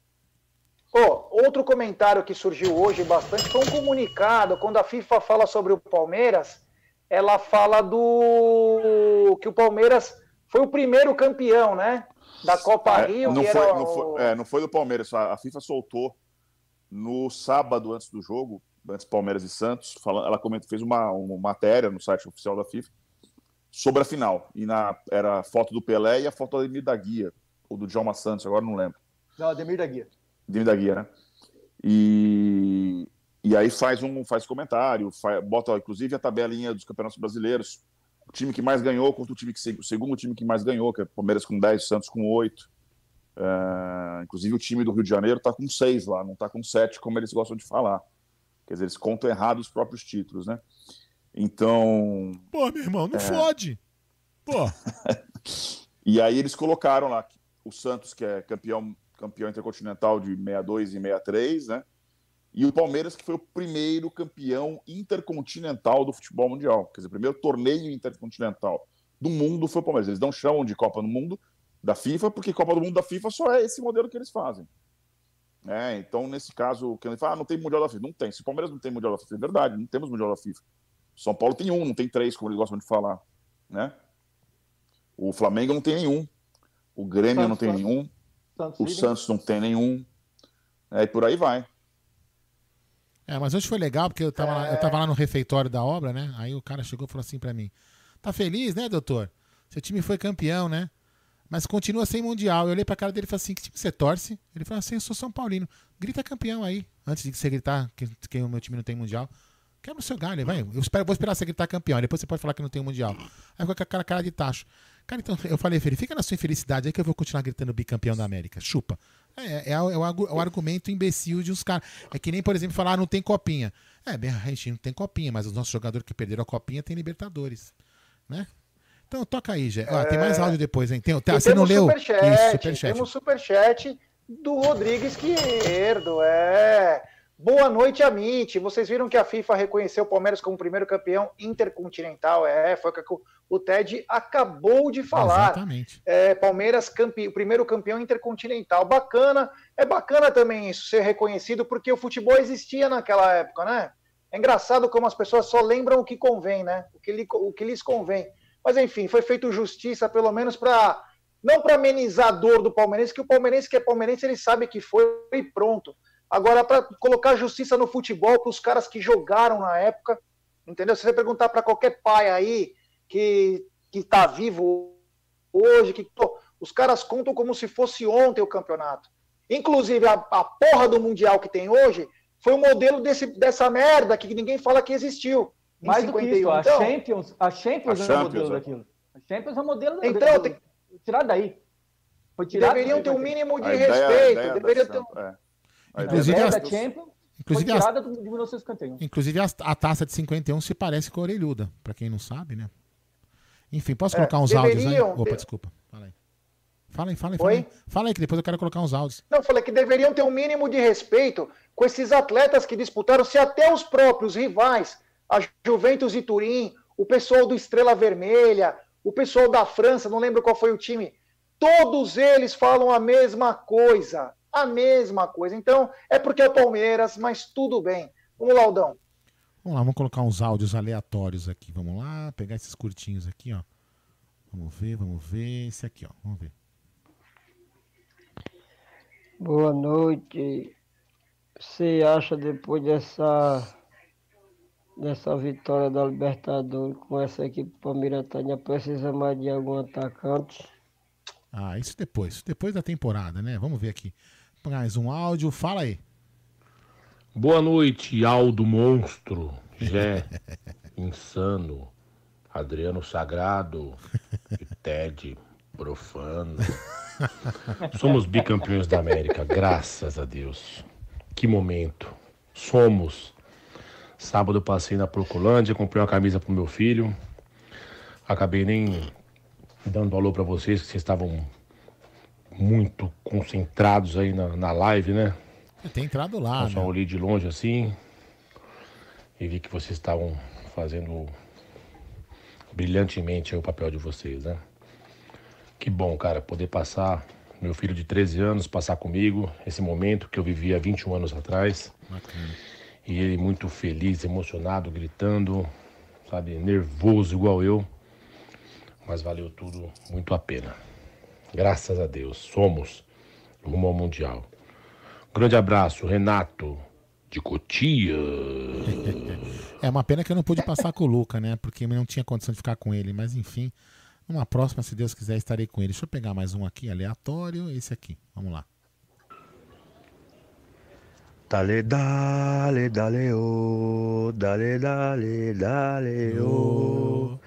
Ó, outro comentário que surgiu hoje bastante foi um comunicado. Quando a FIFA fala sobre o Palmeiras, ela fala do que o Palmeiras foi o primeiro campeão, né? Da Copa É, Rio, não, que foi, era não, o- foi, é, não foi do Palmeiras. A a FIFA soltou no sábado antes do jogo, antes Palmeiras e Santos. Falando, ela comentou, fez uma, uma matéria no site oficial da FIFA sobre a final. E na, era a foto do Pelé e a foto do Ademir da Guia, ou do Djalma Santos, agora não lembro. Não, Ademir da Guia. Ademir da Guia, né? E, e aí faz um faz comentário, fa- bota inclusive a tabelinha dos campeonatos brasileiros. O time que mais ganhou contra o time que o segundo time que mais ganhou, que é Palmeiras com 10, Santos com 8. É, inclusive o time do Rio de Janeiro está com 6 lá, não está com 7, como eles gostam de falar. Quer dizer, eles contam errado os próprios títulos, né? Então. Pô, meu irmão, não É. fode. Pô. E aí eles colocaram lá o Santos, que é campeão, campeão intercontinental de 62 e 63, né? E o Palmeiras, que foi o primeiro campeão intercontinental do futebol mundial. Quer dizer, o primeiro torneio intercontinental do mundo foi o Palmeiras. Eles não chamam de Copa do Mundo da FIFA, porque Copa do Mundo da FIFA só é esse modelo que eles fazem. É, então, nesse caso, que ele fala, ah, não tem Mundial da FIFA. Não tem. Se o Palmeiras não tem Mundial da FIFA, é verdade, não temos Mundial da FIFA. São Paulo tem um, não tem três, como eles gostam de falar. Né? O Flamengo não tem nenhum. O Grêmio não tem nenhum. Santos O. Santos não tem nenhum. É, e por aí vai. É, mas hoje foi legal, porque eu tava, lá, eu tava lá no refeitório da obra, né? Aí o cara chegou e falou assim pra mim: Tá feliz, né, doutor? Seu time foi campeão, né? Mas continua sem mundial. Eu olhei pra cara dele e falei assim: Que time você torce? Ele falou assim: Eu sou São Paulino. Grita campeão aí, antes de você gritar que, que o meu time não tem mundial. Quebra o seu galho, vai. Eu espero, vou esperar você gritar campeão. Depois você pode falar que não tem mundial. Aí ficou com aquela cara de tacho. Cara, então eu falei, filho, fica na sua infelicidade aí que eu vou continuar gritando bicampeão da América. Chupa. É, é, é o, argu- o argumento imbecil de uns caras. É que nem, por exemplo, falar, ah, não tem copinha. É, bem, a gente não tem copinha, mas os nossos jogadores que perderam a copinha tem Libertadores. Né? Então toca aí, Gé. Ó, tem mais áudio depois, hein? Tem, tá, você não leu? superchat, Isso, superchat. Temos superchat do Rodrigo Esquerdo. É. Boa noite, Amit. Vocês viram que a FIFA reconheceu o Palmeiras como primeiro campeão intercontinental? É, foi o que o Ted acabou de falar. Exatamente. É, Palmeiras, campe... o primeiro campeão intercontinental. Bacana. É bacana também isso, ser reconhecido, porque o futebol existia naquela época, né? É engraçado como as pessoas só lembram o que convém, né? O que, lhe- o que lhes convém. Mas enfim, foi feito justiça, pelo menos para. Não para amenizar a dor do palmeirense, que o palmeirense que é palmeirense, ele sabe que foi e pronto. Agora, para colocar justiça no futebol para os caras que jogaram na época, entendeu? Se você perguntar para qualquer pai aí que, que tá vivo hoje, que pô, os caras contam como se fosse ontem o campeonato. Inclusive, a, a porra do Mundial que tem hoje foi o modelo desse, dessa merda que ninguém fala que existiu. em Mais do que isso, 51. a Então, Champions, a Champions A é o Champions, modelo é. daquilo. A Champions é o modelo Então, do- tem- tirado daí. Foi tirado deveriam daí, ter um mínimo de ideia- respeito. deveriam ter um- Champions, é. A Inclusive, da Champions inclusive foi as- tirada de 1951. Inclusive a, a taça de 51 se parece com a orelhuda, pra quem não sabe, né? Enfim, posso É, colocar uns áudios aí? Opa, ter- desculpa. Fala aí. Fala aí, fala aí, fala aí. Fala aí, que depois eu quero colocar uns áudios. Não, eu falei que deveriam ter um mínimo de respeito com esses atletas que disputaram, se até os próprios rivais, a Juventus e Turim, o pessoal do Estrela Vermelha, o pessoal da França, não lembro qual foi o time, todos eles falam a mesma coisa. A mesma coisa. Então, é porque é o Palmeiras, mas tudo bem. Vamos lá, Aldão. Vamos lá, vamos colocar uns áudios aleatórios aqui. Vamos lá, pegar esses curtinhos aqui, ó. Vamos ver, vamos ver. Esse aqui, ó. Vamos ver. Boa noite. Você acha depois dessa dessa vitória da Libertadores com essa equipe palmeiratana precisa mais de algum atacante? Ah, isso depois. Depois da temporada, né? Vamos ver aqui. Mais um áudio. Fala aí. Boa noite, Aldo Monstro, Jé, Insano, Adriano Sagrado e Ted Profano. Somos bicampeões da América, graças a Deus. Que momento. Somos. Sábado eu passei na Procolândia, comprei uma camisa pro meu filho. Acabei nem dando valor para vocês, que vocês estavam muito concentrados aí na, na live, né? Tem entrado lá, Eu só né? olhei de longe assim e vi que vocês estavam fazendo brilhantemente o papel de vocês, né? Que bom, cara, poder passar, meu filho de 13 anos, passar comigo esse momento que eu vivi há 21 anos atrás. E ele muito feliz, emocionado, gritando, sabe, nervoso igual eu. Mas valeu tudo muito a pena. Graças a Deus, somos rumo ao Mundial. Grande abraço, Renato, de Cotia. É uma pena que eu não pude passar com o Luca, né? Porque eu não tinha condição de ficar com ele. Mas enfim, numa próxima, se Deus quiser, estarei com ele. Deixa eu pegar mais um aqui, aleatório. Esse aqui. Vamos lá. Dale, dale, dale, oh, dale, dale, dale, oh.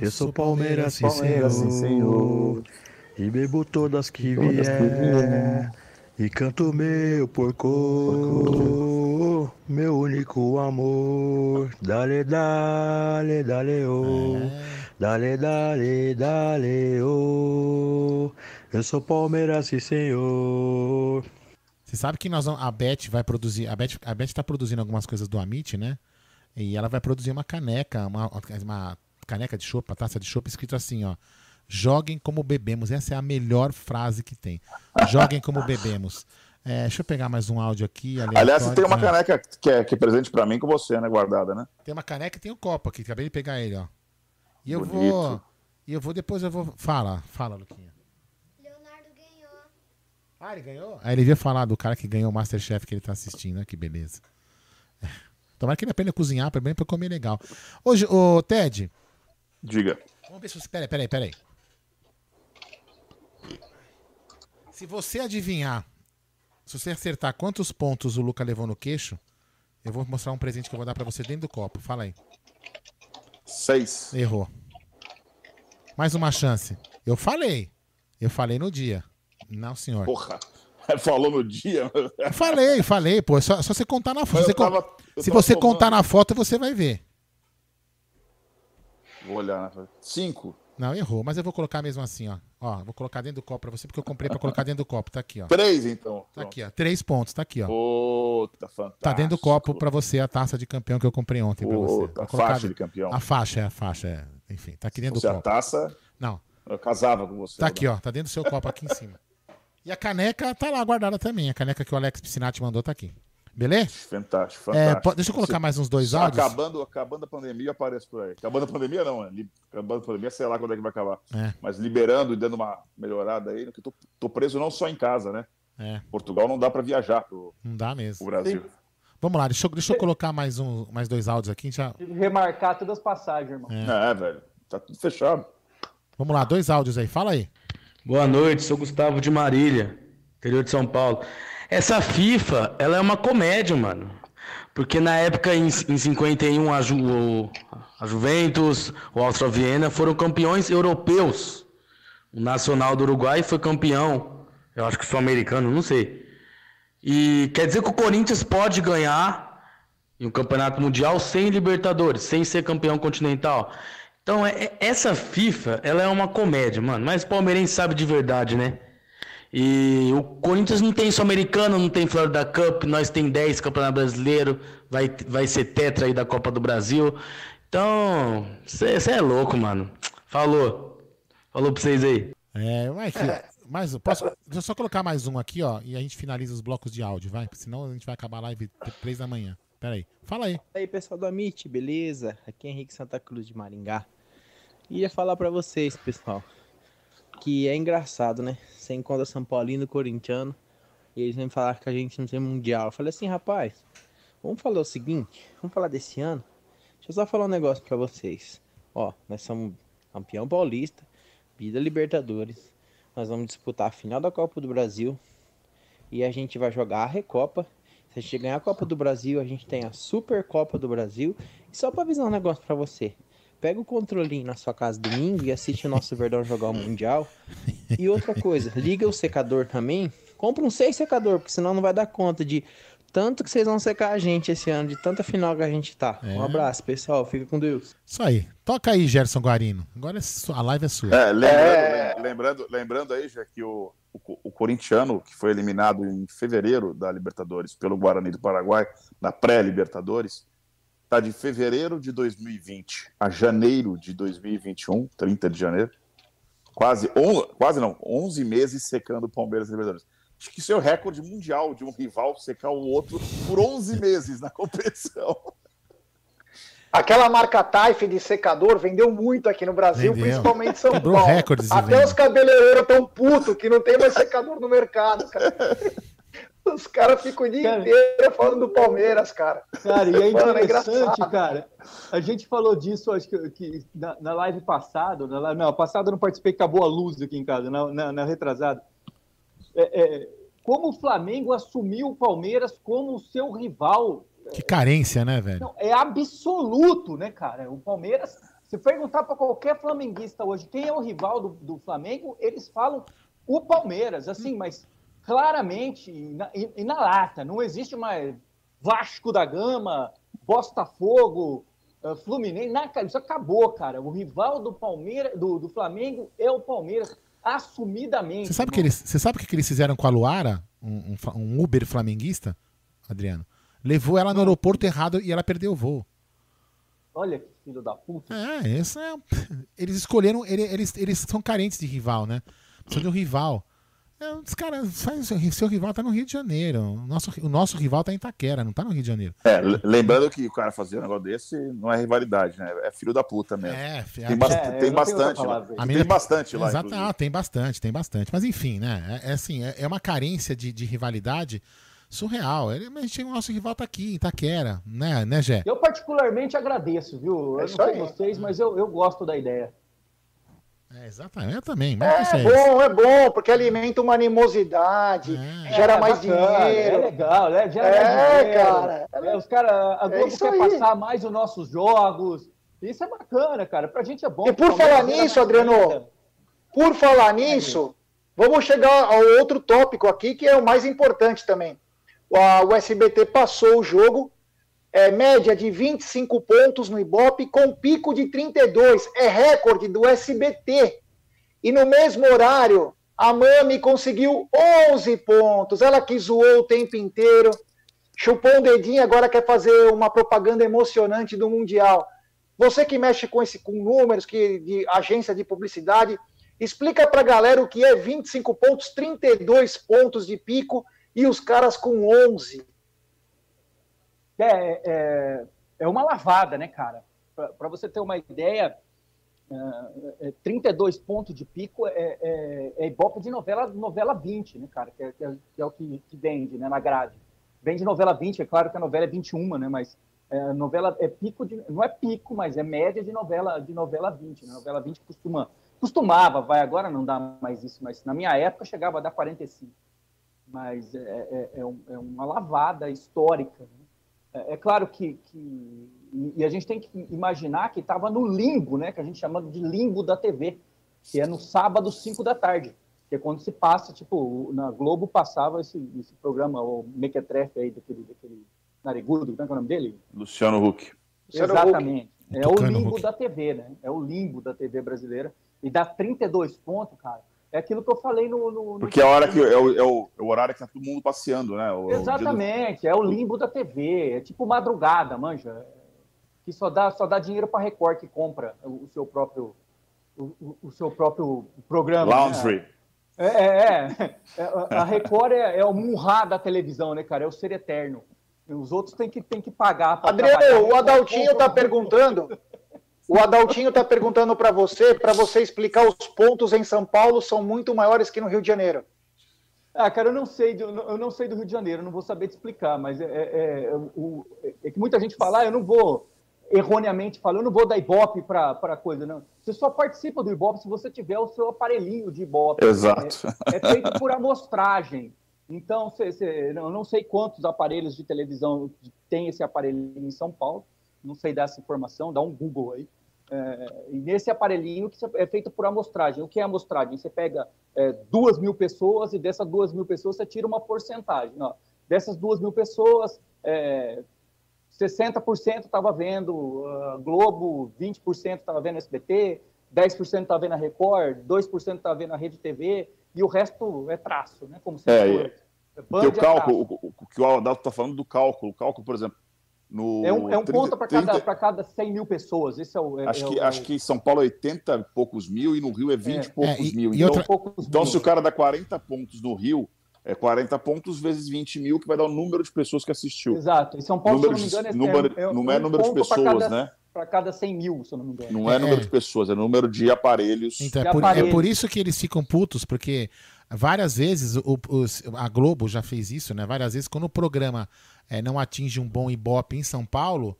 Eu sou Palmeiras, sim, Palmeiras, sim, senhor. E bebo todas que Todas que vier. E canto meu porco, meu único amor. Dale, dale, dale, oh. Dale, dale, dale, oh. Eu sou Palmeiras, sim, senhor. Você sabe que nós vamos, a Beth vai produzir. A Beth, a Beth tá produzindo algumas coisas do Amit, né? E ela vai produzir uma caneca, uma, uma caneca de chopp, uma taça de chopp, escrito assim, ó. Joguem como bebemos. Essa é a melhor frase que tem. Joguem como bebemos. É, deixa eu pegar mais um áudio aqui. Aliás, você tem uma aleatório. caneca que é, que é presente pra mim com você, né? Guardada, né? Tem uma caneca e tem um copo aqui. Acabei de pegar ele, ó. E eu Bonito. vou. E eu vou depois eu vou. Fala, fala, Luquinha. Ah, ele ganhou? Aí ele veio falar do cara que ganhou o Masterchef que ele tá assistindo, né? Que beleza. Tomara que ele aprenda a cozinhar pra bem pra comer legal. Hoje, ô Ted. Diga. Vamos ver se você. Peraí, peraí, peraí. Se você adivinhar, se você acertar quantos pontos o Luca levou no queixo, eu vou mostrar um presente que eu vou dar pra você dentro do copo. Fala aí. Seis. Errou. Mais uma chance. Eu falei. Eu falei no dia. Não, senhor. Porra. Falou no dia. Falei, falei, pô. É só, só você contar na foto. Você con- tava- Se você tomando. contar na foto, você vai ver. Vou olhar, né? Cinco. Não, errou, mas eu vou colocar mesmo assim, ó. Ó, vou colocar dentro do copo pra você, porque eu comprei pra colocar dentro do copo. Tá aqui, ó. Três, então. Tá aqui, ó. Três pontos, tá aqui, ó. Puta, fantástico. Tá dentro do copo pra você a taça de campeão que eu comprei ontem pra você. Puta, colocar faixa de dentro. campeão. A faixa, é a faixa, é. Enfim, tá aqui dentro Se do a copo. taça. Não. Eu casava com você. Tá aqui, ó. Tá dentro do seu copo aqui em cima. E a caneca tá lá guardada também. A caneca que o Alex Piscinati mandou tá aqui. Beleza? Fantástico, É, fantástico. po- deixa eu colocar mais uns dois se áudios. Acabando, acabando a pandemia, eu apareço por aí. Acabando a pandemia, não, né? Li- Acabando a pandemia, sei lá quando é que vai acabar. É. Mas liberando e dando uma melhorada aí, que eu tô, tô preso não só em casa, né? É. Portugal não dá pra viajar pro, Não dá mesmo. pro Brasil. Vamos lá, deixa eu, deixa eu colocar mais, um, mais dois áudios aqui. Já... Tive que remarcar todas as passagens, irmão. É. velho. Tá tudo fechado. Vamos lá, dois áudios aí. Fala aí. Boa noite, sou Gustavo de Marília, interior de São Paulo. Essa FIFA, ela é uma comédia, mano. Porque na época, em, em 51, a, Ju, o- a Juventus, o Austro Viena foram campeões europeus. O Nacional do Uruguai foi campeão, eu acho que sul-americano, não sei. E quer dizer que o Corinthians pode ganhar em um campeonato mundial sem Libertadores, sem ser campeão continental. Então, é- é- essa FIFA, ela é uma comédia, mano. Mas palmeirense sabe de verdade, né? E o Corinthians não tem Sul-Americano, não tem Florida Cup, nós tem 10 Campeonato Brasileiro, vai, vai ser tetra aí da Copa do Brasil. Então, você é louco, mano. Falou. Falou pra vocês aí. É, Mike, mais, posso, deixa eu só colocar mais um aqui, ó, e a gente finaliza os blocos de áudio, vai? Senão a gente vai acabar a live três da manhã. Pera aí. Fala aí. E aí, pessoal do Amit, beleza? Aqui é Henrique Santa Cruz de Maringá. Ia falar pra vocês, pessoal, que é engraçado, né? Você encontra São Paulino corintiano e eles vêm falar que a gente não tem mundial. Eu falei assim, rapaz, vamos falar o seguinte, vamos falar desse ano. Deixa eu só falar um negócio pra vocês. Ó, nós somos campeão paulista, vida Libertadores. Nós vamos disputar a final da Copa do Brasil e a gente vai jogar a Recopa. Se a gente ganhar a Copa do Brasil, a gente tem a Supercopa do Brasil. E só pra avisar um negócio pra você. Pega o controlinho na sua casa domingo e assiste o nosso Verdão jogar o Mundial. E outra coisa, liga o secador também. Compra um seis secador, porque senão não vai dar conta de tanto que vocês vão secar a gente esse ano, de tanta final que a gente tá. É. Um abraço, pessoal. Fica com Deus. Isso aí. Toca aí, Gerson Guarino. Agora é a live é sua. É, lembrando, lembrando, lembrando aí, já que o, o, o corintiano, que foi eliminado em fevereiro da Libertadores pelo Guarani do Paraguai, na pré-Libertadores, está de fevereiro de 2020 a janeiro de 2021, 30 de janeiro, quase, on, quase não, 11 meses secando o Palmeiras e Libertadores. Acho que isso é o recorde mundial de um rival secar o outro por 11 meses na competição. Aquela marca Taif de secador vendeu muito aqui no Brasil, Vendeu. principalmente em São Paulo. recordes Até os cabeleireiros tão putos que não tem mais secador no mercado, cara. Os caras ficam o dia inteiro falando do Palmeiras, cara. Cara, e é Mano, interessante, engraçado. cara. A gente falou disso, acho que, que na, na live passada, na live, não, passada eu não participei, acabou a luz aqui em casa, na, na, na retrasada. É, é, como o Flamengo assumiu o Palmeiras como o seu rival Que carência, né, velho? não, é absoluto, né, cara? O Palmeiras, se perguntar para qualquer flamenguista hoje quem é o rival do, do Flamengo, eles falam o Palmeiras, assim, mas claramente e na, e- na lata. Não existe mais Vasco da Gama, Botafogo, eh, Fluminense. Cara, isso acabou, cara. O rival do Palmeiras, do, do Flamengo é o Palmeiras, assumidamente. Você sabe, que eles, você sabe o que eles fizeram com a Luara? Um, um, um Uber flamenguista, Adriano? Levou ela no aeroporto errado e ela perdeu o voo. Olha que filho da puta. É, isso é. Eles escolheram. ele- Eles, eles são carentes de rival, né? Precisam de um rival. É, os caras faz seu rival tá no Rio de Janeiro. O nosso, o nosso rival tá em Itaquera, não tá no Rio de Janeiro. É, le- lembrando que o cara fazer um negócio desse não é rivalidade, né? É filho da puta mesmo. É, tem, bas- é, tem bastante lá. palavra. A Tem bastante lá. Exato, ah, tem bastante, tem bastante. Mas enfim, né? É, é assim, é, é uma carência de, de rivalidade surreal. Ele, mas a gente, o nosso rival tá aqui, em Itaquera, né, né, Jé? Eu particularmente agradeço, viu? Eu não sei aí. vocês, mas eu, eu gosto da ideia. É, exatamente, eu também. Mas É isso. bom, é bom, porque alimenta uma animosidade, gera É, mais bacana, dinheiro. É legal, né? Gera É, mais dinheiro. cara. É, os cara, a É Globo quer aí. passar mais os nossos jogos. Isso é bacana, cara. Pra gente é bom. E por falar gera nisso, Adriano, renda. por falar nisso, vamos chegar ao outro tópico aqui, que é o mais importante também. O SBT passou o jogo, é, média de 25 pontos no Ibope, com pico de 32. É recorde do SBT. E no mesmo horário, a Mami conseguiu 11 pontos. Ela que zoou o tempo inteiro, chupou um dedinho, agora quer fazer uma propaganda emocionante do Mundial. Você que mexe com, esse, com números, que de agência de publicidade, explica pra galera o que é 25 pontos, 32 pontos de pico e os caras com 11. É, é, é uma lavada, né, cara? Para você ter uma ideia, é, é, 32 pontos de pico é, é, é ibope de novela, novela 20, né, cara? Que é, que é- que é o que, que vende né, na grade. Vende novela 20, é claro que a novela é 21, né? Mas é, novela é pico de. Não é pico, mas é média de novela, de novela 20. Né? Novela 20 costuma, costumava, vai, agora não dá mais isso, mas na minha época chegava a dar 45. Mas é, é, é um- é uma lavada histórica. É, é claro que, que- e a gente tem que imaginar que estava no limbo, né? Que a gente chama de limbo da TV, que é no sábado, 5 da tarde, que é quando se passa, tipo, na Globo passava esse, esse programa, o Mequetrefe aí, daquele, daquele narigudo, como é que é o nome dele? Luciano Huck. Luciano Exatamente. Huck. É o limbo Huck. da TV, né? É o limbo da TV brasileira. E dá 32 pontos, cara. É aquilo que eu falei no. no- no- Porque é a hora que é o, é o- é o horário que tá todo mundo passeando, né? O- o dia do- Exatamente, é o limbo da TV, é tipo madrugada, manja, que só dá, só dá dinheiro para Record que compra o, o seu próprio o, o- seu próprio programa. né? Laundry. É, é, é. A Record é, é o murrá da televisão, né, cara? É o ser eterno. Os outros têm que, têm que pagar. Adriano, o Adaltinho tá perguntando. O Adaltinho tá perguntando para você, para você explicar os pontos em São Paulo são muito maiores que no Rio de Janeiro. Ah, cara, eu não sei, eu não sei do Rio de Janeiro, não vou saber te explicar, mas é, é- é- o- é que muita gente fala, ah, eu não vou erroneamente falar, eu não vou dar Ibope para coisa, não. Você só participa do Ibope se você tiver o seu aparelhinho de Ibope. Exato. É, é feito por amostragem. Então, você, você- eu não sei quantos aparelhos de televisão tem esse aparelhinho em São Paulo, não sei dessa informação, dá um Google aí. É, nesse aparelhinho que é feito por amostragem. O que é amostragem? Você pega é, duas mil pessoas e dessas duas mil pessoas você tira uma porcentagem. Ó, Dessas duas mil pessoas, é, 60% estava vendo uh, Globo, 20% estava vendo SBT, 10% estava vendo a Record, 2% estava vendo a Rede TV, e o resto é traço, né? Como se É, for. é, o é cálculo, o, o- o que o Adalto está falando do cálculo, o cálculo, por exemplo, no É um, é um 30 ponto para cada, 30 pra cada 100 mil pessoas. Esse é o. é- Acho é que, o- acho que em São Paulo é 80 e poucos mil e no Rio é 20 e poucos É, e- mil. e Então, outra- então mil. se o cara dá 40 pontos no Rio, é 40 pontos vezes 20 mil, que vai dar o número de pessoas que assistiu. Exato. Em São Paulo, número se eu não me de- engano, é, número- é, é não é um número de pessoas, cada, né? Para cada 100 mil, se eu não me engano. Não é número de pessoas, é número de aparelhos. Então, é por, é por isso que eles ficam putos, porque várias vezes o- os- a Globo já fez isso, né? Várias vezes, quando o programa eh, não atinge um bom ibope em São Paulo,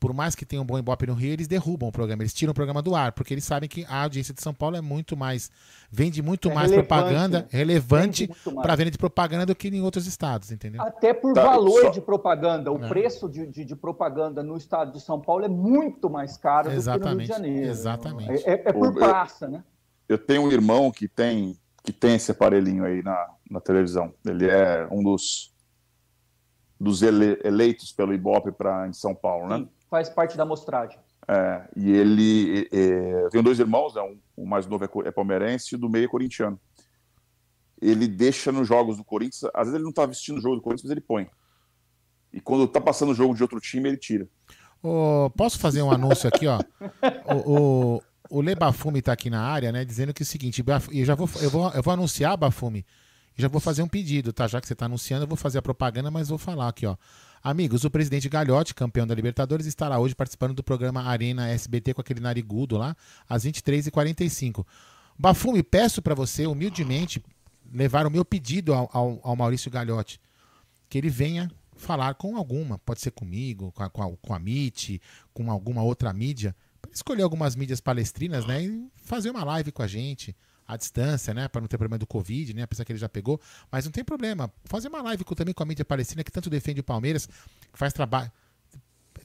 por mais que tenha um bom ibope no Rio, eles derrubam o programa, eles tiram o programa do ar, porque eles sabem que a audiência de São Paulo é muito mais. vende muito É mais relevante, propaganda, relevante para venda de propaganda do que em outros estados, entendeu? Até por Tá, valor só- de propaganda. O É. preço de, de, de propaganda no estado de São Paulo é muito mais caro do que no Rio Exatamente, de Janeiro. exatamente. É, é- é por O- eu- praça, né? Eu tenho um irmão que tem que tem esse aparelhinho aí na, na televisão. Ele é um dos dos ele- eleitos pelo Ibope para em São Paulo, né? Faz parte da amostragem. É, e ele é, eu tenho dois irmãos, né? um, o mais novo é, é palmeirense e o do meio é corintiano. Ele deixa nos jogos do Corinthians, às vezes ele não tá assistindo o jogo do Corinthians, mas ele põe. E quando tá passando o jogo de outro time, ele tira. Ô, posso fazer um anúncio aqui, ó? O, o, o Le Bafume tá aqui na área, né? Dizendo que é o seguinte, eu já vou, eu vou, eu vou anunciar, Bafume, e já vou fazer um pedido, tá? Já que você tá anunciando, eu vou fazer a propaganda, mas vou falar aqui, ó. Amigos, o presidente Galhote, campeão da Libertadores, estará hoje participando do programa Arena SBT com aquele narigudo lá, às 23h45. Bafume, peço pra você, humildemente, levar o meu pedido ao, ao, ao Maurício Galhote que ele venha falar com alguma, pode ser comigo, com a, com a, com a MIT, com alguma outra mídia, para escolher algumas mídias palestrinas, né, e fazer uma live com a gente à distância, né, para não ter problema do Covid, né, apesar que ele já pegou, mas não tem problema, fazer uma live com- também com a mídia palestina que tanto defende o Palmeiras, que faz trabalho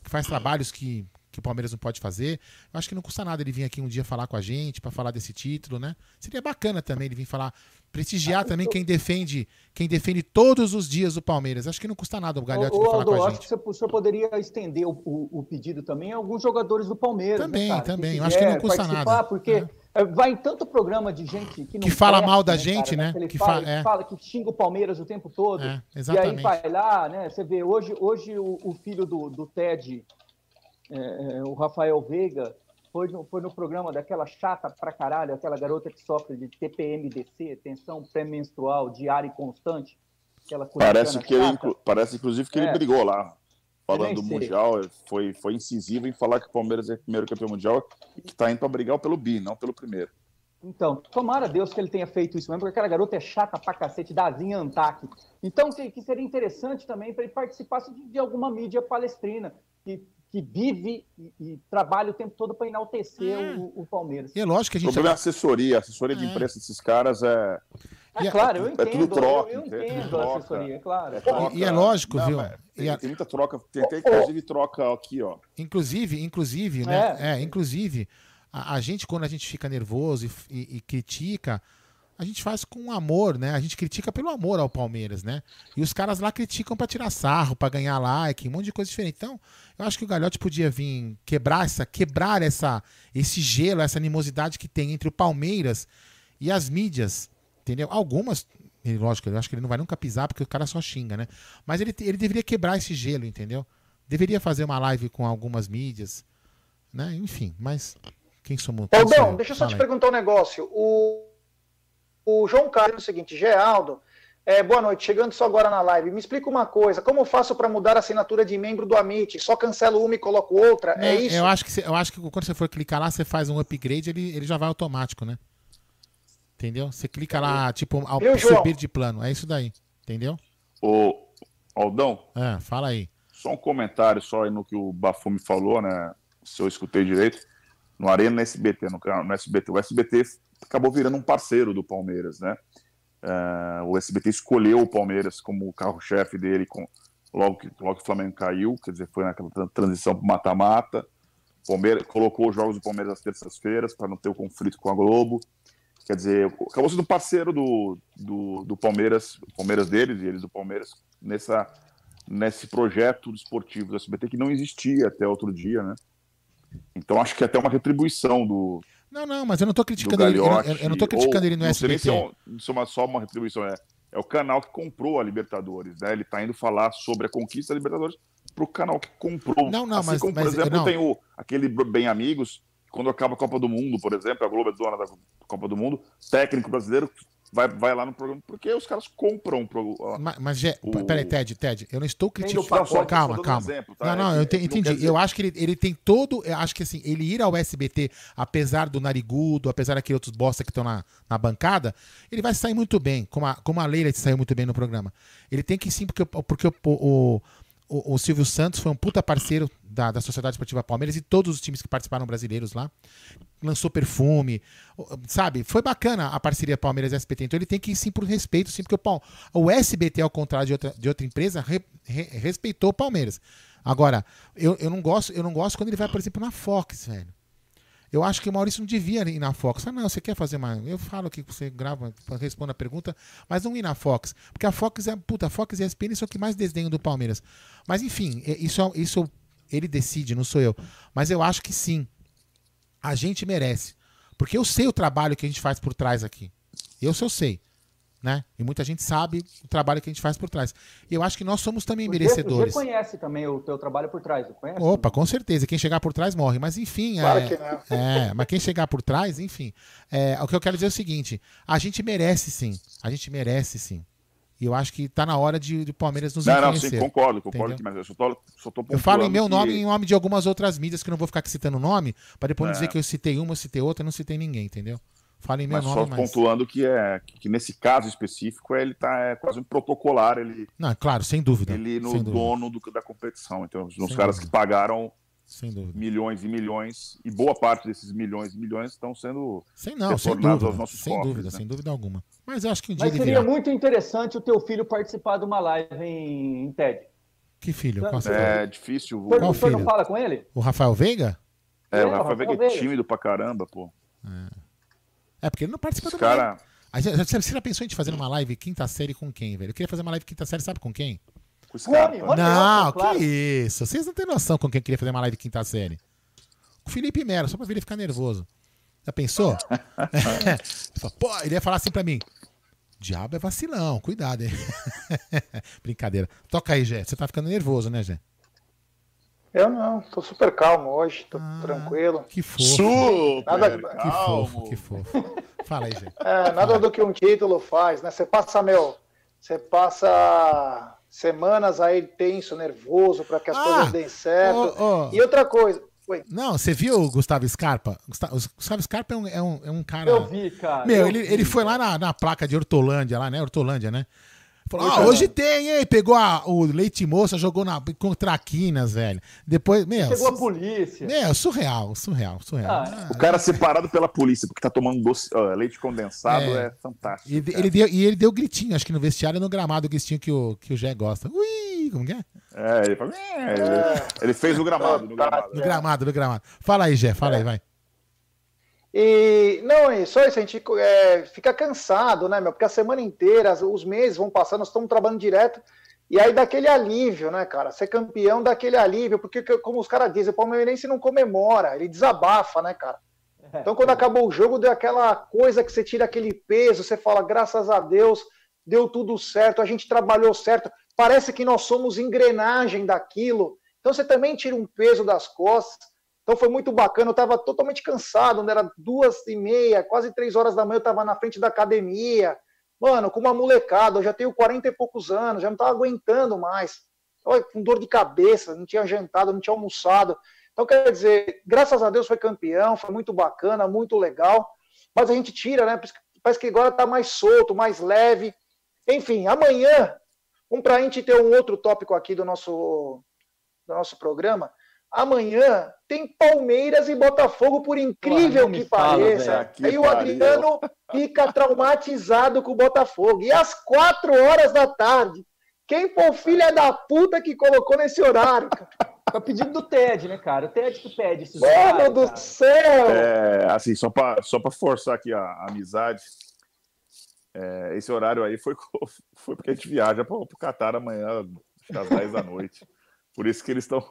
que faz trabalhos que, que o Palmeiras não pode fazer. Eu acho que não custa nada ele vir aqui um dia falar com a gente, para falar desse título, né? Seria bacana também ele vir falar, prestigiar também quem defende, quem defende todos os dias o Palmeiras. Acho que não custa nada o Galhote vir falar Aldo, com eu a acho gente. que você- o senhor poderia estender o, o- o pedido também a alguns jogadores do Palmeiras. Também, né, também. Eu acho que não custa nada. Porque é, vai em tanto programa de gente que não Que fala presta, mal da né, gente, cara, né? Ele Que fala, fa- é. fala que xinga o Palmeiras o tempo todo. É, E aí vai lá, né? Você vê, hoje, hoje o, o filho do, do Ted, é, é, o Rafael Veiga, foi no, foi no programa daquela chata pra caralho, aquela garota que sofre de TPMDC, tensão pré-menstrual diária e constante. Parece que ele, chata. parece inclusive que ele É. brigou lá, falando do. Mundial, foi, foi incisivo em falar que o Palmeiras é o primeiro campeão mundial e que está indo para brigar pelo bi, não pelo primeiro. Então, tomara Deus que ele tenha feito isso mesmo, porque aquela garota é chata pra cacete, Dazinha Antac. Então, que, que seria interessante também para ele participasse de, de alguma mídia palestrina, que, que vive e, e trabalha o tempo todo para enaltecer o, o Palmeiras. E é lógico que a O gente. problema é a assessoria, a assessoria de É. imprensa desses caras é. É claro, eu é entendo. tudo troca, eu, eu entende? entendo Tudo a troca. assessoria, é claro. É troca. E- e é lógico, Não, viu? Tem, a- tem muita troca, tem até inclusive troca aqui, ó. Inclusive, inclusive, né? É, inclusive, a, a gente, quando a gente fica nervoso e, e- e critica, a gente faz com amor, né? A gente critica pelo amor ao Palmeiras, né? E os caras lá criticam pra tirar sarro, pra ganhar like, um monte de coisa diferente. Então, eu acho que o Galhote podia vir quebrar essa, quebrar essa, esse gelo, essa animosidade que tem entre o Palmeiras e as mídias, entendeu? Algumas, lógico, eu acho que ele não vai nunca pisar porque o cara só xinga, né? Mas ele, ele deveria quebrar esse gelo, entendeu? Deveria fazer uma live com algumas mídias, né? Enfim, mas quem somos? quem Aldão, deixa eu só Fala te aí. perguntar um negócio. O, o João Carlos é o seguinte, Geraldo, é, boa noite, chegando só agora na live. Me explica uma coisa, como eu faço para mudar a assinatura de membro do Amit? Só cancelo uma e coloco outra? Não, é isso? Eu acho, que você- eu acho que quando você for clicar lá, você faz um upgrade, ele, ele já vai automático, né? Entendeu? Você clica lá, tipo, ao Viu, João? subir de plano. É isso daí. Entendeu? Ô, Aldão, É, fala aí. só um comentário só aí no que o Bafume falou, né? Se eu escutei direito. No Arena no SBT, no, no SBT. O SBT acabou virando um parceiro do Palmeiras, né? É, o SBT escolheu o Palmeiras como carro-chefe dele com, logo, que, logo que o Flamengo caiu, quer dizer, foi naquela tran- transição para mata-mata. Palmeiras colocou os jogos do Palmeiras às terças-feiras para não ter o conflito com a Globo. Quer dizer, acabou sendo parceiro do, do, do Palmeiras, Palmeiras deles e eles do Palmeiras, nessa, nesse projeto esportivo do SBT que não existia até outro dia, né? Então acho que é até uma retribuição do. Não, não, mas eu não tô criticando ele. Eu, eu, não tô criticando ou, ele no não SBT. se é, é uma, só uma retribuição, é, é o canal que comprou a Libertadores, né? Ele tá indo falar sobre a conquista da Libertadores pro canal que comprou. Não, não, assim mas- como, por mas- exemplo, não. tem o, aquele Bem Amigos, quando acaba a Copa do Mundo, por exemplo, a Globo é dona da Copa do Mundo, técnico brasileiro vai, vai lá no programa, porque os caras compram pro, a- Mas, mas Gé, o- peraí, Ted, Ted, eu não estou criticando. do pacote, calma, calma. um exemplo, tá? Não, É não, que- eu te- entendi. dizer- Eu acho que ele, ele tem todo. Eu acho que assim, ele ir ao SBT, apesar do narigudo, apesar daqueles outros bosta que estão na, na bancada, ele vai sair muito bem, como a, como a Leila saiu muito bem no programa. Ele tem que sim, porque, porque o, o, o, o Silvio Santos foi um puta parceiro da, da Sociedade Esportiva Palmeiras e todos os times que participaram brasileiros lá. Lançou perfume, sabe? Foi bacana a parceria Palmeiras e SBT. Então ele tem que ir sim por respeito, sim, porque o, Pal- o SBT, ao contrário de outra, de outra empresa, re- re- respeitou o Palmeiras. Agora, eu, eu, não gosto, eu não gosto quando ele vai, por exemplo, na Fox, velho. Eu acho que o Maurício não devia ir na Fox. Ah, não, você quer fazer mais. Eu falo que você grava, responde a pergunta, mas não ir na Fox. Porque a Fox é. Puta, a Fox e a ESPN são o que mais desdenham do Palmeiras. Mas enfim, é- isso, é- isso ele decide, não sou eu. Mas eu acho que sim. A gente merece. Porque eu sei o trabalho que a gente faz por trás aqui. Eu só sei. Né? E muita gente sabe o trabalho que a gente faz por trás. E eu acho que nós somos também O merecedores. O Gê conhece também o teu trabalho por trás, não conhece? Opa, com certeza. Quem chegar por trás morre. Mas enfim. Claro é, que não. é, mas quem chegar por trás, enfim. É, o que eu quero dizer é o seguinte: a gente merece sim. A gente merece sim. E eu acho que tá na hora de, de Palmeiras nos Não, não, reconhecer. sim, concordo, concordo, que, mas eu só tô, só tô Eu falo em meu que- nome e em nome de algumas outras mídias que eu não vou ficar citando o nome, para depois não É. dizer que eu citei uma, eu citei outra, eu não citei ninguém, entendeu? Falo em meu Mas só nome, mas. pontuando que é que nesse caso específico ele tá é quase um protocolar, ele Não, claro, sem dúvida. ele no dúvida. dono do- da competição. Então, os Sem caras dúvida. que pagaram Sem dúvida. milhões e milhões e boa parte desses milhões e milhões estão sendo Sem não, sem dúvida. aos nossos Sem cofres, dúvida, né? sem dúvida alguma. Mas eu acho que um dia Mas ele seria virá. muito interessante o teu filho participar de uma live em, em TED. Que filho? Qual É fala? difícil. O Qual o senhor não filho? fala com ele? O Rafael Veiga? É, É, o Rafael Rafael Veiga é Veiga. tímido pra caramba, pô. É, porque ele não participa Esse do live. cara- Aí Você já pensou em gente fazendo uma live quinta série com quem, velho? Eu queria fazer uma live quinta série, sabe com quem? Com esse cara. Não, que isso. Vocês não têm noção com quem eu queria fazer uma live quinta série. Com o Felipe Melo, só pra ver ele ficar nervoso. Já pensou? Pô, ele ia falar assim pra mim. Diabo é vacilão, cuidado, hein? Brincadeira. Toca aí, Gé. Você tá ficando nervoso, né, Gé? Eu não, tô super calmo hoje, tô tranquilo. Ah, Que fofo. Super Nada- Que fofo, que fofo. Fala aí, Gé. É, nada do que um título faz, né? Você passa, meu, você passa semanas aí tenso, nervoso para que as Ah, coisas deem certo. ô, ô. E outra coisa, Oi. Não, você viu o Gustavo Scarpa? Gusta- o Gustavo Scarpa é um, é um, é um cara. Eu vi, cara. Meu, eu ele, vi, ele foi lá na, na placa de Hortolândia, lá, né? Hortolândia, né? Falou, ah, hoje tem, hein? Pegou a- o leite moça, jogou na, com traquinas, velho. Depois, meu. Chegou a polícia. Meu, surreal, surreal, surreal. Ah, O cara separado pela polícia, porque tá tomando doce, ó, leite condensado, É. é, fantástico. E ele, cara. ele deu, e ele deu gritinho, acho que no vestiário e no gramado, o gritinho que o, que o Gé gosta. Ui, como que é? É, ele, fala, "É", ele- ele fez o gramado, no gramado. No gramado, no gramado. Fala aí, Gé, fala aí, vai. E não, é só isso, a gente é, fica cansado, né, meu? Porque a semana inteira, os meses vão passando, nós estamos trabalhando direto, e aí dá aquele alívio, né, cara? Ser campeão dá aquele alívio, porque, que- como os caras dizem, o palmeirense não comemora, ele desabafa, né, cara? Então, quando acabou o jogo, deu aquela coisa que você tira aquele peso, você fala, graças a Deus, deu tudo certo, a gente trabalhou certo. Parece que nós somos engrenagem daquilo. Então, você também tira um peso das costas. Então, foi muito bacana. Eu estava totalmente cansado, né? era duas e meia, quase três horas da manhã, eu estava na frente da academia. Mano, com uma molecada, eu já tenho 40 e poucos anos, já não estava aguentando mais. Olha, com dor de cabeça, não tinha jantado, não tinha almoçado. Então, quer dizer, graças a Deus foi campeão, foi muito bacana, muito legal. Mas a gente tira, né? Parece que- agora está mais solto, mais leve. Enfim, amanhã, um para a gente ter um outro tópico aqui do nosso, do nosso programa. Amanhã tem Palmeiras e Botafogo, por incrível que fala, pareça. Que Aí o. Adriano fica traumatizado com o Botafogo. E às quatro horas da tarde, quem foi o filho da puta que colocou nesse horário? cara? Foi pedido do TED, né, cara? O TED que pede esses Mano do cara. céu! É, assim, só pra, só pra forçar aqui a, a amizade. É, esse horário aí foi, foi porque a gente viaja para o Catar amanhã, às 10 da noite. Por isso que eles estão.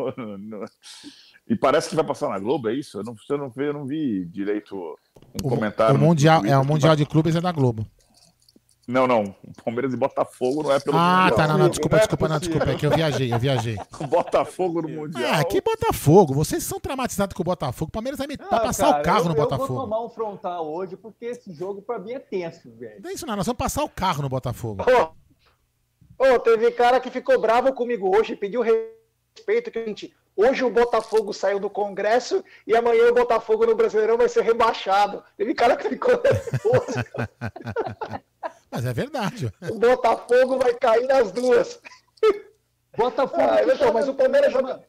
E parece que vai passar na Globo, é isso? Eu não, eu não, vi, eu não vi direito um O, comentário. o mundial, é, o Mundial vai- de Clubes é da Globo. Não, não. O Palmeiras e Botafogo não é pelo Ah, Mundial. tá, não, não, desculpa, desculpa, não, desculpa, é que eu viajei, eu viajei. Botafogo no Mundial. Ah, que Botafogo, vocês são traumatizados com o Botafogo, o Palmeiras vai, vai Ah, passar cara, o carro eu, no Eu vou Botafogo. tomar um frontal hoje, porque esse jogo pra mim é tenso, velho. Não é isso não, nós vamos passar o carro no Botafogo. Ô, teve cara que ficou bravo comigo hoje, pediu respeito, que a gente. Hoje o Botafogo saiu do Congresso e amanhã o Botafogo no Brasileirão vai ser rebaixado. Teve cara que ficou nervoso. Mas é verdade. O Botafogo vai cair nas duas. Botafogo Ah, então, mas na o Palmeiras mesma- joga-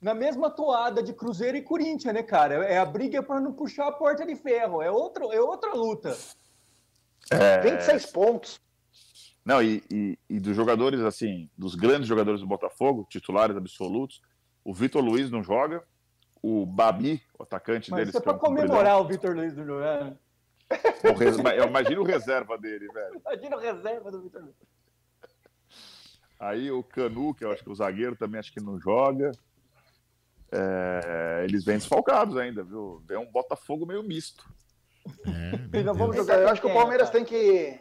Na mesma toada de Cruzeiro e Corinthians, né, cara? É a briga pra não puxar a porta de ferro. É, outro, é outra luta. É... 26 pontos. Não, e, e, e dos jogadores, assim, dos grandes jogadores do Botafogo, titulares absolutos, o Vitor Luiz não joga, o Babi, o atacante Mas deles. isso é que é pra um comemorar o Vitor Luiz do Joel. o res- Eu imagino o reserva dele, velho. Imagina a reserva do Vitor Luiz. Aí o Canu, que eu acho que o zagueiro também acho que não joga. É, eles vêm desfalcados ainda, viu? Vem um Botafogo meio misto. É, Então vamos jogar eu acho que o quem, Palmeiras tem que.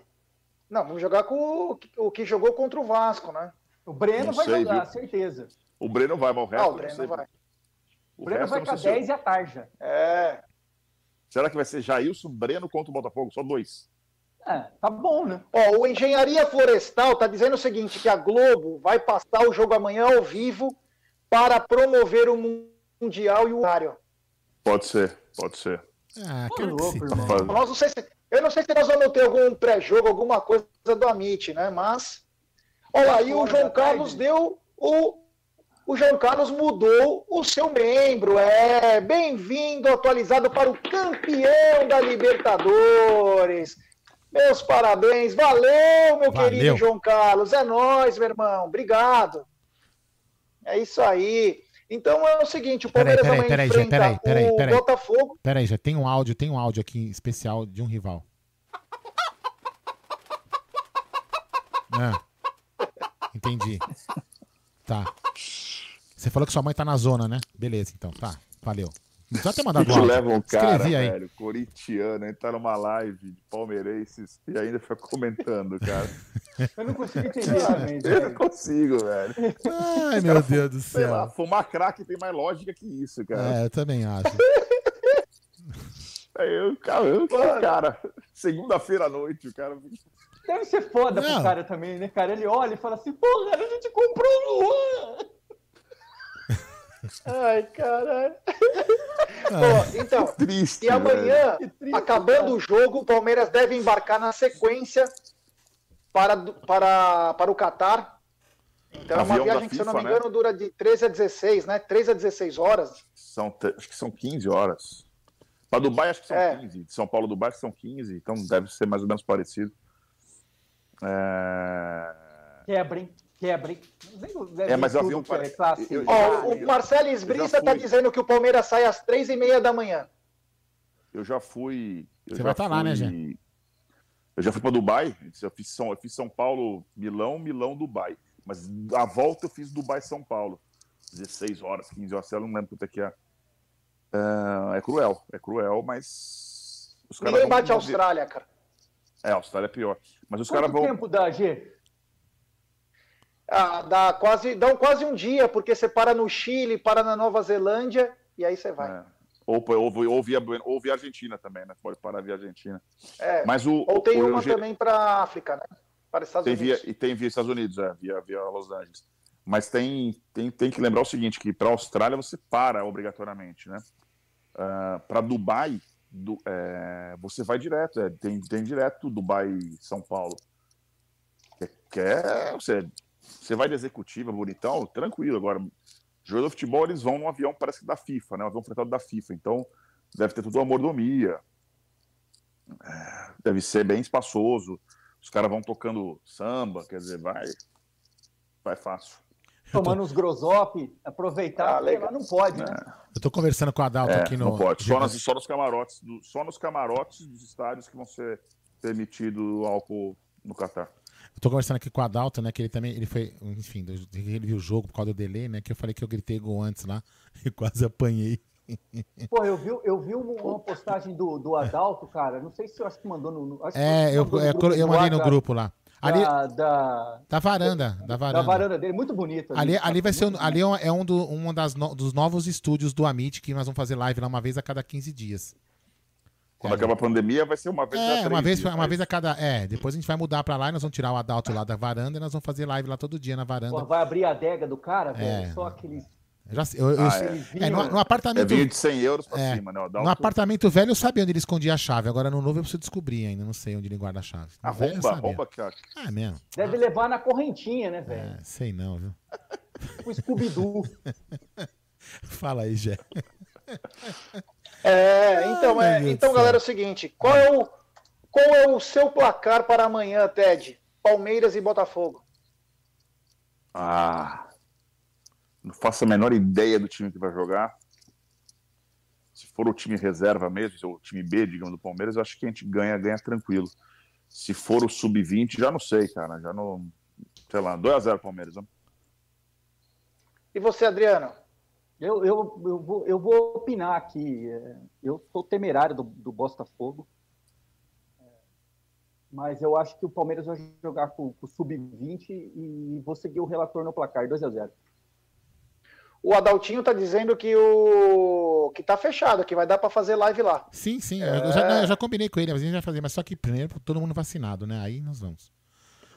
Não, vamos jogar com o que- o que jogou contra o Vasco, né? O Breno Não vai sei, jogar, viu? certeza. O Breno vai, mas o resto. Ah, o Breno sei. vai. O Breno resto vai com a sei se- 10 e a Tarja. É. Será que vai ser Jailson, Breno contra o Botafogo? Só dois. É, tá bom, né? Ó, o Engenharia Florestal tá dizendo o seguinte: que a Globo vai passar o jogo amanhã ao vivo para promover o Mundial e o horário. Pode ser, pode ser. Ah, que louco, irmão. Faz- Nós não sei se, eu não sei se nós vamos ter algum pré-jogo, alguma coisa do Amit, né? Mas. Olha lá, e o João. Carlos deu o. O João Carlos mudou o seu membro. É bem-vindo, atualizado para o campeão da Libertadores. Meus parabéns. Valeu, meu Valeu. querido João Carlos. É nóis, meu irmão. Obrigado. É isso aí. Então é o seguinte, o Peraí, Palmeiras peraí, peraí, Gê, enfrenta peraí, peraí, o peraí. Botafogo. Pera aí, já tem um áudio, tem um áudio aqui especial de um rival. Ah, entendi. Tá. Você falou que sua mãe tá na zona, né? Beleza, então, tá. Valeu. Precisa ter mandado leva um cara, Escrevi aí. velho, corintiano, entrar numa live de palmeirenses e ainda fica comentando, cara. Eu não consigo entender também, Eu não consigo, velho. Ai, meu Deus do Sei lá, céu. fumar crack tem mais lógica que isso, cara. É, eu também acho. Aí eu, cara, eu, cara, segunda-feira à noite, o cara. Deve ser foda Não. pro cara também, né, cara? Ele olha e fala assim, porra, a gente comprou o Luan. Ai, caralho. Ah, Ó, então, Triste. e amanhã, triste, acabando cara. o jogo, o Palmeiras deve embarcar na sequência para, para, para o Catar. Então é uma Avião viagem que, se eu não me né? engano, dura de 13 a 16, né? 13 a 16 horas. São, acho que são 15 horas. Para Dubai, acho que são É. 15. De São Paulo, Dubai, são 15. Então deve ser mais ou menos parecido. É... Quebra, Quebra? É, mas o avião é eu- Ó, o? Marcelo já Esbrissa está dizendo que o Palmeiras sai às 3 e meia da manhã. Eu já fui. Eu Você já vai tá lá, né, fui- Eu já fui para Dubai. Eu fiz, São, eu fiz São Paulo, Milão, Milão, Dubai. Mas a volta eu fiz Dubai, São Paulo. 16 horas, 15 horas, eu não lembro quanto é que é. É, é cruel, é cruel, mas. Os caras Ninguém bate a Austrália, cara. É, a Austrália é pior. Mas os Quanto caras vão. tempo dá, G? Ah, dá quase, um, quase um dia, porque você para no Chile, para na Nova Zelândia, e aí você vai. É. Ou, ou, ou, via, ou via Argentina também, né? Pode parar via Argentina. É. Mas o. Ou tem o- uma também para a África, né? Para os Estados Tem Unidos. via, e tem via Estados Unidos, é, via, via Los Angeles. Mas tem, tem, tem que lembrar o seguinte, que para a Austrália você para obrigatoriamente, né? para Dubai, do- é, você vai direto, é, tem, tem direto Dubai-São Paulo. Que, que é, você, você vai de executiva, bonitão, tranquilo. Agora, jogador de futebol, eles vão num avião, parece que da FIFA, né? Um avião fretado da FIFA. Então, deve ter tudo uma mordomia. É, deve ser bem espaçoso. Os caras vão tocando samba, quer dizer, vai, vai fácil. Tomando uns grosop, aproveitar, Ah, legal. não pode, né? Eu tô conversando com o Adalto É, aqui no. não pode. Só, nas, só nos camarotes, do- só nos camarotes dos estádios que vão ser permitido álcool no Catar. Eu tô conversando aqui com o Adalto, né? Que ele também, ele foi, enfim, ele viu o jogo por causa do delay, né? Que eu falei que eu gritei gol antes lá e quase apanhei. Pô, eu vi, eu vi uma postagem do, do Adalto, cara. Não sei se eu acho que mandou no. Acho é, eu, mandou é, grupo eu mandei no grupo lá. Ali, Da, da, da varanda, da da varanda. varanda dele, muito bonito. Ali, ali vai ser um, Muito ali é um, é um, do, um das no- dos novos estúdios do Amit que nós vamos fazer live lá uma vez a cada 15 dias. Quando acabar a pandemia, vai ser uma vez a É, três uma vez, dias, uma mas- vez a cada. É, depois a gente vai mudar pra lá e nós vamos tirar o Adalto lá da varanda e nós vamos fazer live lá todo dia na varanda. Pô, vai abrir a adega do cara, velho. É. Só aqueles. Eu já sei, eu- eu- Ah, é, no, no apartamento. É vinho de 100 euros pra É, cima, né? Adalto- No apartamento velho eu sabia onde ele escondia a chave. Agora no novo eu preciso descobrir ainda. Não sei onde ele guarda a chave. No velho eu Arromba, sabia. arromba, cara. É mesmo. Deve levar na correntinha, né, velho? É, sei não, viu? O Scooby-Doo. Fala aí, Jé. É, então, é, então galera, é o seguinte: qual é o, qual é o seu placar para amanhã, Ted? Palmeiras e Botafogo. Ah, não faço a menor ideia do time que vai jogar. Se for o time reserva mesmo, se for o time B, digamos, do Palmeiras, eu acho que a gente ganha, ganha tranquilo. Se for o sub-20, já não sei, cara. Já não. Sei lá, 2x0 Palmeiras. né? E você, Adriano? Eu, eu, eu, vou, eu vou opinar aqui. é, Eu sou temerário do, do Botafogo. É, Mas eu acho que o Palmeiras vai jogar com, com o Sub-20 e vou seguir o relator no placar, 2x0. O Adaltinho tá dizendo que o que tá fechado, que vai dar para fazer live lá. Sim, sim. É. Eu, já, eu já combinei com ele, mas a gente vai fazer. Mas só que primeiro todo mundo vacinado, né? Aí nós vamos.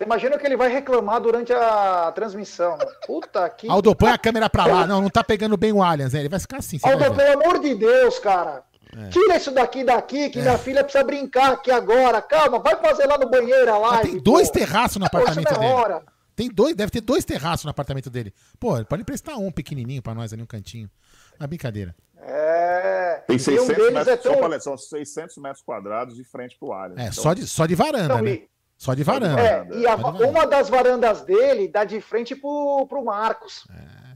Imagina que ele vai reclamar durante a transmissão. Puta que. Aldo, põe a câmera pra lá. Não, não tá pegando bem o Allianz. né? Ele vai ficar assim. Aldo, pelo amor de Deus, cara. É. Tira isso daqui daqui, que minha filha precisa brincar aqui agora. Calma, vai fazer lá no banheiro a live. tem dois pô. terraços no apartamento é dele. hora. Tem dois, deve ter dois terraços no apartamento dele. Pô, ele pode emprestar um pequenininho pra nós ali, um cantinho. Uma brincadeira. É. Tem E 600 um deles metros, é tão. só pra são 600 metros quadrados de frente pro Allianz. É, Então, só de, só de varanda, Não, né? e- Só de varanda. É, e a- varanda. uma das varandas dele dá de frente pro, pro Marcos.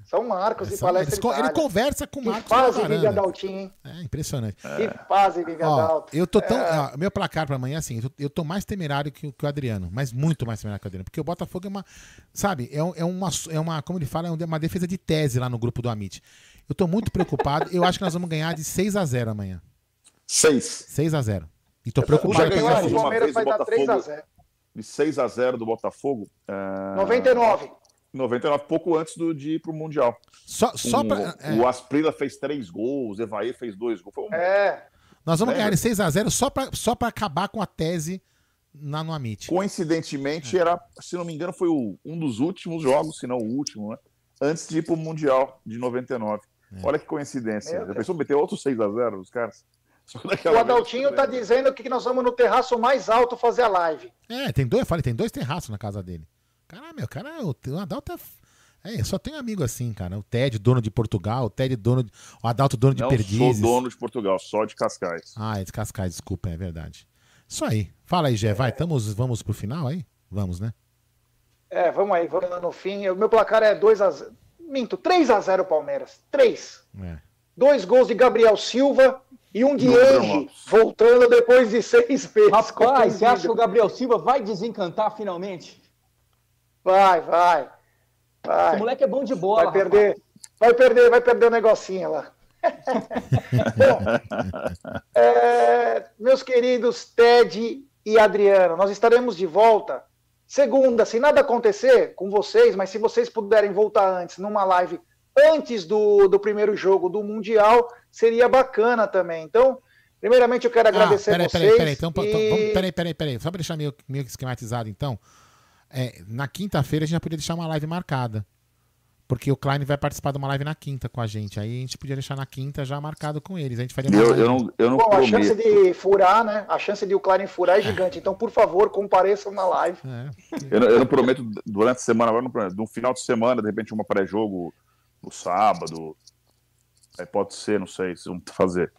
São Marcos e É. São- Palestra eles ele conversa com o Que Marcos na fase, Vivi varanda. Adaltinho, hein? É impressionante. Que fase, Vivi Ó, Adalto. eu tô tão. É. ó, meu placar pra amanhã, assim, eu tô, eu tô mais temerário que, o- que o Adriano, mas muito mais temerário que o Adriano. Porque o Botafogo é uma. Sabe, é, um- é uma, é uma. Como ele fala, é uma defesa de tese lá no grupo do Amit. Eu tô muito preocupado. eu acho que nós vamos ganhar de 6 a 0 amanhã. 6. 6 a 0 E tô Já preocupado com ganhamos isso. O Palmeiras vai dar 3 a Botafogo 0 de 6 a 0 do Botafogo. é, 99. 99, pouco antes do, de ir pro Mundial. Só, só o, pra. é, o Asprila fez três gols, o Evaí fez dois gols. Foi um- É. nós vamos Lembra? ganhar de 6 a 0 só pra, só pra acabar com a tese na, no Amit. Coincidentemente, era, se não me engano, foi o- um dos últimos jogos, se não o último, né? Antes de ir pro Mundial de 99. É. Olha que coincidência. Já pensou meter outro 6 a 0 os caras? O. Adaltinho tá dizendo que nós vamos no terraço mais alto fazer a live. É, tem dois, eu falei, tem dois terraços na casa dele. Caralho, meu, cara, o, o Adalto é. É, eu só tenho amigo assim, cara. O Ted, dono de Portugal, o Ted, dono de, O Adalto, dono de Não Perdizes. sou dono de Portugal, só de Cascais. Ah, é de Cascais, desculpa, é verdade. Isso aí. Fala aí, Gé, vai, tamos, vamos pro final aí? Vamos, né? É, vamos aí, vamos lá no fim. O meu placar é 2 a 0 Minto, 3 a 0 Palmeiras. 3. É. Dois gols de Gabriel Silva e um de Henry, voltando depois de seis meses. Rapaz, você acha que o. Gabriel Silva vai desencantar finalmente? Vai, vai. Esse Vai, moleque é bom de bola. vai perder. Vai perder, vai perder o negocinho lá. Bom, é, meus queridos Ted e Adriano, nós estaremos de volta segunda, se nada acontecer com vocês, mas se vocês puderem voltar antes, numa live antes do, do primeiro jogo do Mundial, seria bacana também. Então, primeiramente eu quero agradecer ah, peraí, a vocês. peraí, peraí. Então, e- então, vamos- peraí, peraí, peraí. Só pra deixar meio, meio esquematizado, então. É, na quinta-feira a gente já podia deixar uma live marcada. Porque o Klein vai participar de uma live na quinta com a gente. Aí a gente podia deixar na quinta já marcado com eles. A gente faria Eu, eu não, eu não Bom, a chance prometo. de furar, né? A chance de o Klein furar é gigante. Então, por favor, compareçam na live. É. Eu, não- eu não prometo durante a semana, agora não prometo. No final de semana, de repente, uma pré-jogo no sábado. Aí pode ser, não sei se vão fazer.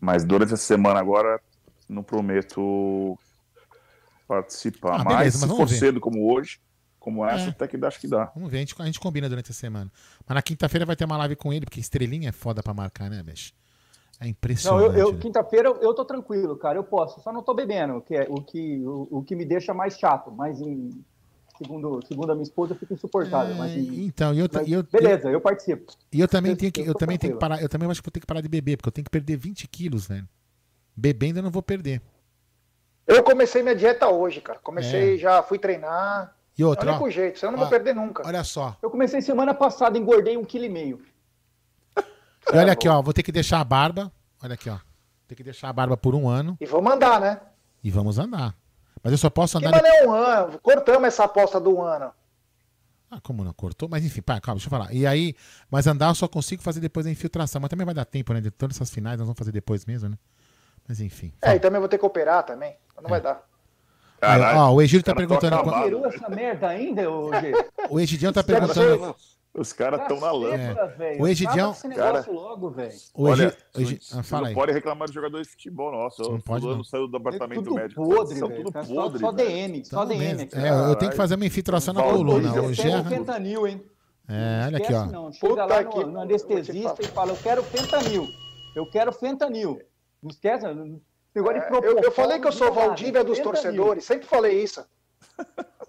Mas durante a semana agora, não prometo participar. Ah, mas beleza, se for vamos ver. cedo como hoje, como essa, É. até que dá, acho que dá. Vamos ver, a gente, a gente combina durante a semana. Mas na quinta-feira vai ter uma live com ele, porque estrelinha é foda pra marcar, né, bicho? É Não, impressionante. eu, eu- né? quinta-feira eu, eu tô tranquilo, cara. Eu posso, só não tô bebendo, que é o que, o, o que me deixa mais chato. Mas em segundo, segundo a minha esposa, fica insuportável. mas em- Então, e eu, ta- mas eu, beleza, eu participo. E eu também Eu- tenho que, eu eu também tenho que parar, eu também acho que vou ter que parar de beber, porque eu tenho que perder 20 quilos, velho. Bebendo eu não vou perder. Eu comecei minha dieta hoje, cara. Comecei, É. já fui treinar. E outra, é o único ó, jeito, senão eu não ó, vou perder nunca. Olha só. Eu comecei semana passada, engordei um quilo e meio. E olha aqui, ó, vou ter que deixar a barba. Olha aqui, ó. Ter que deixar a barba por um ano E vamos andar, né? e vamos andar. Mas eu só posso andar. mano é um ano. Cortamos essa aposta do ano. Ah, como não cortou? Mas enfim, pá, calma, deixa eu falar. E aí, mas andar eu só consigo fazer depois da infiltração. Mas também vai dar tempo, né? De todas essas finais, nós vamos fazer depois mesmo, né? Mas enfim. É, e também vou ter que operar também. Não vai dar. Aí, ó, o Egídio tá perguntando. acabado. qual- Peru essa merda ainda? O Egidião tá perguntando. Os caras estão na lama. Velho. O Egidião- negócio logo, velho. O Olha, ah, fala não pode reclamar de jogador de futebol, nossa. Não O pode, fulano não. saiu do departamento tudo médico. podre, são tudo Tá só- podre. só velho. DM, só DM aqui. É, eu tenho que fazer uma infiltração na coluna. eu O Gerra. fentanil, hein? É, olha aqui, ó. não. Chega Puta lá que- no, no anestesista e fala, eu quero fentanil. Eu quero fentanil. Não esquece, negócio de É, propor. eu, eu falei que eu sou. Valdívia dos torcedores. Sempre falei isso.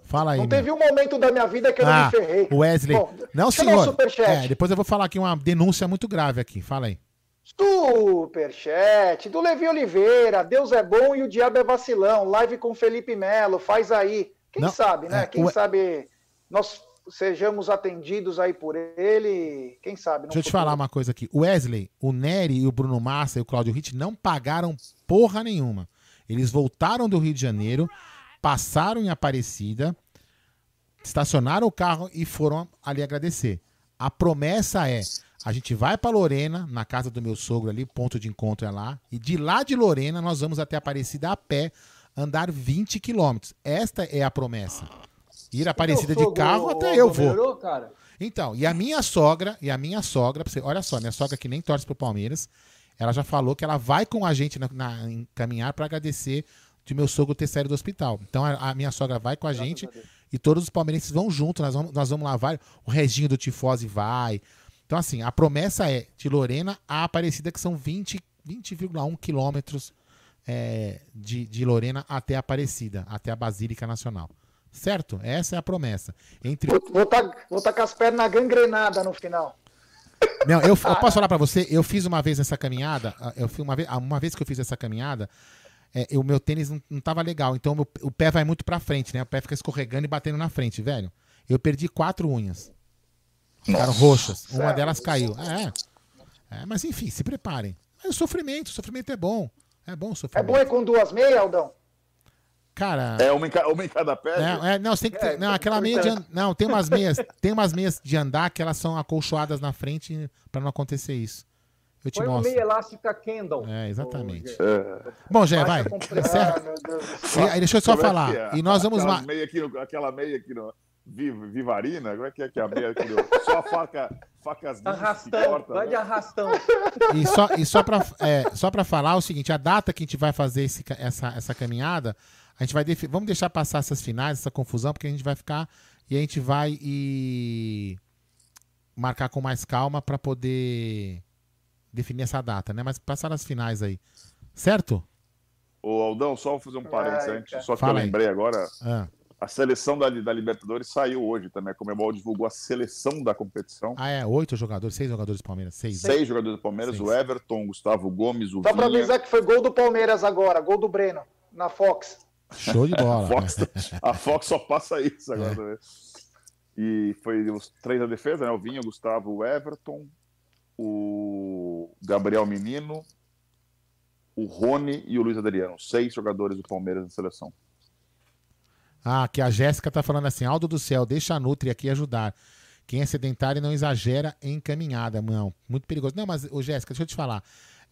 Fala aí. Não meu. teve um momento da minha vida que eu não Ah, me ferrei. o Wesley. Bom, Não, senhor. superchat. É, depois eu vou falar aqui uma denúncia muito grave aqui. Fala aí. Superchat do Levi Oliveira. Deus é bom e o diabo é vacilão. Live com Felipe Melo. Faz aí. Quem Não, sabe, né? é, Quem o- sabe nós sejamos atendidos aí por ele. Quem sabe? Deixa eu te falar uma coisa aqui. O Wesley, o Nery e o Bruno Massa e o Claudio Ritt não pagaram porra nenhuma. Eles voltaram do Rio de Janeiro, passaram em Aparecida, estacionaram o carro e foram ali agradecer. A promessa é: a gente vai para Lorena, na casa do meu sogro ali, ponto de encontro é lá, e de lá de Lorena nós vamos até Aparecida a pé, andar 20 quilômetros. Esta é a promessa. Ir a Aparecida de carro até eu vou. Então, e a minha sogra, e a minha sogra, olha só, minha sogra que nem torce pro Palmeiras, ela já falou que ela vai com a gente na, na- em caminhar para agradecer de meu sogro ter saído do hospital. Então a, a minha sogra vai com a gente e todos os palmeirenses vão junto, nós vamos, nós vamos lá, vai, o Reginho do Tifose vai. Então assim, a promessa é de Lorena a Aparecida, que são 20 20,1 quilômetros é, de, de Lorena até Aparecida, até a Basílica Nacional. Certo? Essa é a promessa. Entre Vou estar vou tá com as pernas gangrenadas no final. Não, eu, eu posso falar pra você, eu fiz uma vez essa caminhada, ah, eu fui uma vez, ah, uma vez que eu fiz essa caminhada, é, o meu tênis não, não tava legal, então o meu- o pé vai muito pra frente, né? O pé fica escorregando e batendo na frente, velho. Eu perdi quatro unhas. Ficaram Nossa. roxas. Uma Sério? delas caiu. É. É, mas enfim, se preparem. Mas o sofrimento, o sofrimento é bom. É bom o É sofrimento. bom ir com duas meias, Aldão? Cara. É uma em, ca- uma em cada pé? É, é, não, tem que ter, não, aquela meia de and- não, tem umas meias, tem umas meias de andar que elas são acolchoadas na frente pra não acontecer isso. Eu te uma mostro. meia elástica Kendall. É, exatamente. É. Bom, Jé, vai. Encerra. Ah, E deixa eu só Como é falar. que é? E nós vamos Aquela lá. Meia aqui no, aquela meia aqui no. Vi- Vivarina? Como é que é que é a meia aqui no. Só a faca. Facas Arrastão, vai de arrastão. E só, e só pra, é, só pra falar o seguinte: a data que a gente vai fazer esse essa, essa caminhada, a gente vai. Vamos deixar passar essas finais, essa confusão, porque a gente vai ficar. E a gente vai e. marcar com mais calma pra poder definir essa data, né? Mas passar as finais aí. Certo? Ô, Aldão, só vou fazer um parênteses Ai, antes, só que Fala eu aí. lembrei agora. Ah. A seleção da, da Libertadores saiu hoje também. A Comebol divulgou a seleção da competição. Ah, é. Oito jogadores, seis jogadores do Palmeiras. Seis. né? Seis jogadores do Palmeiras: Seis. o Everton, o Gustavo Gomes, o Só pra Vinha. avisar que foi gol do Palmeiras agora, gol do Breno, na Fox. Show de A bola. Fox, a Fox só passa isso agora. É. também. E foi os três da defesa, né? O Vinha, o Gustavo, o Everton, o Gabriel Menino, o Rony e o Luiz Adriano. Seis jogadores do Palmeiras na seleção. Ah, que a Jéssica tá falando assim, Aldo do céu, deixa a Nutri aqui ajudar. Quem é sedentário não exagera em caminhada, não. Muito perigoso. Não, mas, ô Jéssica, deixa eu te falar.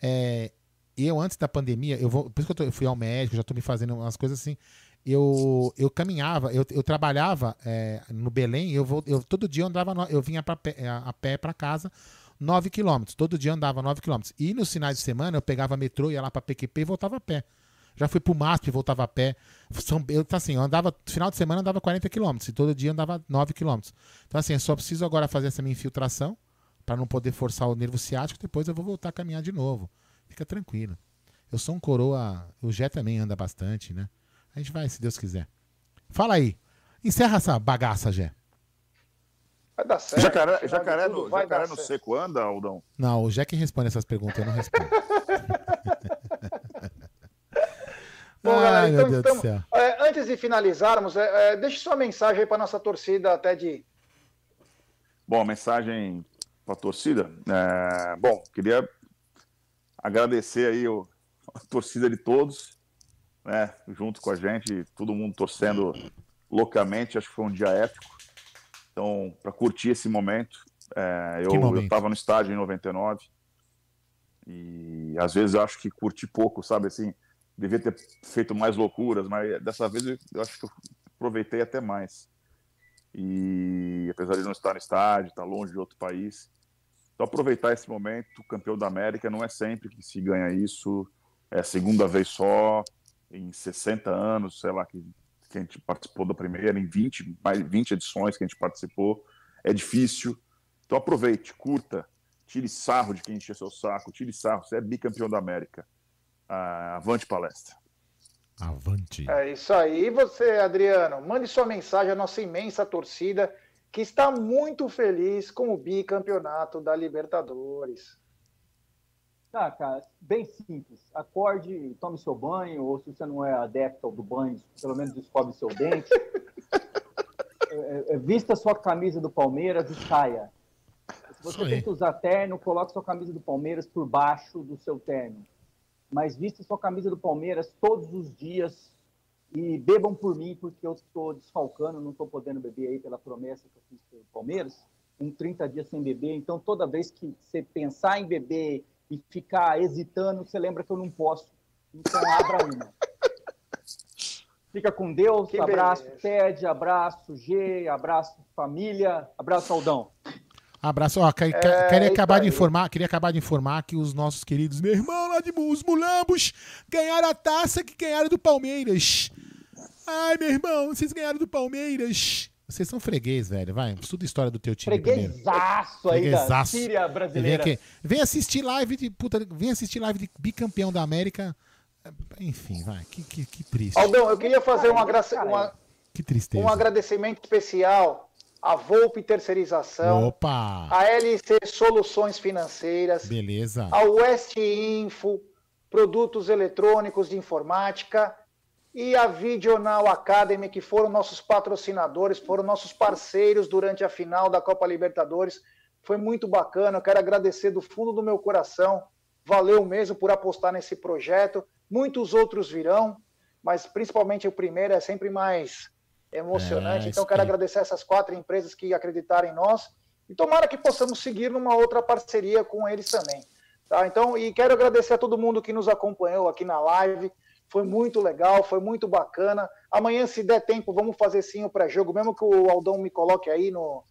É, eu, antes da pandemia, eu vou. Por isso que eu, tô- eu fui ao médico, já tô me fazendo umas coisas assim. Eu, eu caminhava, eu, eu trabalhava é, no Belém, eu, vou, eu todo dia eu andava, eu vinha pra a pé para casa 9 quilômetros. Todo dia andava 9 quilômetros. E nos finais de semana eu pegava metrô, ia lá pra PQP e voltava a pé. Já fui pro MASP, voltava a pé. Eu, tá assim, eu andava, final de semana andava 40 quilômetros, e todo dia andava 9 quilômetros. Então, assim, eu só preciso agora fazer essa minha infiltração, para não poder forçar o nervo ciático, depois eu vou voltar a caminhar de novo. Fica tranquilo. Eu sou um coroa. O Jé também anda bastante, né? A gente vai, se Deus quiser. Fala aí. Encerra essa bagaça, Jé. Vai dar certo. Jacaré, jacaré, no, vai jacaré dar no certo. seco anda, Aldão? Não, o que responde essas perguntas, eu não respondo. Bom, galera, Ai, então, meu Deus do então, céu. é, antes de finalizarmos, é, é, deixe sua mensagem aí para nossa torcida até de. Bom, a mensagem para a torcida. é, bom, queria agradecer aí o, a torcida de todos, né, junto com a gente, todo mundo torcendo loucamente. Acho que foi um dia épico. Então, para curtir esse momento, é, eu estava no estádio em 99 e às vezes eu acho que curti pouco, sabe assim, devia ter feito mais loucuras, mas dessa vez eu, eu acho que eu aproveitei até mais. E apesar de não estar no estádio, estar longe de outro país, então aproveitar esse momento, campeão da América, não é sempre que se ganha isso, é a segunda vez só, em 60 anos, sei lá, que, que a gente participou da primeira, em 20, mais 20 edições que a gente participou, é difícil, então aproveite, curta, tire sarro de quem encher seu saco, tire sarro, você é bicampeão da América. Ah, avante palestra. Avante. É isso aí. E você, Adriano, mande sua mensagem à nossa imensa torcida que está muito feliz com o bicampeonato da Libertadores. Tá, cara, bem simples. Acorde, tome seu banho, ou se você não é adepto do banho, pelo menos escove seu dente. É, é, vista sua camisa do Palmeiras e saia. Se você tem que usar terno, coloque sua camisa do Palmeiras por baixo do seu terno. Mas vista sua camisa do Palmeiras todos os dias e bebam por mim, porque eu estou desfalcando, não estou podendo beber aí pela promessa que eu fiz pelo Palmeiras, em 30 dias sem beber. Então, toda vez que você pensar em beber e ficar hesitando, você lembra que eu não posso. Então, abra uma. Fica com Deus, Que abraço beleza. Ted, abraço G, abraço família, abraço Aldão. Abraço. Ó, que- que- É, queria, acabar de informar, queria acabar de informar que os nossos queridos meu irmão lá de os Mulambos ganharam a taça que ganharam do Palmeiras. Ai, meu irmão, vocês ganharam do Palmeiras. Vocês são freguês, velho. Vai, estuda a história do teu time. Freguesaço aí da. Síria Vem, brasileira. aqui. Vem assistir live de puta, vem assistir live de bicampeão da América. Enfim, vai. Que, que, que triste. Aldão, eu queria fazer um, agra- uma- Que tristeza. um agradecimento especial à Volpe Terceirização, Opa! à LC Soluções Financeiras, Beleza. ao West Info, produtos eletrônicos de informática e a Videonal Academy, que foram nossos patrocinadores, foram nossos parceiros durante a final da Copa Libertadores. Foi muito bacana, eu quero agradecer do fundo do meu coração. Valeu mesmo por apostar nesse projeto. Muitos outros virão, mas principalmente o primeiro é sempre mais emocionante. É, então, quero agradecer essas quatro empresas que acreditaram em nós e tomara que possamos seguir numa outra parceria com eles também. Tá? Então, e quero agradecer a todo mundo que nos acompanhou aqui na live. Foi muito legal, foi muito bacana. Amanhã, se der tempo, vamos fazer sim o pré-jogo, mesmo que o Aldão me coloque aí no.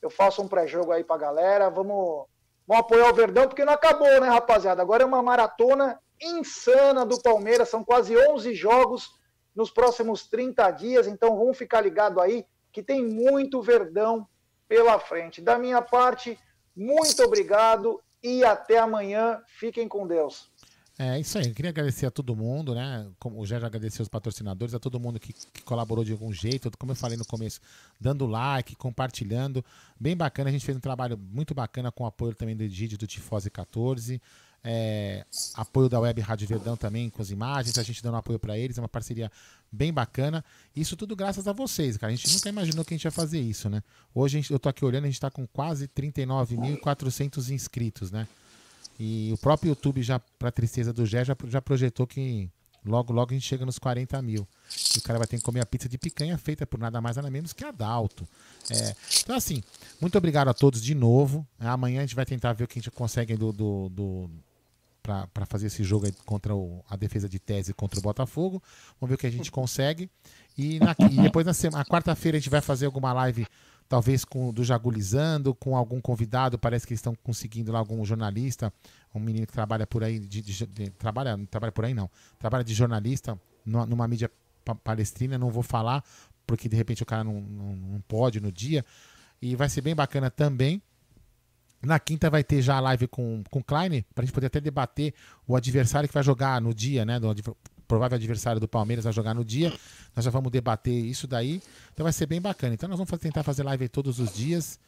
Eu faço um pré-jogo aí pra galera. Vamos, vamos apoiar o Verdão, porque não acabou, né, rapaziada? Agora é uma maratona insana do Palmeiras, são quase 11 jogos nos próximos 30 dias, então vamos ficar ligado aí que tem muito Verdão pela frente. Da minha parte, muito obrigado e até amanhã. Fiquem com Deus. É isso aí, eu queria agradecer a todo mundo, né? Como o já agradeceu os patrocinadores, a todo mundo que, que colaborou de algum jeito, como eu falei no começo, dando like, compartilhando. Bem bacana, a gente fez um trabalho muito bacana com o apoio também do Egídio do Tifose 14. é, apoio da Web Rádio Verdão também com as imagens, a gente dando apoio para eles, é uma parceria bem bacana. Isso tudo graças a vocês, cara. A gente nunca imaginou que a gente ia fazer isso, né? Hoje gente- eu tô aqui olhando, a gente tá com quase 39.400 inscritos, né? E o próprio YouTube, já para tristeza do Gé, já, já projetou que logo, logo a gente chega nos 40 mil. E o cara vai ter que comer a pizza de picanha feita por nada mais nada menos que a Dalto. É, então, assim, muito obrigado a todos de novo. Amanhã a gente vai tentar ver o que a gente consegue do, do, do para fazer esse jogo contra o, a defesa de tese contra o Botafogo. Vamos ver o que a gente consegue. E, na, e depois na semana, quarta-feira a gente vai fazer alguma live, talvez com do Jagulizando, com algum convidado. Parece que eles estão conseguindo lá algum jornalista, um menino que trabalha por aí, de, de- de- trabalha, não trabalha por aí não, trabalha de jornalista numa, numa mídia pa- palestrina. Não vou falar porque de repente o cara não, não, não pode no dia. E vai ser bem bacana também. Na quinta vai ter já a live com, com o Klein, pra gente poder até debater o adversário que vai jogar no dia, né? Do provável adversário do Palmeiras vai jogar no dia. Nós já vamos debater isso daí. Então vai ser bem bacana. Então nós vamos tentar fazer live aí todos os dias.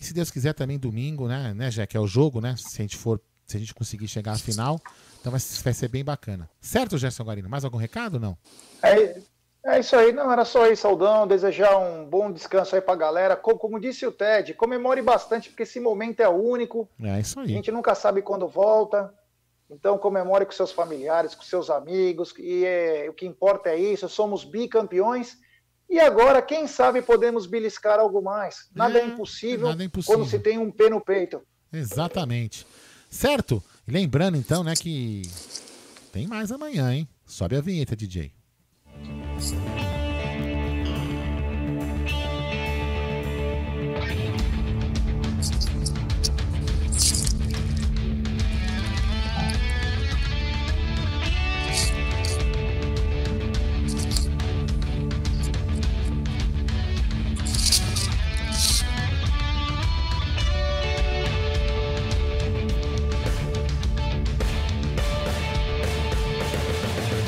E se Deus quiser também domingo, né, né, que é o jogo, né? Se a gente for, se a gente conseguir chegar à final, então vai, vai ser bem bacana. Certo, Gerson Guarino? Mais algum recado não? É, é isso aí, não, era só isso, Aldão, desejar um bom descanso aí pra galera. Como, como disse o Ted, comemore bastante, porque esse momento é único, É isso a aí. gente nunca sabe quando volta. Então comemore com seus familiares, com seus amigos, e é, o que importa é isso, somos bicampeões. E agora, quem sabe, podemos beliscar algo mais. Nada é, impossível, nada é impossível. quando se tem um pé no peito. Exatamente. Certo? Lembrando então, né, que tem mais amanhã, hein? Sobe a vinheta, DJ.